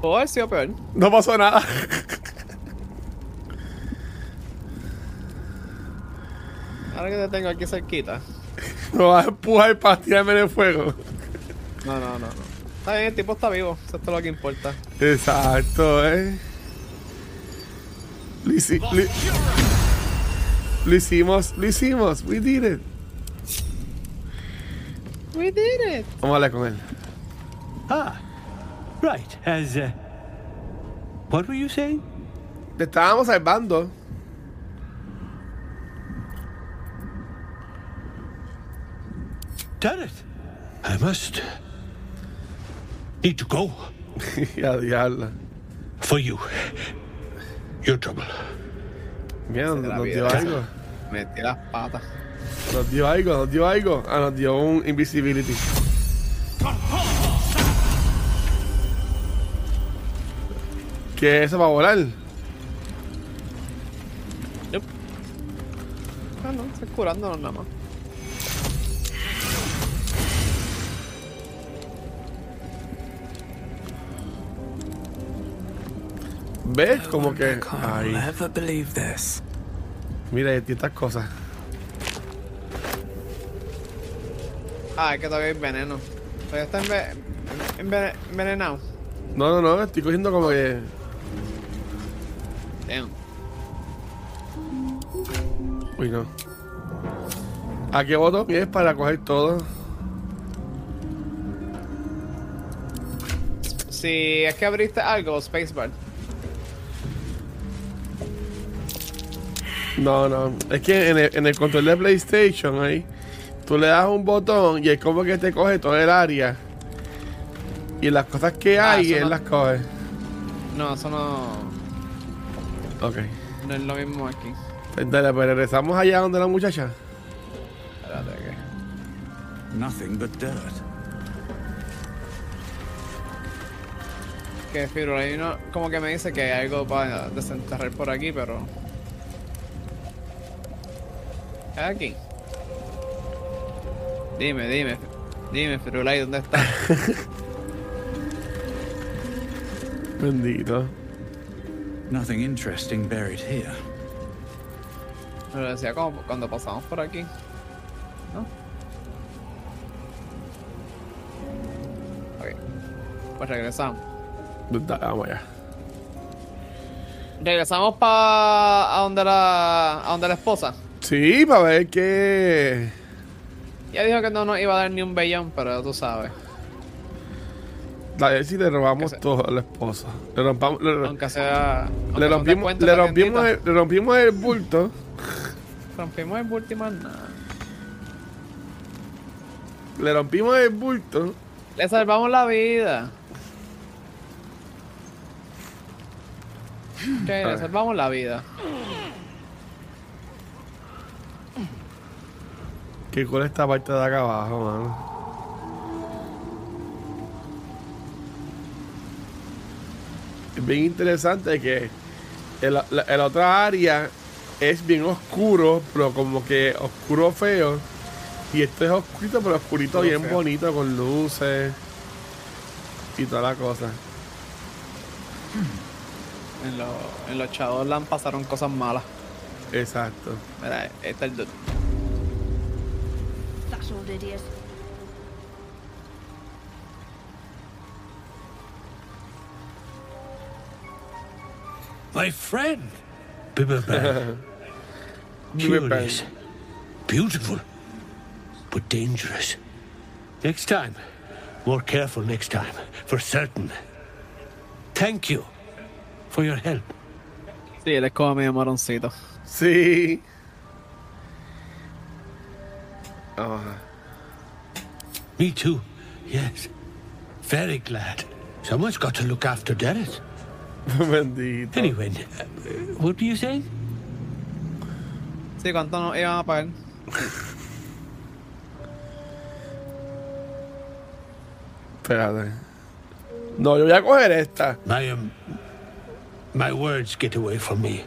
Pudo haber sido peor. No pasó nada. Ahora que te tengo aquí cerquita. Me vas a empujar para tirarme en el fuego. No, no, no, no. Está bien, el tipo está vivo. Eso es todo lo que importa. Exacto, eh. Lo, hici- lo- lo hicimos, lo hicimos. We did it. We did it. Vamos a hablar con él. Ah, right. As uh, what were you saying? Te estábamos salvando. Damn it! I must need to go ya, diablo. for you. Your trouble. Mira, nos, nos dio algo. Metí las patas. Nos dio algo, nos dio algo. Ah, nos dio un invisibility. ¿Qué es eso para volar? Ah, no, estoy curándonos nada más. ¿Ves? Como que. Ay, ever believe this. mira, y estas cosas. Ah, es que todavía hay veneno. Todavía está enve- enve- envenenado. No, no, no, estoy cogiendo como que. Damn. Uy, no. ¿A qué botón es para coger todo? Si es que abriste algo, Spacebar. No, no. Es que en el, en el control de PlayStation ahí, tú le das un botón y es como que te coge todo el área. Y las cosas que Ah, hay, él no- las coge. No, eso no, Ok. no es lo mismo aquí. Dale, pues regresamos allá donde la muchacha. Espérate que. Nothing but dirt. Que Firulai no, como que me dice que hay algo para desenterrar por aquí, pero. ¿Es aquí? Dime, dime. Dime, Firulai, ¿dónde está? Bendito. Nothing interesting buried here. Me lo decía como cuando pasamos por aquí. ¿No? Ok. Pues regresamos. Vamos allá. Regresamos para a donde la a donde la esposa. Sí, para ver qué. Ya dijo que no nos iba a dar ni un bellón, pero tú sabes. Ver si le robamos todo a la esposa. Le rompamos. Le, Aunque sea. aunque le rompimos, le, rompimos el, le rompimos el bulto. Rompimos el bulto y más nada. Le rompimos el bulto. Le salvamos la vida. Que le salvamos la vida. Qué cool esta parte de acá abajo, mano. Es bien interesante que en la, la otra área es bien oscuro, pero como que oscuro feo. Y esto es oscurito, pero oscurito Oscuro bien feo. bonito, con luces y toda la cosa. En, los en los Shadowlands pasaron cosas malas. Exacto. Mira, este es el old idiot. My friend, Bibberban. Bibberban. Curious. Beautiful, but dangerous. Next time. More careful next time, for certain. Thank you for your help. Sí, él es como medio moroncito. Sí. Ah, Me too, yes. Very glad. Someone's got to look after Derek. Bendito. Anyway, uh, what do you say? Sí, ¿cuánto nos iban a pagar? espérate. No, yo voy a coger esta. My, um, my words get away from me.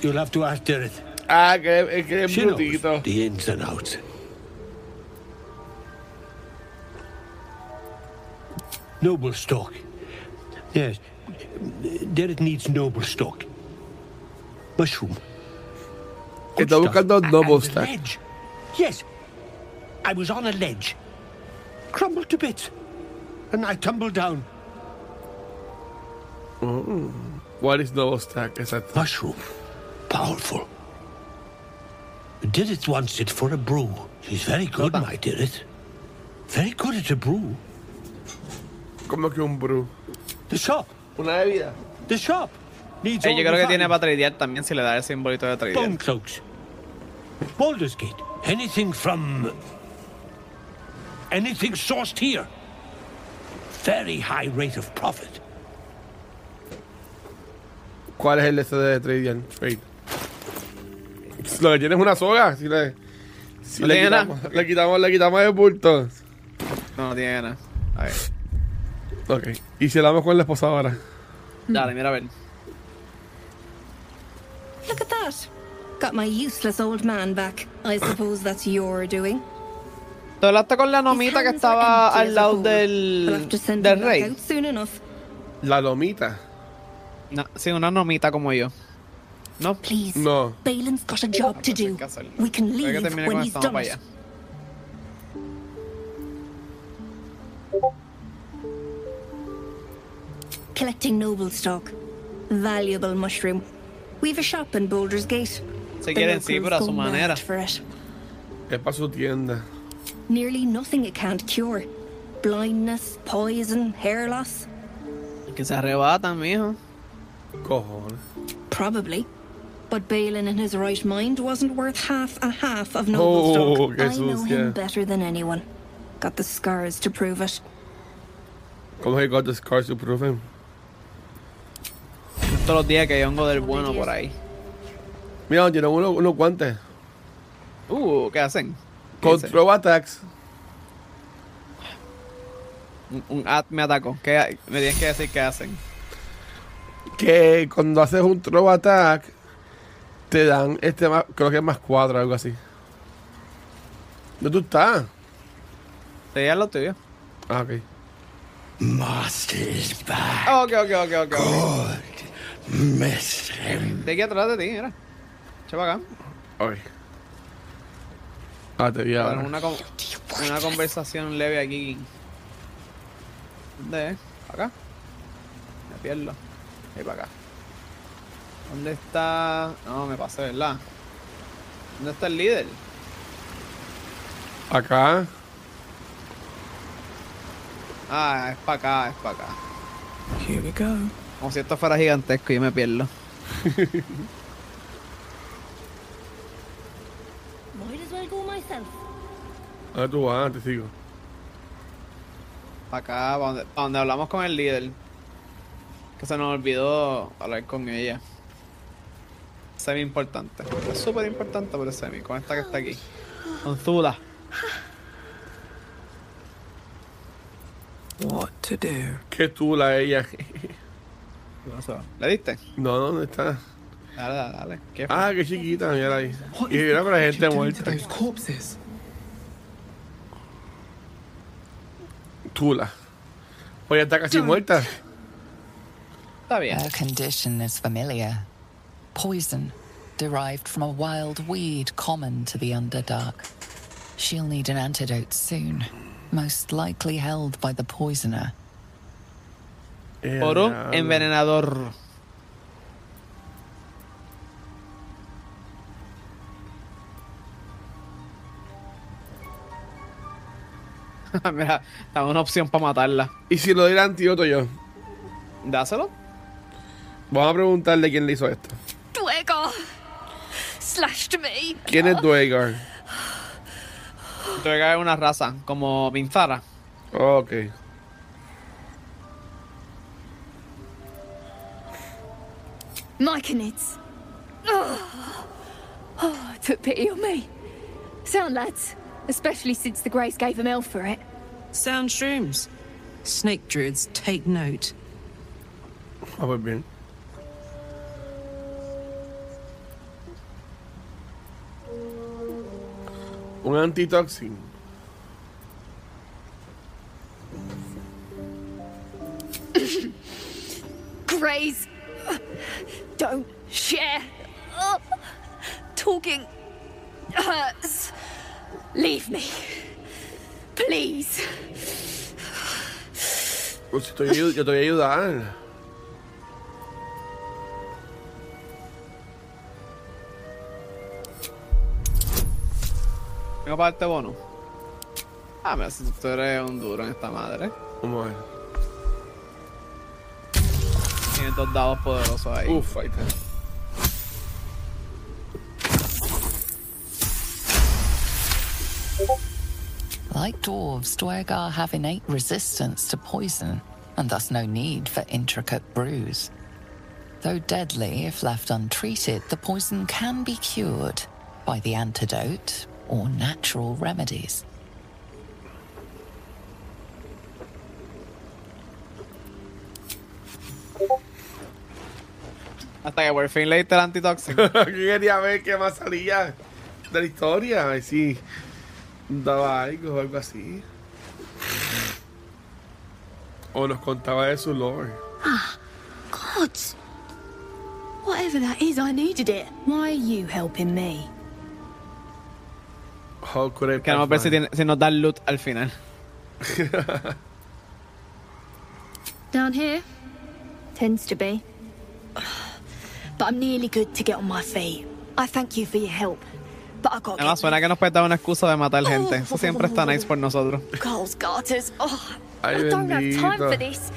You'll have to ask Derek. Ah, que, que She knows the ins and outs. Noble stock. Yes. Derek needs noble stock. Mushroom. Good Está buscando noble stock. ledge. Yes. I was on a ledge. Crumbled to bits. And I tumbled down. Mm. What is double stack? Exacto. Mushroom. Powerful. Didit wants it for a brew. She's very good, my Didit. Very good at a brew. Como que un brew. The shop. Una bebida. The shop. Needs all yo creo que tiene para tradear también si le da el simbolito de tradear. Bone cloaks. Baldur's Gate. Anything from... Anything sourced here. Very high rate of profit. ¿Cuál es el de este de Lo que tiene es una soga. Si le, si ¿No le, quitamos, le quitamos, le quitamos el bulto. No, no tiene nada. A ver. Ok. Y si hablamos con la esposa ahora. Dale, mira a ver. Look at that. Got my useless old man back. I suppose that's your doing. ¿Tú hablaste con la nomita que estaba al lado del, del rey? La lomita. No, sí, una nomita como yo. ¿No? Please. No. Balin's got a job to do. We can leave when he's done para it. Collecting noble stock. Valuable mushroom. We've a shop in Boulder's Gate. Se quieren sí, a su manera. Es para su tienda. Nearly nothing it can't cure. Blindness, poison, hair loss. Que se arrebatan, mijo. Cojones. Probably. But Balin in his right mind wasn't worth half a half of noble Oh, stock. qué I know him better than anyone. Got the scars to prove it. ¿Cómo he got the scars to prove him? Todos los días que hay hongo del bueno por ahí. Mira, tienen unos, unos guantes. Uh, ¿qué hacen? ¿Qué Con dice? throw attacks. Un, un ad me atacó. ¿Qué, me tienes que decir qué hacen. Que cuando haces un throw attack, te dan este más, creo que es más cuatro, algo así. ¿Dónde tú estás? Te digan lo tuyo. Ah, ok. Master is back. Ah, ok, ok, ok, ok. ok. Miss him. Aquí atrás de ti, mira. Echa para acá. Ok. Ah, te vi ahora. una, con- una conversación leve aquí. ¿Dónde es? ¿Acá? Me pierdo. Ahí para acá. ¿Dónde está? No, me pasé, ¿verdad? ¿Dónde está el líder? Acá. Ah, es para acá, es para acá. Here we go. Como si esto fuera gigantesco y yo me pierdo. Ahora tú vas, te sigo. Para acá, para donde, pa' donde hablamos con el líder. Que se nos olvidó hablar con ella. Semi importante. Es súper importante, pero es semi. Con esta que está aquí. Con Zula. What to do? Qué tula ella. ¿Le diste? No, ¿dónde está? Dale, dale, dale. ¿Qué fue? Ah, qué chiquita, mira ahí. What Y mira con la gente muerta. Tula. Pues ya está casi muerta. Está bien. Her condition is familiar. Poison, derived from a wild weed common to the Underdark. She'll need an antidote soon, most likely held by the poisoner. Oro envenenador. Mira, dame una opción para matarla. ¿Y si lo diera antídoto yo? Dáselo. Vamos a preguntarle quién le hizo esto. Dwegar slashed me. ¿Quién es Dwegar? Dwegar es una raza, como Vinzara. Ok. Myconids. Oh. oh, took pity on me. Sound lads, especially since the Greys gave him hell for it. Sound shrooms. Snake druids, take note. Ah, pues Un antitoxin. Greys don't share. Talking hurts. Leave me. Please. Pues si te voy a yo te voy a ayudar. Vengo para este bono. Ah, mira, si tú eres un duro en esta madre. Vamos a ver. Tienes dos dados poderosos ahí. Uf, ahí está. Like dwarves, Dwergar have innate resistance to poison, and thus no need for intricate brews. Though deadly if left untreated, the poison can be cured by the antidote or natural remedies. Hasta que por fin leíste el antitoxin. Yo quería ver qué más salía de la historia. A ver si daba algo o algo así. O nos contaba de su lore. Ah, gods. Whatever that is, I needed it. Why are you helping me? How could I Queremos ver si, tiene- si nos da loot al final. Down here? Tends to be. But I'm nearly good to get on my feet. I thank you for your help. But I got Además, suena que nos puedes dar una excusa de matar gente. Eso siempre está nice por nosotros. Coles garters. Oh, Ay, I don't have time for this.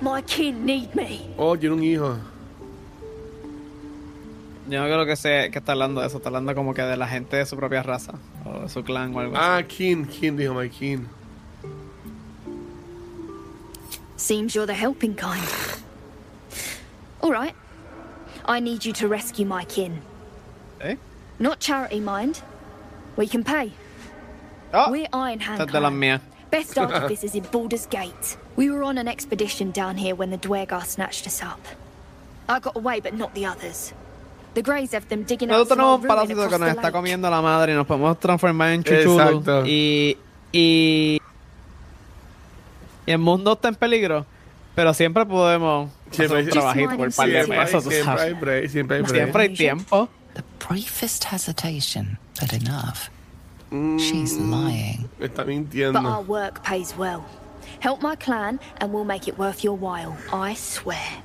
My kin need me. Oh, tiene un hijo. Yo no creo que, se, que está hablando de eso. Está hablando como que de la gente de su propia raza. O de su clan o algo así. Ah, King, King, dijo my King. Seems you're the helping kind. All right. I need you to rescue my kin. Eh? Not charity, mind. We can pay. We're Iron Hand. Best artificers in Baldur's Gate. We were on an expedition down here when the Dwergar snatched us up. I got away, but not the others. The Greys have them digging out Nosotros tenemos un parásito que nos está comiendo la madre y nos podemos transformar en chuchulu. Exacto. Y, y, y el mundo está en peligro. Pero siempre podemos hacer un trabajito por par de siempre, pesos, tú siempre hay break, siempre hay break. Siempre hay tiempo. The briefest hesitation, but enough. She's lying. Está But mintiendo. our work pays well. Help my clan, and we'll make it worth your while. I swear.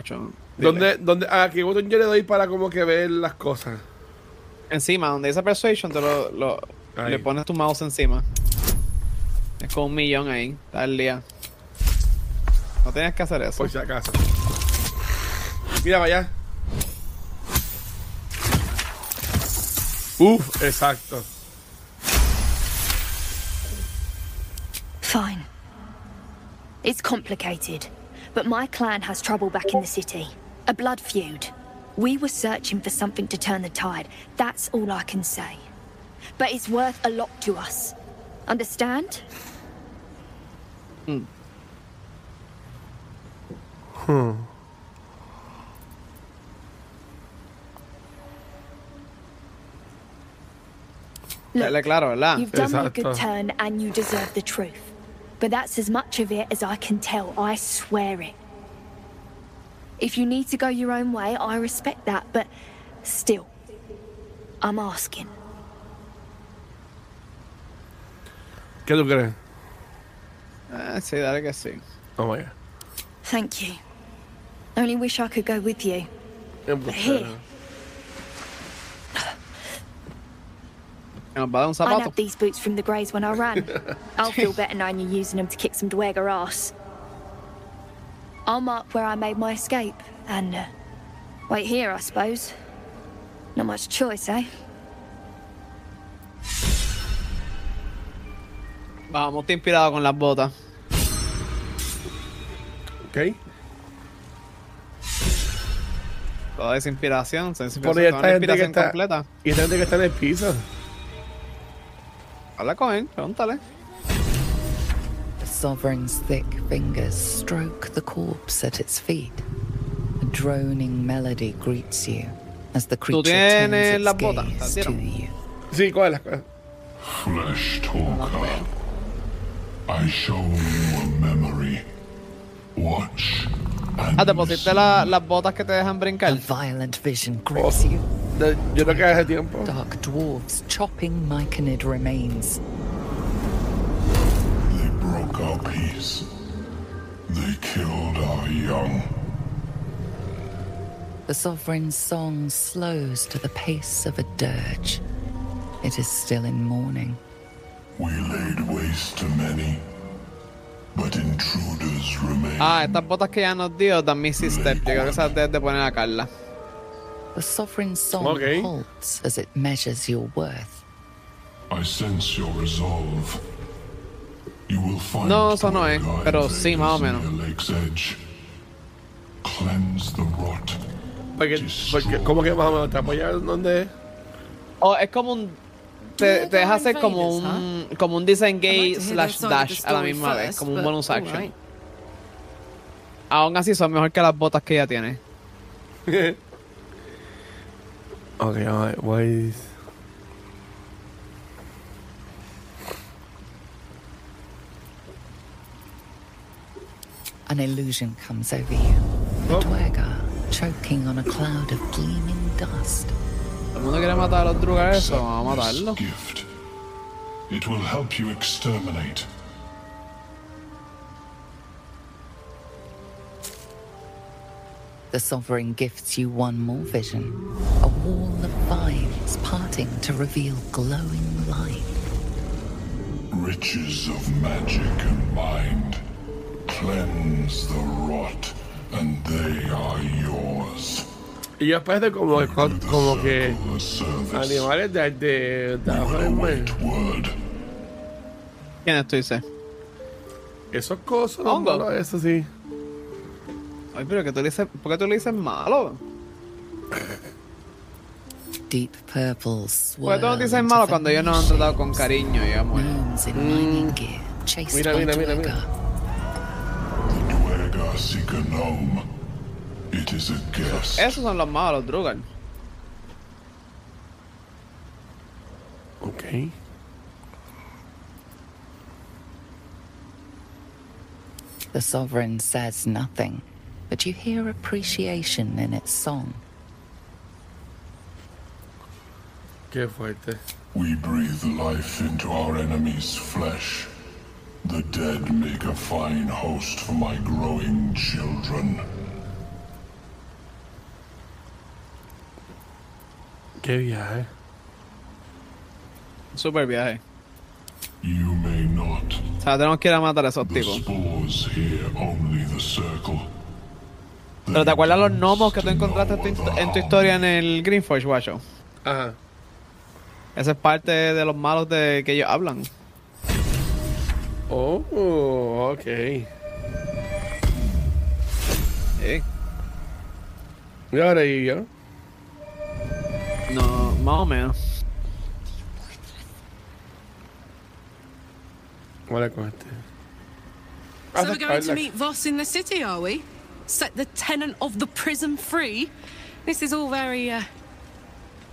Dile. ¿Dónde, dónde, ¿A qué botón yo le doy para como que ver las cosas? Encima, donde dice Persuasion, te lo, le pones tu mouse encima. Es con un millón ahí, está el día. No tienes que hacer eso. Por si acaso. Mira, vaya. Uf, exacto. Fine. It's complicated, but my clan has trouble back in the city. A blood feud. We were searching for something to turn the tide. That's all I can say. But it's worth a lot to us. Understand? Hmm. Dale claro, ¿verdad? You've done me a good turn and you deserve the truth. But that's as much of it as I can tell, I swear it. If you need to go your own way, I respect that, but still, I'm asking. ¿Qué tú crees? Eh, sí, dale que sí. Oh my god. Thank you. Only wish I could go with you. But here, nos va a dar un I zapato. nabbed these boots from the Greys when I ran. I'll feel better knowing you're using them to kick some ass. I'll mark where I made my escape and uh, wait here, I suppose. Not much choice, eh? Vamos, te inspirado con las botas. Ok. Toda esa inspiración, esa Por inspiración, ahí toda esta la gente que inspiración está. completa. Y esta gente que está en el piso. Habla con él, pregúntale. The sovereign's thick fingers stroke the corpse at its feet. A droning melody greets you as the creature turns tienes its gaze ¿Las to dieron? you. Sí, ¿cuál es la Flesh talker. I show you a memory. Watch Ah, te pusiste la- las botas que te dejan brincar. Violent vision grips you. Yo creo que hace tiempo. Dark dwarves chopping myconid remains. They broke our peace. They killed our young. The sovereign's song slows to the pace of a dirge. It is still in mourning. We laid waste to many, but intruders remain. Ah, estas botas que ya nos dio dan Missy Step. Yo creo que esas debes de poner a Carla. The sovereign's song Okay. halts as it measures your worth. I sense your resolve. You will find No, eso no es, pero sí, más o menos. near Lake's Edge. Cleanse the rot. Porque, porque, ¿Cómo que más o menos te apoyas donde? O es como un. Te, te deja hacer como un. Como un disengage slash dash a la misma vez. Como un bonus action. Aún así son mejor que las botas que ella tiene. Ok, alright, boys. An illusion comes over you. A dwergar choking on a cloud of gleaming dust. Todo el mundo quiere matar a los drugas eso. Vamos a matarlo. Gift. It will help you exterminate. The sovereign gifts you one more vision. A wall of vines parting to reveal glowing light. Riches of magic and mind. Cleanse the rot, and they are yours. Y yo después de como, como que animales de, de, de abajo del mar. ¿Quién es tú dices? Esos cosas, los Hongo. malos, eso sí. Ay, pero que tú le dices. ¿Por qué tú le dices malo? Deep purple ¿Por qué swirl tú no dices malo cuando ellos nos han tratado con cariño y amor? chased Mira, by mira, mira, It is a guest. Esos son los malos, Drugal. Ok. The sovereign says nothing, but you hear appreciation in its song. Qué fuerte. We breathe life into our enemy's flesh. The dead make a fine host for my growing children. Qué viaje. Super viaje. You may not. O sea, tenemos que ir a matar a esos The tipos. Pero ¿te acuerdas los gnomos que tú encontraste en tu, en tu historia en el Greenforge, guacho? Ajá. Esa es parte de los malos de que ellos hablan. Oh, ok. Sí. Y ahora y yo. No, más o menos. Vale con este. So we're going to meet Voss in the city, are we? Set the tenant of the prison free? This is all very, uh...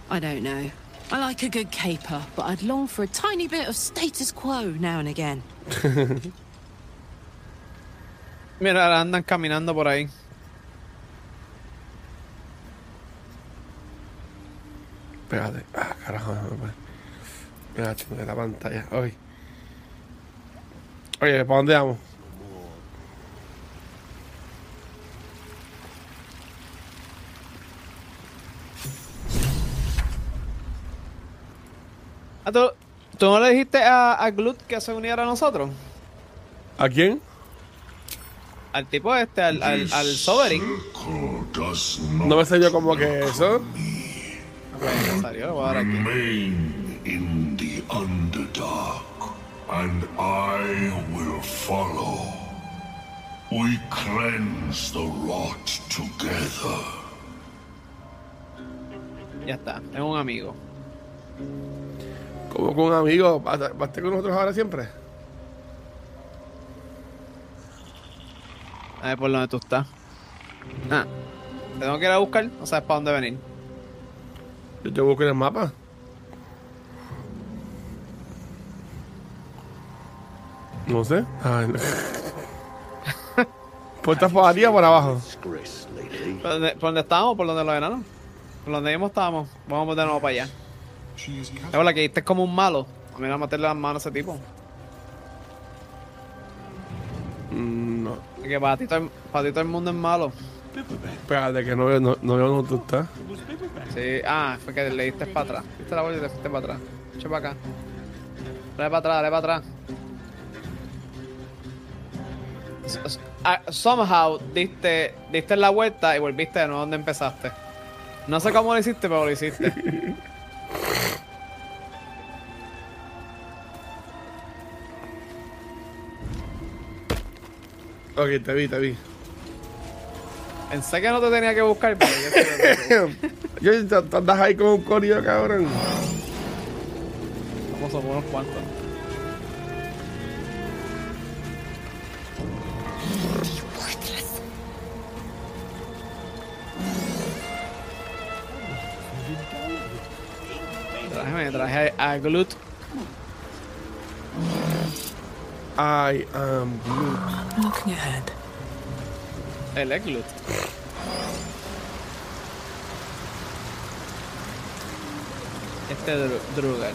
I don't know. I like a good caper, but I'd long for a tiny bit of status quo now and again. Mira, andan caminando por ahí. Espérate. Ah, carajo. no me puede. Mira, chingue la pantalla. Oye. Oye, ¿para dónde vamos? Ah, ¿tú, tú no le dijiste a, a Glut que se uniera a nosotros? ¿A quién? Al tipo este, al, al, al Sovereign. No me sé yo como que eso. Remain in the Underdark, and I will follow. We cleanse the rot together. Ya está, es un amigo. Como con un amigo. ¿Va a estar con nosotros ahora siempre? A ver por dónde tú estás. Ah, tengo que ir a buscar, no sabes para dónde venir. Yo te busco en el mapa. No sé. Ay, no. ¿Pues estás por arriba o por abajo? ¿Por dónde, por dónde estábamos? ¿Por donde los enanos? Por donde mismo estábamos. Vamos de nuevo para allá. Es verdad que este es como un malo. A mí me va a meterle las manos a ese tipo. Mm, No. Que para ti, todo, el- para ti todo el mundo es malo. Espérate, que no veo, no, no veo dónde tú estás. Sí, ah, fue que le diste para atrás. Diste la vuelta y te fuiste para atrás. Echa para acá. Dale para atrás, dale para atrás. S- ah, Somehow diste, diste la vuelta y volviste de nuevo donde empezaste. No sé cómo lo hiciste, pero lo hiciste. Ok, te vi, te vi. Pensé que no te tenía que buscar, pero yo tengo. Yo andas ahí como un corillo, cabrón. Vamos a poner unos cuantos. Traje, me traje a Glut. I am Groot. Looking ahead. El es Glut. Este es Dru- Drugan.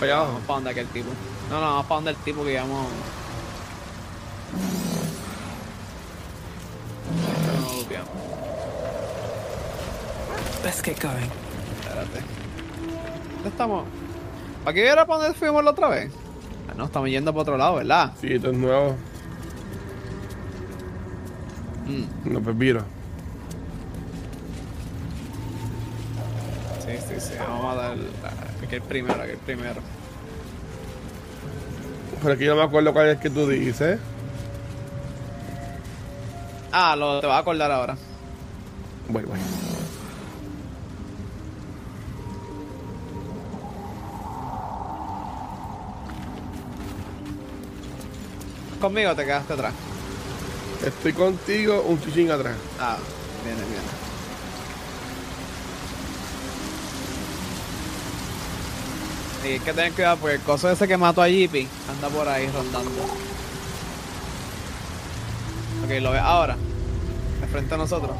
Abajo. Vamos para donde aquel tipo. No, no, vamos para donde el tipo que llamamos. No, lo lupeamos. Let's get going. Espérate. ¿Dónde estamos? ¿Aquí era para donde fuimos la otra vez? Ah, no, estamos yendo para otro lado, ¿verdad? Sí, esto es nuevo. Mm. No, pues mira. Sí, sí, sí. Vamos a dar aquel primero, aquel primero. Pero aquí no me acuerdo cuál es que tú dices. Ah, lo te vas a acordar ahora. Bueno, bueno. ¿Conmigo o te quedaste atrás? Estoy contigo un chichín atrás. Ah, viene, viene. Y hay que tener cuidado porque el coso ese que mató a Jeepy anda por ahí rondando. Ok, lo ves ahora. De frente a nosotros.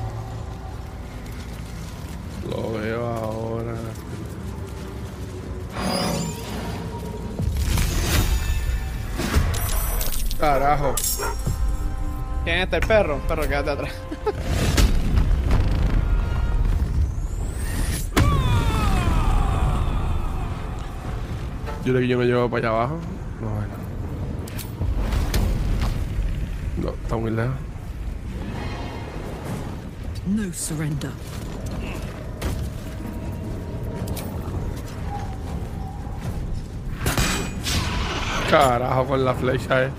Lo veo ahora. Carajo. ¿Quién es este? El perro. Perro, quédate atrás. Yo creo que yo me llevo para allá abajo. No, bueno. No, está muy lejos. No surrender. Carajo con la flecha, eh.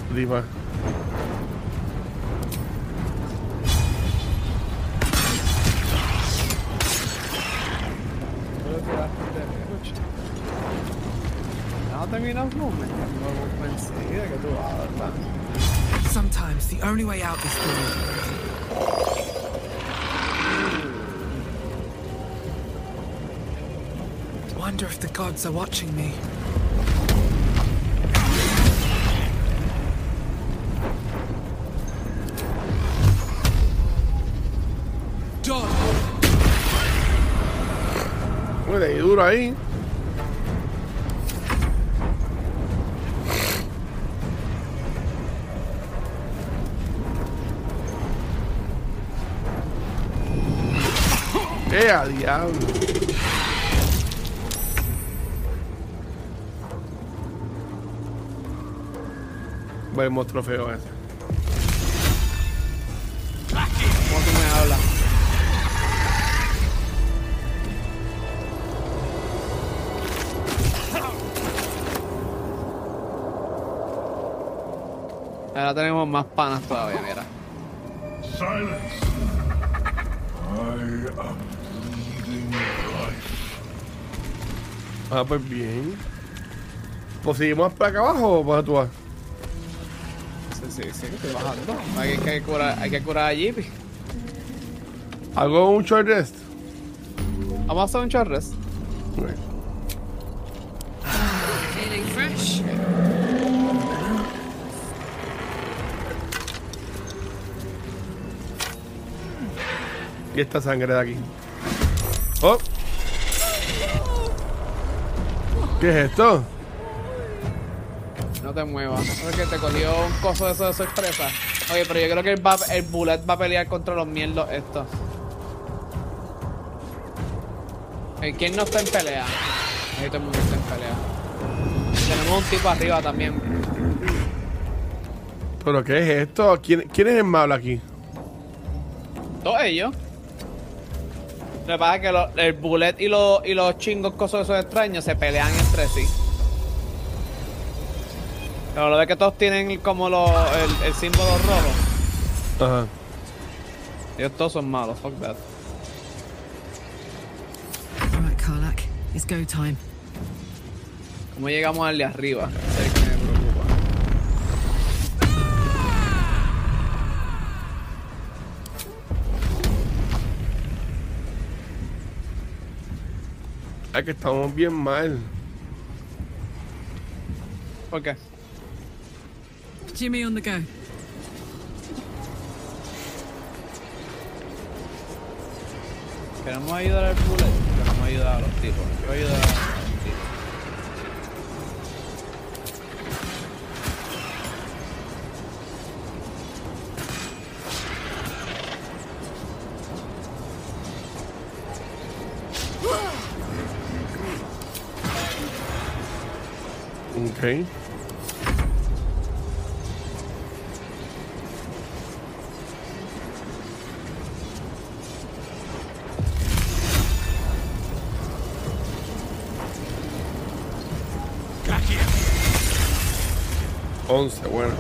Buen monstruo feo ese. ¿Cómo tú me hablas? Ahora tenemos más panas todavía, mira. Silence! I am breathing life. Ah, pues bien. Pues seguimos para acá abajo o para tú? Sí, sí, estoy bajando. Hay que, hay que curar, hay que curar a Jeepy. ¿Hago un short rest? Vamos a hacer un short rest. Feeling fresh? Y esta sangre de aquí. ¡Oh! ¿Qué es esto? No te muevas. Es que te cogió un coso de eso de sorpresa. Oye, pero yo creo que el, va- el bullet va a pelear contra los mierdos estos. ¿Quién no está en pelea? Ahí todo el mundo está en pelea. Tenemos un tipo arriba también. ¿Pero qué es esto? ¿Quién, quién es el malo aquí? Todos ellos. Lo que pasa es que lo- el bullet y, los y los chingos cosas esos extraños se pelean entre sí. Pero lo de que todos tienen como los, el, el símbolo rojo. Ajá. Ellos todos son malos, fuck that. All right, Karlak. It's go time. ¿Cómo llegamos al de arriba? Es el que me preocupa. Es que estamos bien mal. ¿Por qué? Jimmy on the go. Ayudar bullet, ayudar a los tipos, ayudar a los tipos. Okay. 11, bueno.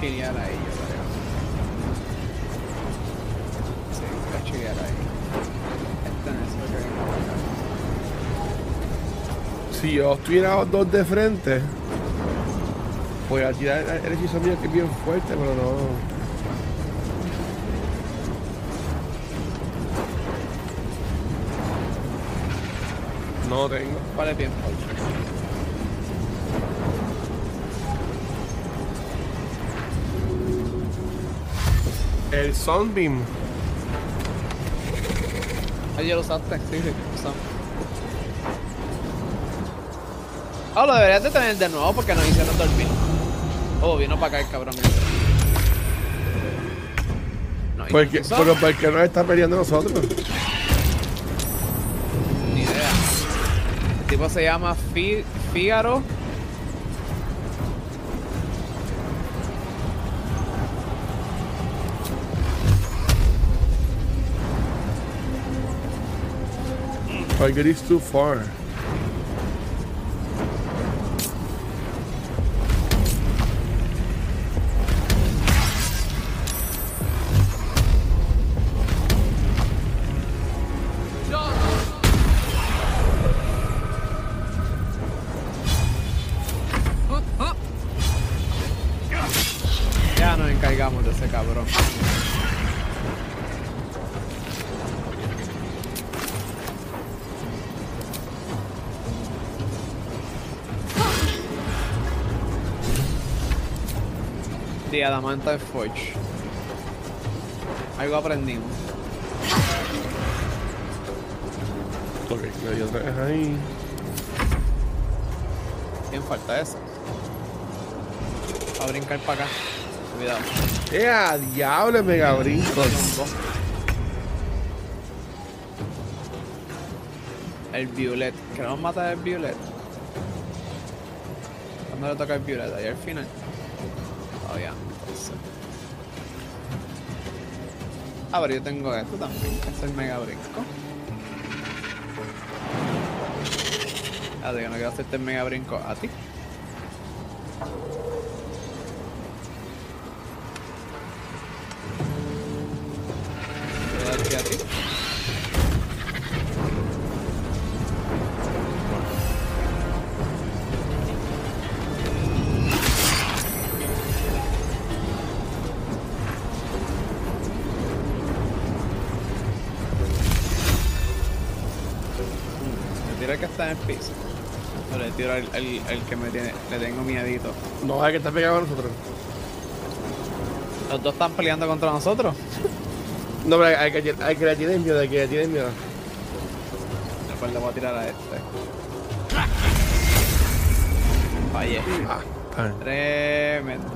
Chilear ahí, yo creo. Sí, voy a chilear ahí. Esta no es lo que vengo Si yo estuviera dos de frente, voy a tirar el hechizo mío que es bien fuerte, pero no. No tengo. ¿Cuál es bien fuerte? El Sunbeam. Ayer lo usaste, sí, sí, lo usamos. Oh, lo deberías de tener de nuevo porque nos hicieron dormir. Oh, vino para acá el cabrón. No, ¿y Porque, qué hizo? pero ¿por qué nos está peleando nosotros? Tipo se llama Fi- Fígaro. Target is too far. The Adamantine Forge. Algo aprendimos. Ok, le dio otra vez ahí. ¿Quién falta eso? Va a brincar para acá. Cuidado. ¡Eh, a diablo, mega brincos! El Violet. Queremos matar al Violet. ¿Cuándo le toca el Violet? Ahí al final. Oh, ya. Entonces. Ah, pero yo tengo esto también. que Es el mega brinco. Ah, yo no quiero hacerte el mega brinco a ti. Que está en el piso. O le tiro el, el, el que me tiene, le tengo miedito. No, es que está pegado a nosotros. Los dos están peleando contra nosotros. No, pero hay que, hay que le tienes miedo, hay que le miedo. Después le voy a tirar a este. Fallé. Ah, bien. Tremendo.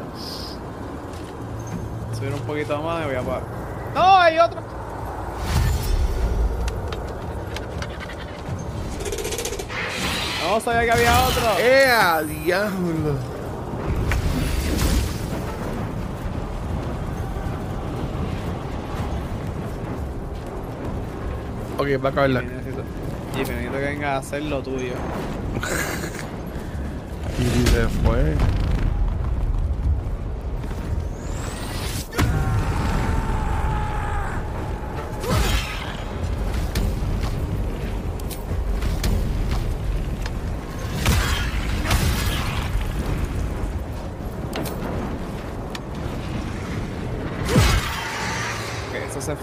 Subir un poquito más y voy a parar. ¡No! ¡Hay otro! No sabía que había otro. ¡Eh, a diablo! Ok, va a acabarla. Necesito, y necesito que venga a hacer lo tuyo. Y se fue.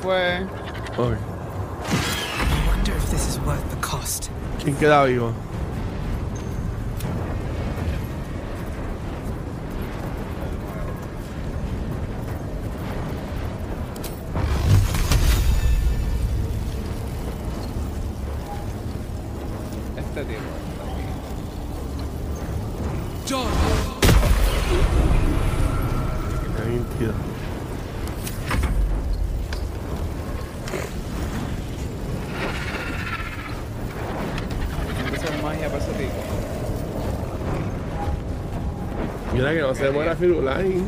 Fue. Ok. I wonder if this is worth the cost. ¿Quién queda vivo? Se muera Firulai.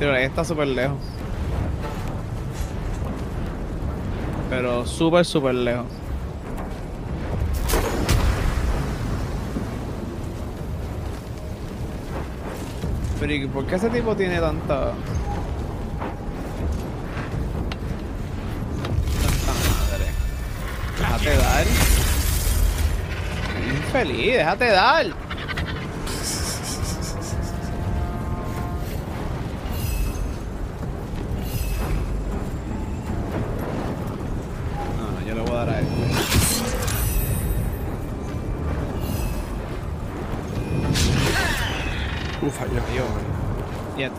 Ahí está súper lejos. Pero súper, súper lejos. Pero ¿y por qué ese tipo tiene tanta... Tanta madre? Déjate dar. Infeliz, déjate dar.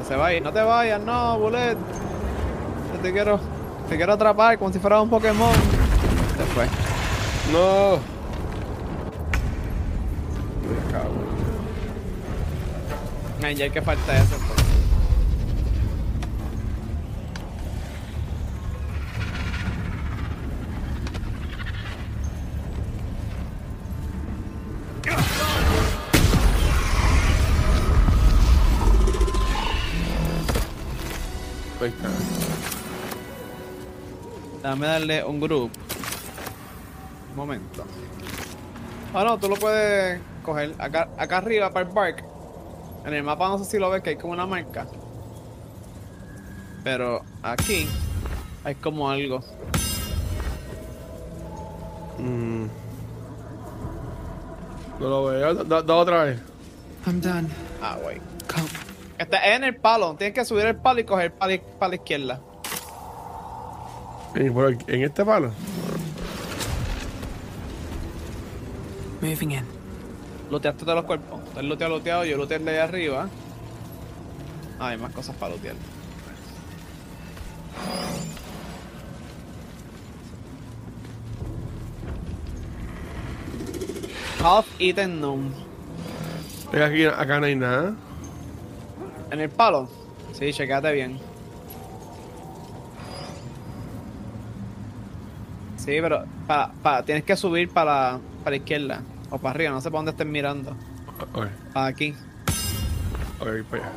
Se va a ir. No te vayas, no, Bullet. Te quiero. Te quiero atrapar como si fuera un Pokémon. Se fue. No. Me cago. Ay, ya hay que falta eso. Dame darle un grupo. Un momento. Ah, no, tú lo puedes coger acá, acá arriba para el bark. En el mapa no sé si lo ves que hay como una marca. Pero aquí hay como algo. Mm. No lo veo. Da, da otra vez. I'm done. Ah, güey. Está en el palo. Tienes que subir el palo y coger para la izquierda. ¿Y por aquí- en este palo? Moving in. Looteaste todos los cuerpos. Estás looteado, looteado. Yo looteé el de allá arriba. Ah, hay más cosas para lootear. Half eaten gnome. Aquí, acá no hay nada. En el palo. Sí, checate bien. Sí, pero pa, pa- tienes que subir para, para la izquierda. O para arriba, no sé para dónde estés mirando. Ok, Para aquí. ok, para allá.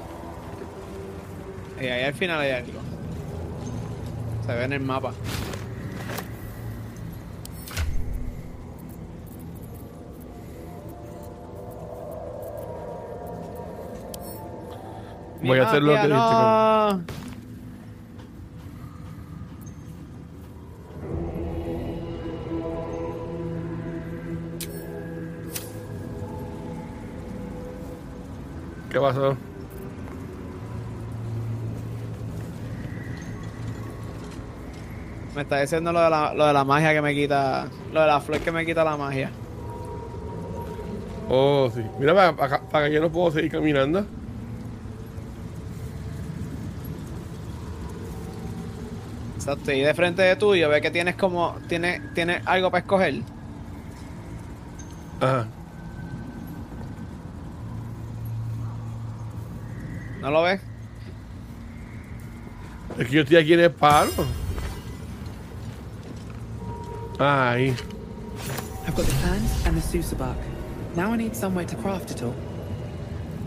Y ahí al final hay algo. Se ve en el mapa. Voy a hacer lo que no. ¿Qué pasó? Me está diciendo lo de, la, lo de la magia que me quita. Lo de la flor que me quita la magia. Oh, sí. Mira, para, para, para que yo no puedo seguir caminando. Exacto, y de frente de tuyo ve que tienes como. Tienes, tienes algo para escoger. Ajá. ¿No lo ves? Es que yo estoy aquí en el palo. Ahí. I've got the plans and the Susa bark. Now I need somewhere to craft it all.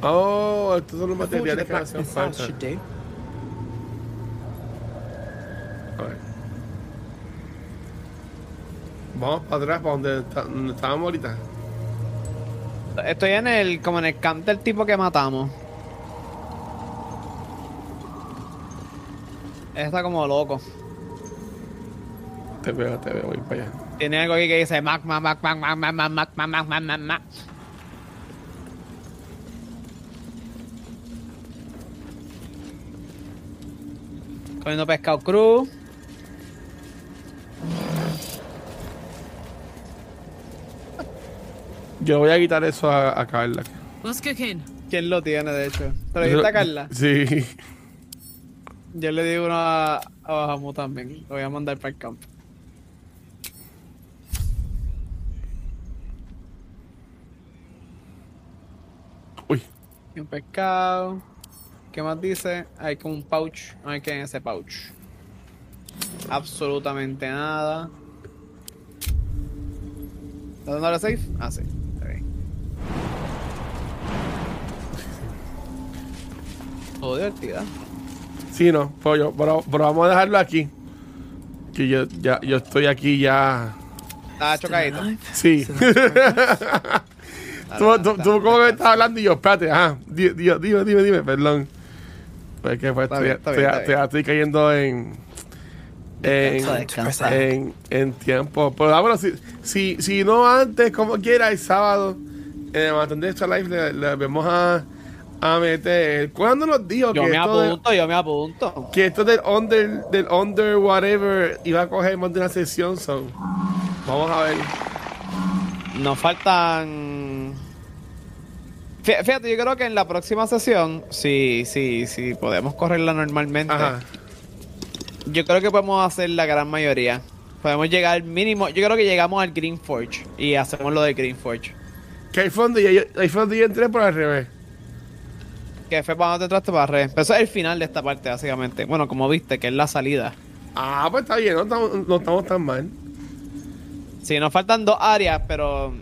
Oh, estos son los materiales at que hacen falta. Vamos para atrás, para donde, está- donde estábamos ahorita. Estoy en el. como en el camp del tipo que matamos. Está como loco. Te veo, te veo, voy para allá. Tiene algo aquí que dice Mac, Mac, Mac, Mac, Mac, Mac, Mac, Mac, Mac, Mac, Mac, Mac, Mac. Comiendo pescado cru. Yo voy a quitar eso a, a Carla. ¿Quién lo tiene, de hecho? ¿Te lo dijiste a Carla? Sí. Yo le digo uno a, a Bahamut también. Lo voy a mandar para el campo. Uy. Y un pescado. ¿Qué más dice? Hay como un pouch. No hay que en ese pouch. Absolutamente nada. ¿Estás dando la safe? Ah, sí. Está bien. Divertida. Sí, no, pero, yo- pero, pero vamos a dejarlo aquí. Que yo, ya, yo estoy aquí ya. Estaba chocadito. Sí. tú, tú, tú como que me estás hablando y yo, espérate, ajá. Di- di- Dime, dime, dime, perdón. Pues que pues, estoy, estoy- estoy- estoy cayendo en. En, en, en tiempo. Pero ah, bueno, si, si, si no antes, como quiera, el sábado, en el maratón de esta live le, le vemos a, a meter. ¿Cuándo nos dijo Yo que me esto apunto, yo me apunto. que esto del under, del under whatever iba a coger más de una sesión, so vamos a ver. Nos faltan. Fí- Fíjate, yo creo que en la próxima sesión, si sí, sí, podemos correrla normalmente. Ajá. Yo creo que podemos hacer la gran mayoría. Podemos llegar mínimo. Yo creo que llegamos al Green Forge y hacemos lo de Green Forge. Que hay fondo y yo, ahí fue donde yo entré por al revés. Que fue para donde entraste para red. Pero eso es el final de esta parte, básicamente. Bueno, como viste, que es la salida. Ah, pues está bien, no estamos, no estamos tan mal. Sí, nos faltan dos áreas, pero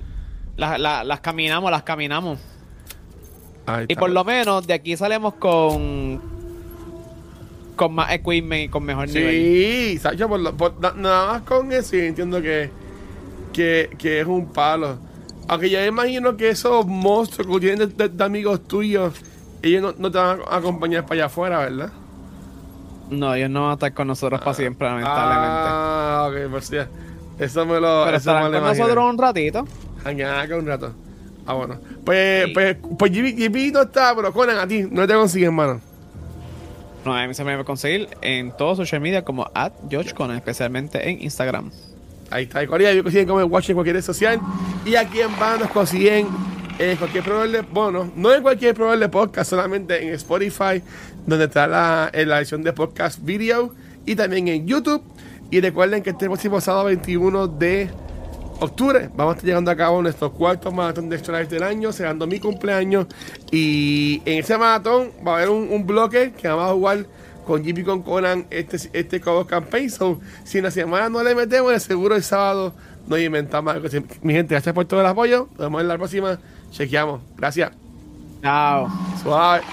las, las- las caminamos, las caminamos. Ahí Y por lo menos de aquí salimos con. Con más equipment y con mejor nivel. Sí, Sacho, por lo- por- na- nada más con eso, entiendo que, que, que es un palo. Aunque yo imagino que esos monstruos que tienen de, de- de amigos tuyos, ellos no, no te van a acompañar para allá afuera, ¿verdad? No, ellos no van a estar con nosotros para siempre, lamentablemente. Ah, ok, pues ya. Eso me lo. Pero eso me estarán lo con nosotros un ratito. Hangar un rato. Ah, bueno. Pues, pues, pues Jimmy, no está, pero Conan, a ti, no te consigues, hermano. No, a mí se me va a conseguir en todos social media como at George Conan, especialmente en Instagram. Ahí está, y Corea, yo consiguen como en cualquier red social. Y aquí en van nos consiguen en cualquier proveedor bueno, no en cualquier proveedor de podcast, solamente en Spotify, donde está la, en la edición de podcast video, y también en YouTube. Y recuerden que este próximo sábado 21 de octubre vamos a estar llegando a cabo nuestro cuarto maratón de Extra del año, cerrando mi cumpleaños. Y en ese maratón va a haber un, bloque que vamos a jugar con Jimmy con Conan este, este Cobo Campaign. So, si en la semana no le metemos, seguro el sábado nos inventamos algo. Mi gente, gracias por todo el apoyo. Nos vemos en la próxima. Chequeamos. Gracias. Chao. Suave.